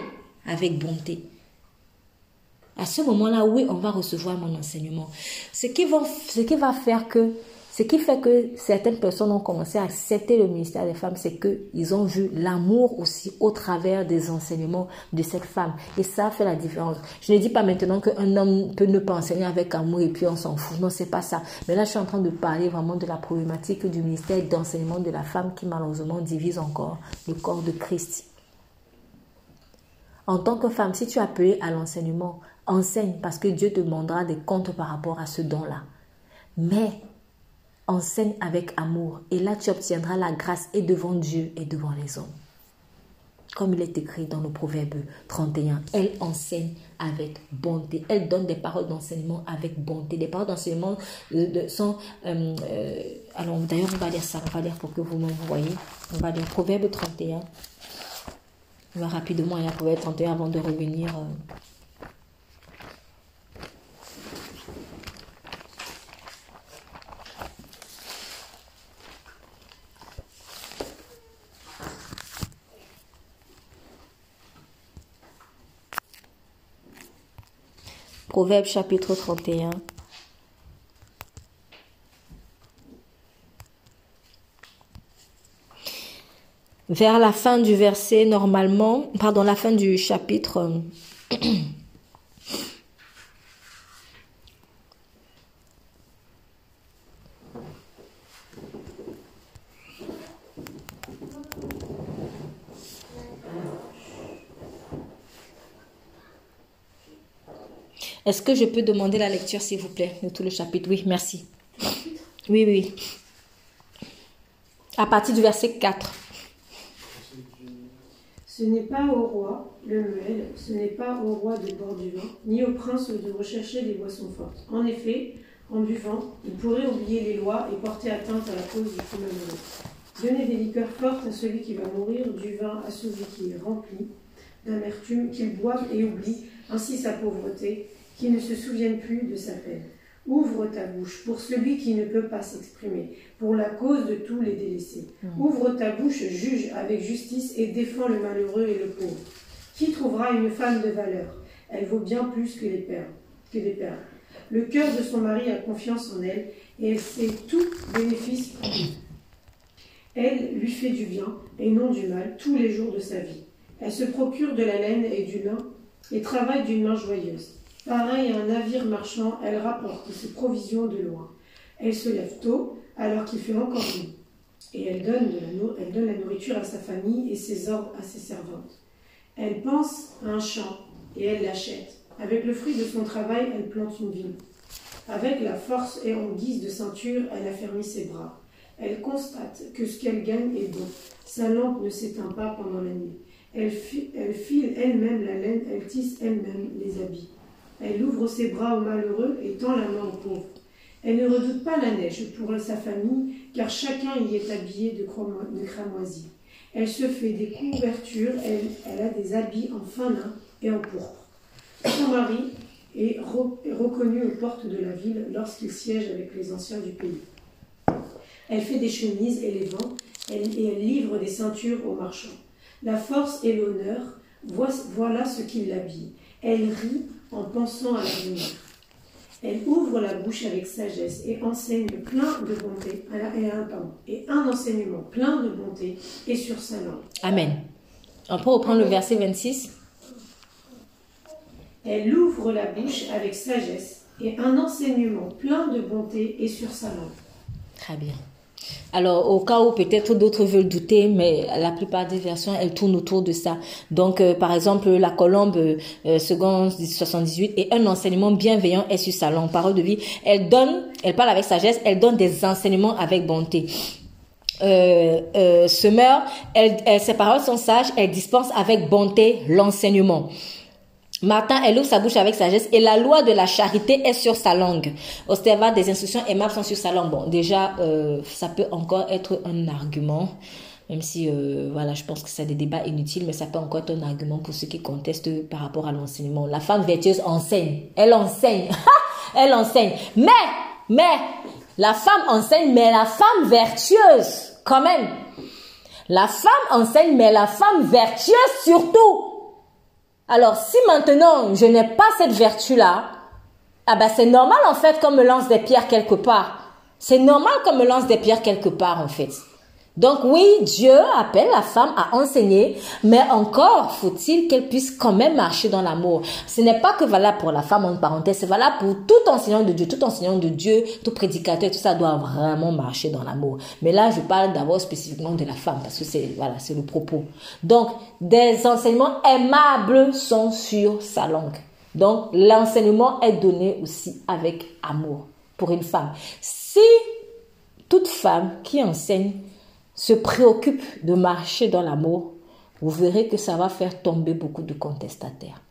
avec bonté. À ce moment-là, oui, on va recevoir mon enseignement. Ce qui ce qui va faire que ce qui fait que certaines personnes ont commencé à accepter le ministère des femmes, c'est qu'ils ont vu l'amour aussi au travers des enseignements de cette femme. Et ça fait la différence. Je ne dis pas maintenant qu'un homme peut ne pas enseigner avec amour et puis on s'en fout. Non, c'est pas ça. Mais là, je suis en train de parler vraiment de la problématique du ministère d'enseignement de la femme qui malheureusement divise encore le corps de Christ. En tant que femme, si tu es appelée à l'enseignement, enseigne parce que Dieu te demandera des comptes par rapport à ce don-là. Mais enseigne avec amour et là tu obtiendras la grâce et devant Dieu et devant les hommes. Comme il est écrit dans le Proverbe 31, elle enseigne avec bonté. Elle donne des paroles d'enseignement avec bonté. Des paroles d'enseignement euh, sont... Euh, euh, alors d'ailleurs, on va lire ça. On va lire pour que vous me voyez. On va lire Proverbe 31. On va rapidement lire Proverbe 31 avant de revenir. Proverbe chapitre 31. Vers la fin du verset, normalement, pardon, la fin du chapitre. Est-ce que je peux demander la lecture, s'il vous plaît, de tout le chapitre? Oui, merci. Oui, oui. À partir du verset 4. Ce n'est pas au roi, le muel, ce n'est pas au roi de boire du vin, ni au prince de rechercher des boissons fortes. En effet, en buvant, il pourrait oublier les lois et porter atteinte à la cause du plus Donnez des liqueurs fortes à celui qui va mourir, du vin à celui qui est rempli d'amertume, qu'il boive et oublie ainsi sa pauvreté, qui ne se souvienne plus de sa peine. Ouvre ta bouche pour celui qui ne peut pas s'exprimer, pour la cause de tous les délaissés. Hmm. Ouvre ta bouche, juge avec justice et défends le malheureux et le pauvre. Qui trouvera une femme de valeur? Elle vaut bien plus que les perles. Que les perles. Le cœur de son mari a confiance en elle et elle sait tout bénéfice pour lui. Elle lui fait du bien et non du mal tous les jours de sa vie. Elle se procure de la laine et du lin et travaille d'une main joyeuse. Pareil à un navire marchand, elle rapporte ses provisions de loin. Elle se lève tôt, alors qu'il fait encore nuit. Et elle donne, la, elle donne la nourriture à sa famille et ses ordres à ses servantes. Elle pense à un champ et elle l'achète. Avec le fruit de son travail, elle plante une ville. Avec la force et en guise de ceinture, elle affermit ses bras. Elle constate que ce qu'elle gagne est bon. Sa lampe ne s'éteint pas pendant la nuit. Elle file elle-même la laine, elle tisse elle-même les habits. Elle ouvre ses bras aux malheureux et tend la main aux pauvres. Elle ne redoute pas la neige pour sa famille, car chacun y est habillé de, cramoisi. Elle se fait des couvertures, elle, a des habits en fin lin et en pourpre. Son mari est, reconnu aux portes de la ville lorsqu'il siège avec les anciens du pays. Elle fait des chemises et les vend, et elle livre des ceintures aux marchands. La force et l'honneur, voilà ce qui l'habille. Elle rit en pensant à l'avenir. Elle ouvre la bouche avec sagesse et enseigne plein de bonté et un, et un enseignement plein de bonté et sur sa langue. Amen. On peut reprendre le verset 26. Elle ouvre la bouche avec sagesse et un enseignement plein de bonté et sur sa langue. Très bien. Alors, au cas où peut-être d'autres veulent douter, mais la plupart des versions, elles tournent autour de ça. Donc, euh, par exemple, la colombe euh, seconde 78 et un enseignement bienveillant est sur sa langue, parole de vie. Elle donne, elle parle avec sagesse, elle donne des enseignements avec bonté. Euh, euh, ses paroles sont sages, elle dispense avec bonté l'enseignement. Martin, elle ouvre sa bouche avec sagesse et la loi de la charité est sur sa langue. Ostéva, des instructions aimables sont sur sa langue. Bon, déjà, euh, ça peut encore être un argument, même si, euh, voilà, je pense que c'est des débats inutiles, mais ça peut encore être un argument pour ceux qui contestent par rapport à l'enseignement. La femme vertueuse enseigne. Elle enseigne. elle enseigne. Mais, mais, la femme enseigne, mais la femme vertueuse, quand même. La femme enseigne, mais la femme vertueuse surtout. Alors, si maintenant je n'ai pas cette vertu-là, ah ben c'est normal en fait qu'on me lance des pierres quelque part. C'est normal qu'on me lance des pierres quelque part en fait. Donc oui, Dieu appelle la femme à enseigner, mais encore faut-il qu'elle puisse quand même marcher dans l'amour. Ce n'est pas que valable pour la femme en parenthèse, c'est valable pour tout enseignant de Dieu, tout enseignant de Dieu, tout prédicateur, tout ça doit vraiment marcher dans l'amour. Mais là, je parle d'abord spécifiquement de la femme parce que c'est voilà, c'est le propos. Donc, des enseignements aimables sont sur sa langue. Donc, l'enseignement est donné aussi avec amour pour une femme. Si toute femme qui enseigne se préoccupe de marcher dans l'amour, vous verrez que ça va faire tomber beaucoup de contestataires.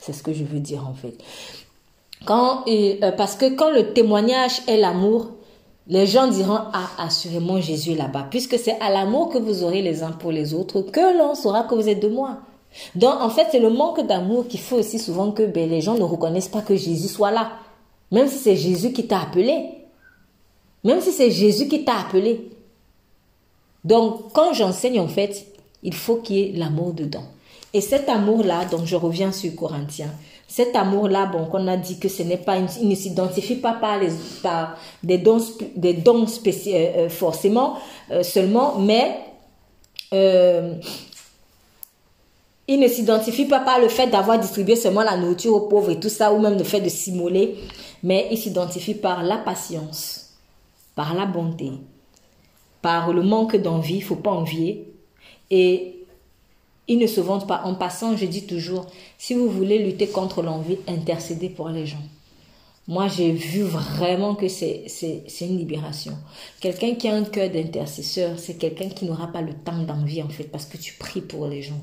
C'est ce que je veux dire en fait. Quand, euh, parce que quand le témoignage est l'amour, les gens diront Ah, assurément, Jésus est là-bas. Puisque c'est à l'amour que vous aurez les uns pour les autres que l'on saura que vous êtes de moi. Donc, en fait, c'est le manque d'amour qui fait aussi souvent que ben, les gens ne reconnaissent pas que Jésus soit là. Même si c'est Jésus qui t'a appelé. Même si c'est Jésus qui t'a appelé. Donc, quand j'enseigne, en fait, il faut qu'il y ait l'amour dedans. Et cet amour-là, donc je reviens sur Corinthiens, cet amour-là, bon, qu'on a dit que ce n'est pas, il ne s'identifie pas par, les, par des dons, des spéciaux, euh, euh, forcément, euh, seulement, mais il ne s'identifie pas par le fait d'avoir distribué seulement la nourriture aux pauvres et tout ça, ou même le fait de s'immoler, mais il s'identifie par la patience, par la bonté, par le manque d'envie, faut pas envier, et il ne se vante pas. En passant, je dis toujours, si vous voulez lutter contre l'envie, intercédez pour les gens. Moi, j'ai vu vraiment que c'est une libération. Quelqu'un qui a un cœur d'intercesseur, c'est quelqu'un qui n'aura pas le temps d'envie, en fait, parce que tu pries pour les gens.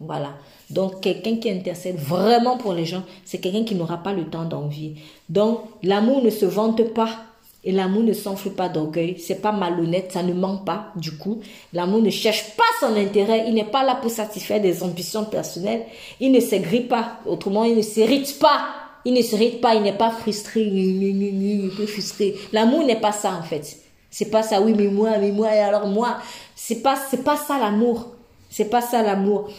Voilà. Donc, quelqu'un qui intercède vraiment pour les gens, c'est quelqu'un qui n'aura pas le temps d'envie. Donc, l'amour ne se vante pas. Et l'amour ne s'enfle pas d'orgueil, c'est pas malhonnête, ça ne ment pas du coup. L'amour ne cherche pas son intérêt, il n'est pas là pour satisfaire des ambitions personnelles, il ne s'aigrit pas, autrement il ne s'irrite pas, il ne s'irrite pas, il n'est pas frustré, il peut frustré. L'amour n'est pas ça en fait. C'est pas ça, oui mais moi, mais moi et alors moi, c'est pas c'est pas ça l'amour. C'est pas ça l'amour.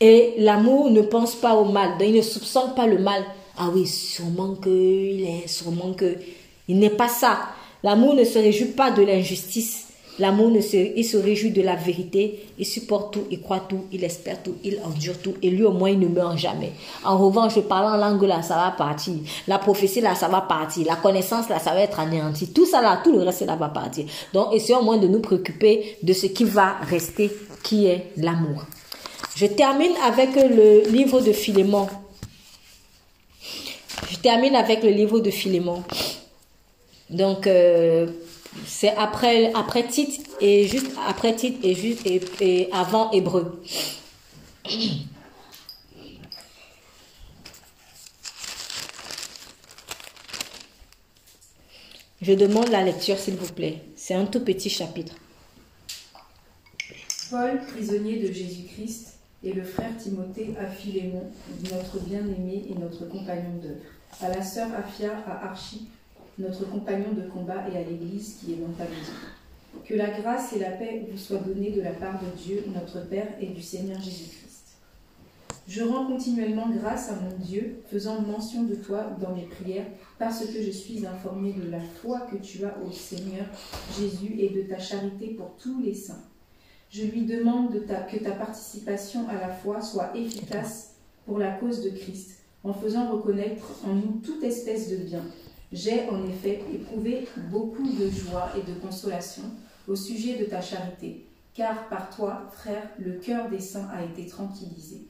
Et l'amour ne pense pas au mal, il ne soupçonne pas le mal. Ah oui, sûrement que il est, sûrement que il n'est pas ça. L'amour ne se réjouit pas de l'injustice. L'amour ne se, réjouit de la vérité. Il supporte tout, il croit tout, il espère tout, il endure tout. Et lui, au moins, il ne meurt jamais. En revanche, je parle en langue là, ça va partir. La prophétie là, ça va partir. La connaissance là, ça va être anéanti. Tout ça là, tout le reste là va partir. Donc, essayons au moins de nous préoccuper de ce qui va rester, qui est l'amour. Je termine avec le livre de Philémon. Je termine avec le livre de Philémon. Donc, euh, c'est après, après titre et juste après titre et juste et, avant hébreu. Je demande la lecture, s'il vous plaît. C'est un tout petit chapitre. Paul, prisonnier de Jésus-Christ, et le frère Timothée à Philémon, notre bien-aimé et notre compagnon d'œuvre, à la sœur Aphia à Archie, notre compagnon de combat et à l'Église qui est dans ta maison. Que la grâce et la paix vous soient données de la part de Dieu, notre Père et du Seigneur Jésus-Christ. Je rends continuellement grâce à mon Dieu, faisant mention de toi dans mes prières, parce que je suis informé de la foi que tu as au Seigneur Jésus et de ta charité pour tous les saints. Je lui demande de que ta participation à la foi soit efficace pour la cause de Christ, en faisant reconnaître en nous toute espèce de bien j'ai en effet éprouvé beaucoup de joie et de consolation au sujet de ta charité, car par toi, frère, le cœur des saints a été tranquillisé.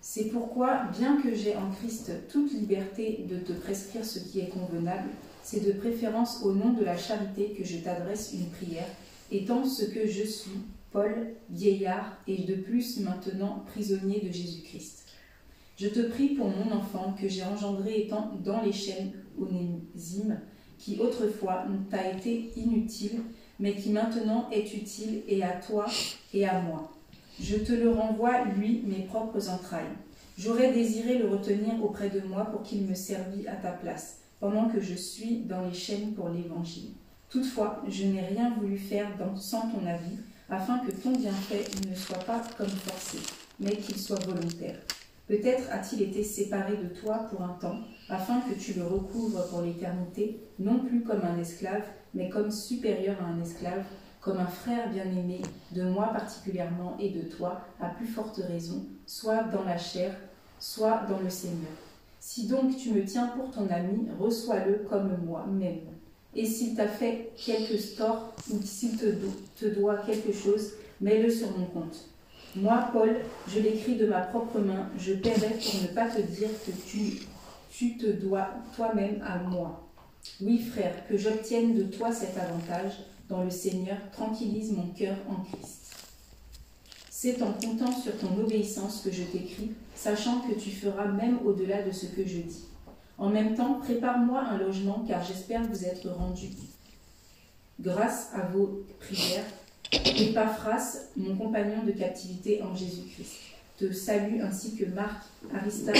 C'est pourquoi, bien que j'ai en Christ toute liberté de te prescrire ce qui est convenable, c'est de préférence au nom de la charité que je t'adresse une prière, étant ce que je suis, Paul, vieillard, et de plus maintenant prisonnier de Jésus-Christ. Je te prie pour mon enfant que j'ai engendré étant dans les chaînes onésime, qui autrefois t'a été inutile, mais qui maintenant est utile et à toi et à moi. Je te le renvoie, lui, mes propres entrailles. J'aurais désiré le retenir auprès de moi pour qu'il me servît à ta place, pendant que je suis dans les chaînes pour l'Évangile. Toutefois, je n'ai rien voulu faire sans ton avis, afin que ton bienfait ne soit pas comme forcé, mais qu'il soit volontaire. Peut-être a-t-il été séparé de toi pour un temps, afin que tu le recouvres pour l'éternité, non plus comme un esclave, mais comme supérieur à un esclave, comme un frère bien-aimé, de moi particulièrement et de toi, à plus forte raison, soit dans la chair, soit dans le Seigneur. Si donc tu me tiens pour ton ami, reçois-le comme moi-même. Et s'il t'a fait quelque tort ou s'il te, te doit quelque chose, mets-le sur mon compte. Moi, Paul, je l'écris de ma propre main, je paierai pour ne pas te dire que tu, tu te dois toi-même à moi. Oui, frère, que j'obtienne de toi cet avantage dans le Seigneur, tranquillise mon cœur en Christ. C'est en comptant sur ton obéissance que je t'écris, sachant que tu feras même au-delà de ce que je dis. En même temps, prépare-moi un logement, car j'espère vous être rendu. Grâce à vos prières, Epaphras, mon compagnon de captivité en Jésus-Christ, te salue ainsi que Marc, Aristarque,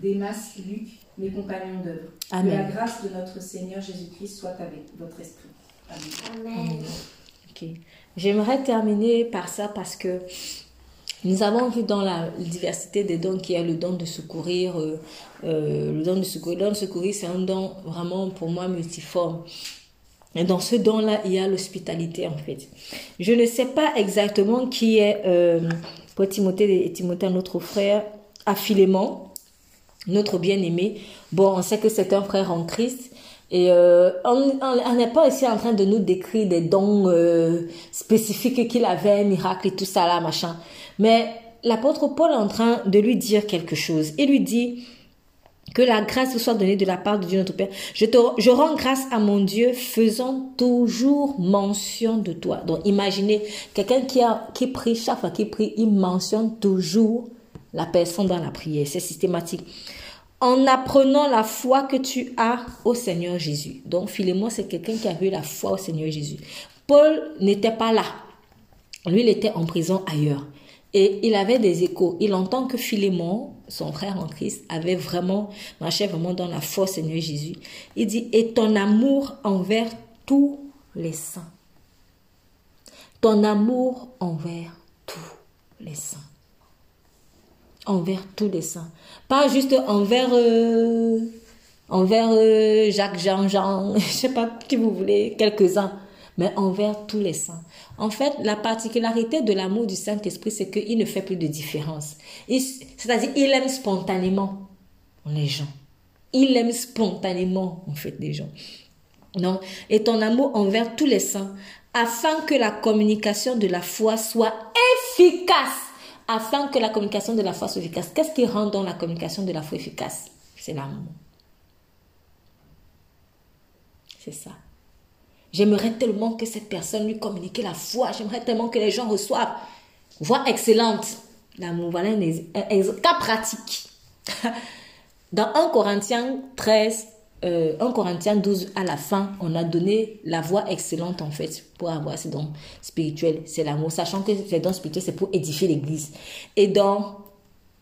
Démas, Luc, mes compagnons d'œuvre. Que la grâce de notre Seigneur Jésus-Christ soit avec votre esprit. Amen. J'aimerais terminer par ça parce que nous avons vu dans la diversité des dons qu'il y a le don de secourir. Euh, euh, le don de secourir, le don de secourir, c'est un don vraiment pour moi multiforme. Et dans ce don-là, il y a l'hospitalité en fait. Je ne sais pas exactement qui est euh, pour Timothée et Timothée, notre frère, à notre bien-aimé. Bon, on sait que c'est un frère en Christ. Et euh, on n'est pas ici en train de nous décrire des dons euh, spécifiques qu'il avait, miracles et tout ça là, machin. Mais l'apôtre Paul est en train de lui dire quelque chose. Il lui dit que la grâce soit donnée de la part de Dieu notre Père. Je, te, je rends grâce à mon Dieu faisant toujours mention de toi. Donc imaginez quelqu'un qui, a, qui prie, chaque fois qu'il prie, il mentionne toujours la personne dans la prière. C'est systématique en apprenant la foi que tu as au Seigneur Jésus. Donc Philémon, c'est quelqu'un qui a eu la foi au Seigneur Jésus. Paul n'était pas là. Lui, il était en prison ailleurs. Et il avait des échos. Il entend que Philémon, son frère en Christ, avait vraiment marché vraiment dans la foi au Seigneur Jésus. Il dit, et ton amour envers tous les saints. Ton amour envers tous les saints envers tous les saints. Pas juste envers, euh, envers euh, Jacques, Jean, Jean, je sais pas qui vous voulez, quelques-uns, mais envers tous les saints. En fait, la particularité de l'amour du Saint-Esprit, c'est qu'il ne fait plus de différence. C'est-à-dire, il aime spontanément les gens. Il aime spontanément, en fait, les gens. Non. Et ton amour envers tous les saints, afin que la communication de la foi soit efficace afin que la communication de la foi soit efficace. Qu'est-ce qui rend donc la communication de la foi efficace? C'est l'amour. C'est ça. J'aimerais tellement que cette personne lui communique la foi. J'aimerais tellement que les gens reçoivent. Voix excellente. L'amour, voilà un cas pratique. Dans 1 Corinthiens 13, euh, 1 Corinthiens 12 à la fin, on a donné la voie excellente en fait pour avoir ces dons spirituels. C'est l'amour, sachant que ces dons spirituels, c'est pour édifier l'Église. Et dans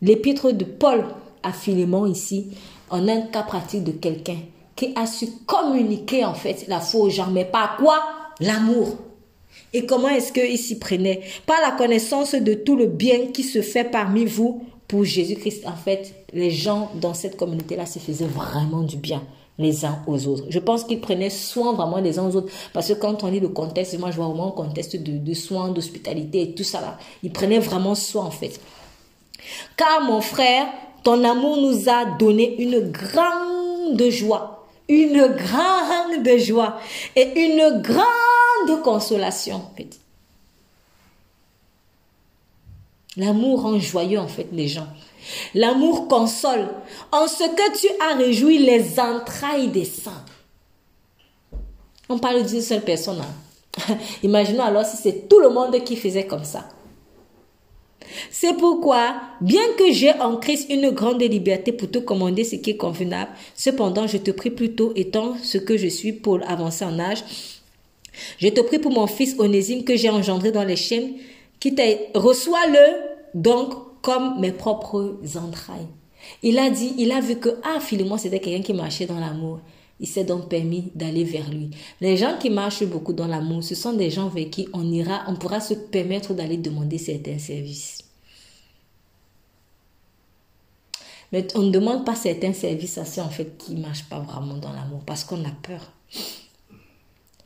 l'épître de Paul à Philémon ici, on a un cas pratique de quelqu'un qui a su communiquer en fait la foi aux gens, mais par quoi? L'amour. Et comment est-ce qu'il s'y prenait? Par la connaissance de tout le bien qui se fait parmi vous pour Jésus-Christ. En fait, les gens dans cette communauté-là se faisaient vraiment du bien les uns aux autres. Je pense qu'ils prenaient soin vraiment des uns aux autres. Parce que quand on lit le contexte, moi je vois vraiment un contexte de, de soins, d'hospitalité et tout ça là. Ils prenaient vraiment soin en fait. Car mon frère, ton amour nous a donné une grande joie. Une grande joie. Et une grande consolation. L'amour rend joyeux en fait les gens. L'amour console en ce que tu as réjoui les entrailles des saints. On parle d'une seule personne. Hein. Imaginons alors si c'est tout le monde qui faisait comme ça. C'est pourquoi, bien que j'ai en Christ une grande liberté pour te commander ce qui est convenable, cependant je te prie plutôt, étant ce que je suis pour avancer en âge, je te prie pour mon fils Onésime que j'ai engendré dans les chaînes, qui reçois-le donc comme mes propres entrailles. Il a dit, il a vu que, ah, Philémon, c'était quelqu'un qui marchait dans l'amour. Il s'est donc permis d'aller vers lui. Les gens qui marchent beaucoup dans l'amour, ce sont des gens vers qui on ira, on pourra se permettre d'aller demander certains services. Mais on ne demande pas certains services à ceux en fait qui ne marchent pas vraiment dans l'amour parce qu'on a peur.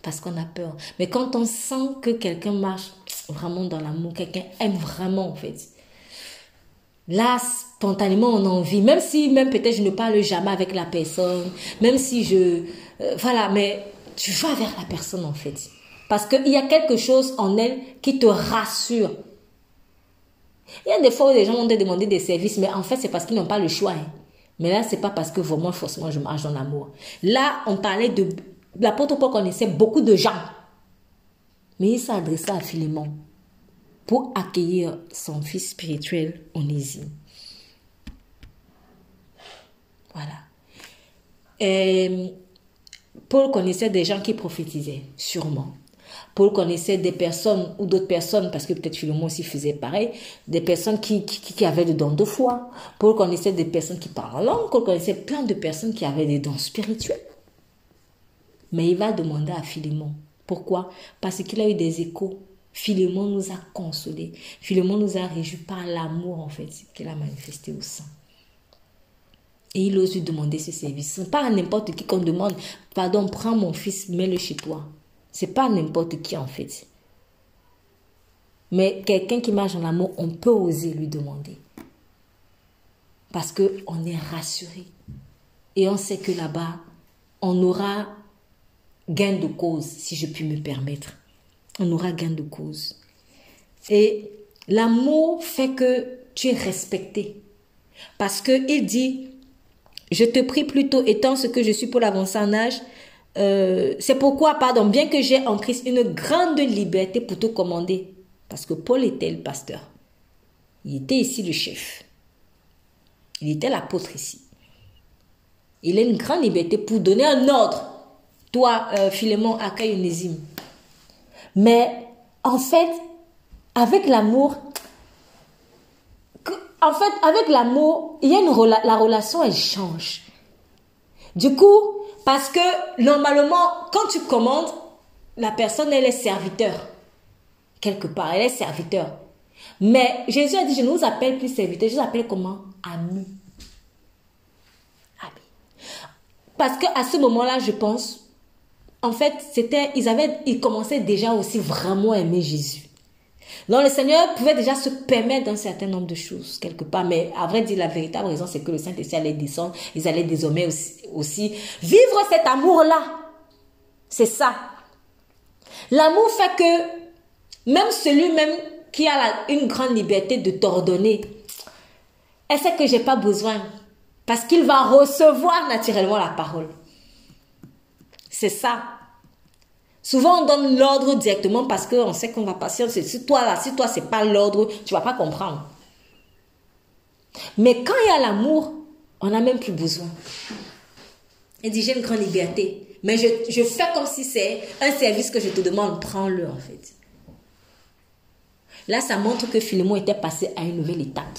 parce qu'on a peur. Mais quand on sent que quelqu'un marche vraiment dans l'amour, quelqu'un aime vraiment en fait, là, spontanément, on a envie, même si même peut-être je ne parle jamais avec la personne, même si je... euh, voilà, mais tu vas vers la personne en fait. Parce qu'il y a quelque chose en elle qui te rassure. Il y a des fois où les gens vont te demander des services, mais en fait, c'est parce qu'ils n'ont pas le choix. hein. Mais là, c'est pas parce que vraiment, forcément, je marche dans l'amour. Là, on parlait de. L'apôtre Paul connaissait beaucoup de gens. Mais il s'est à Philémon pour accueillir son fils spirituel Onésime. Voilà. Et Paul connaissait des gens qui prophétisaient, sûrement. Paul connaissait des personnes ou d'autres personnes, parce que peut-être Philémon aussi faisait pareil, des personnes qui, qui, qui avaient des dons de foi. Paul connaissait des personnes qui parlent en langue. Paul connaissait plein de personnes qui avaient des dons spirituels. Mais il va demander à Philémon. Pourquoi? Parce qu'il a eu des échos. Philémon nous a consolés. Philémon nous a réjouis par l'amour, en fait, qu'il a manifesté au sein. Et il ose lui demander ce service. Pas à n'importe qui qu'on demande, pardon, prends mon fils, mets-le chez toi. C'est pas n'importe qui en fait. Mais quelqu'un qui marche dans l'amour, on peut oser lui demander. Parce qu'on est rassuré. Et on sait que là-bas, on aura gain de cause, si je puis me permettre. On aura gain de cause. Et l'amour fait que tu es respecté. Parce qu'il dit, je te prie plutôt, étant ce que je suis pour l'avancer en âge, euh, c'est pourquoi, pardon, bien que j'ai en Christ une grande liberté pour tout commander, parce que Paul était le pasteur, il était ici le chef, il était l'apôtre ici. Il a une grande liberté pour donner un ordre. Toi, euh, Philémon, accueille Onésime. Mais en fait, avec l'amour, en fait, avec l'amour, il y a une la relation, elle change. Du coup, parce que normalement, quand tu commandes, la personne, elle est serviteur. Quelque part, elle est serviteur. Mais Jésus a dit, je ne vous appelle plus serviteur, je vous appelle comment? Ami. Ami. Parce qu'à ce moment-là, je pense, en fait, c'était, ils avaient, ils commençaient déjà aussi vraiment à aimer Jésus. Donc le Seigneur pouvait déjà se permettre d'un certain nombre de choses, quelque part. Mais à vrai dire, la véritable raison, c'est que le Saint-Esprit allait descendre. Ils allaient désormais aussi, vivre cet amour-là. C'est ça. L'amour fait que même celui-même qui a une grande liberté de t'ordonner, elle sait que j'ai pas besoin. Parce qu'il va recevoir naturellement la parole. C'est ça. Souvent, on donne l'ordre directement parce qu'on sait qu'on va passer. Si toi, là, si toi, c'est pas l'ordre, tu vas pas comprendre. Mais quand il y a l'amour, on n'a même plus besoin. Il dit, j'ai une grande liberté. Mais je, fais comme si c'est un service que je te demande. Prends-le, en fait. Là, ça montre que Philémon était passé à une nouvelle étape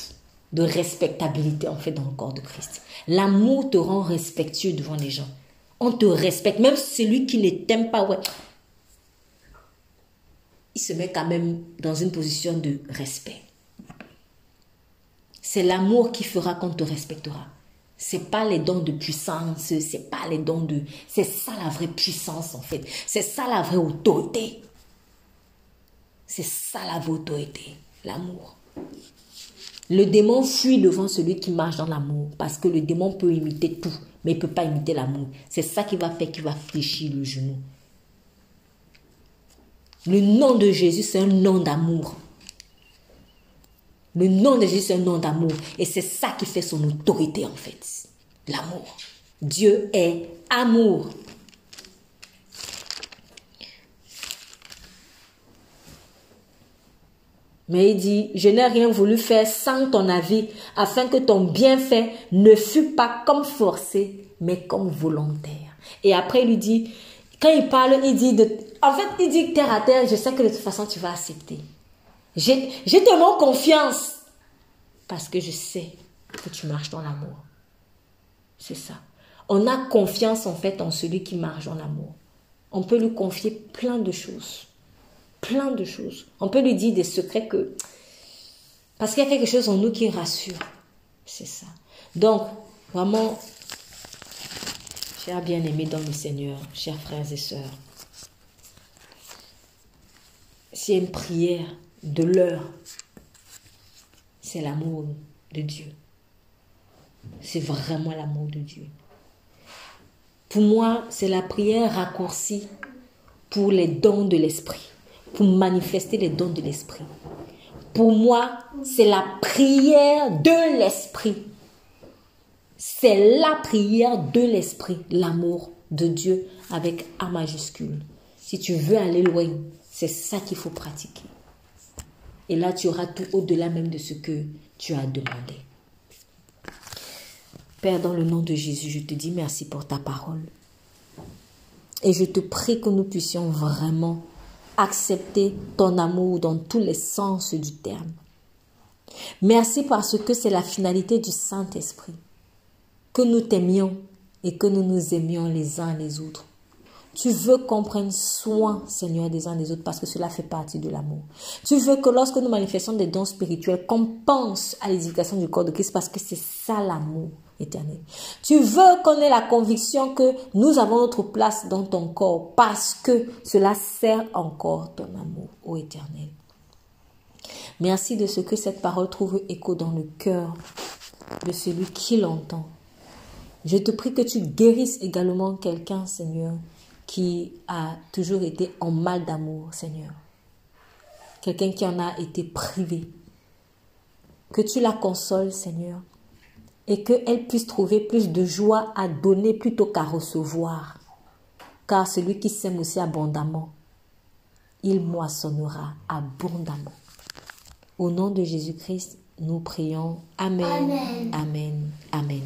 de respectabilité, en fait, dans le corps de Christ. L'amour te rend respectueux devant les gens. On te respecte. Même celui qui ne t'aime pas, il se met quand même dans une position de respect. C'est l'amour qui fera qu'on te respectera. C'est pas les dons de puissance, c'est pas les dons de. C'est ça la vraie puissance en fait. C'est ça la vraie autorité. C'est ça la vraie autorité, l'amour. Le démon fuit devant celui qui marche dans l'amour parce que le démon peut imiter tout, mais il peut pas imiter l'amour. C'est ça qui va faire qu'il va fléchir le genou. Le nom de Jésus, c'est un nom d'amour. Le nom de Jésus, c'est un nom d'amour. Et c'est ça qui fait son autorité, en fait. L'amour. Dieu est amour. Mais il dit, je n'ai rien voulu faire sans ton avis, afin que ton bienfait ne fût pas comme forcé, mais comme volontaire. Et après, il lui dit, il parle, il dit, de, en fait, il dit terre à terre, je sais que de toute façon, tu vas accepter. J'ai tellement confiance parce que je sais que tu marches dans l'amour. C'est ça. On a confiance en fait en celui qui marche dans l'amour. On peut lui confier plein de choses. Plein de choses. On peut lui dire des secrets que... Parce qu'il y a quelque chose en nous qui rassure. C'est ça. Donc, vraiment, chers bien-aimés dans le Seigneur, chers frères et sœurs, a une prière de l'heure, c'est l'amour de Dieu. C'est vraiment l'amour de Dieu. Pour moi, c'est la prière raccourcie pour les dons de l'esprit, pour manifester les dons de l'esprit. Pour moi, c'est la prière de l'esprit. C'est la prière de l'esprit, l'amour de Dieu avec A majuscule. Si tu veux aller loin, c'est ça qu'il faut pratiquer. Et là, tu auras tout au-delà même de ce que tu as demandé. Père, dans le nom de Jésus, je te dis merci pour ta parole. Et je te prie que nous puissions vraiment accepter ton amour dans tous les sens du terme. Merci parce que c'est la finalité du Saint-Esprit. Que nous t'aimions et que nous nous aimions les uns les autres. Tu veux qu'on prenne soin, Seigneur, des uns des autres parce que cela fait partie de l'amour. Tu veux que lorsque nous manifestons des dons spirituels, qu'on pense à l'éducation du corps de Christ parce que c'est ça l'amour éternel. Tu veux qu'on ait la conviction que nous avons notre place dans ton corps parce que cela sert encore ton amour, ô éternel. Merci de ce que cette parole trouve écho dans le cœur de celui qui l'entend. Je te prie que tu guérisses également quelqu'un, Seigneur, qui a toujours été en mal d'amour, Seigneur. Quelqu'un qui en a été privé. Que tu la consoles, Seigneur, et qu'elle puisse trouver plus de joie à donner plutôt qu'à recevoir. Car celui qui s'aime aussi abondamment, il moissonnera abondamment. Au nom de Jésus-Christ, nous prions. Amen. Amen. Amen. Amen.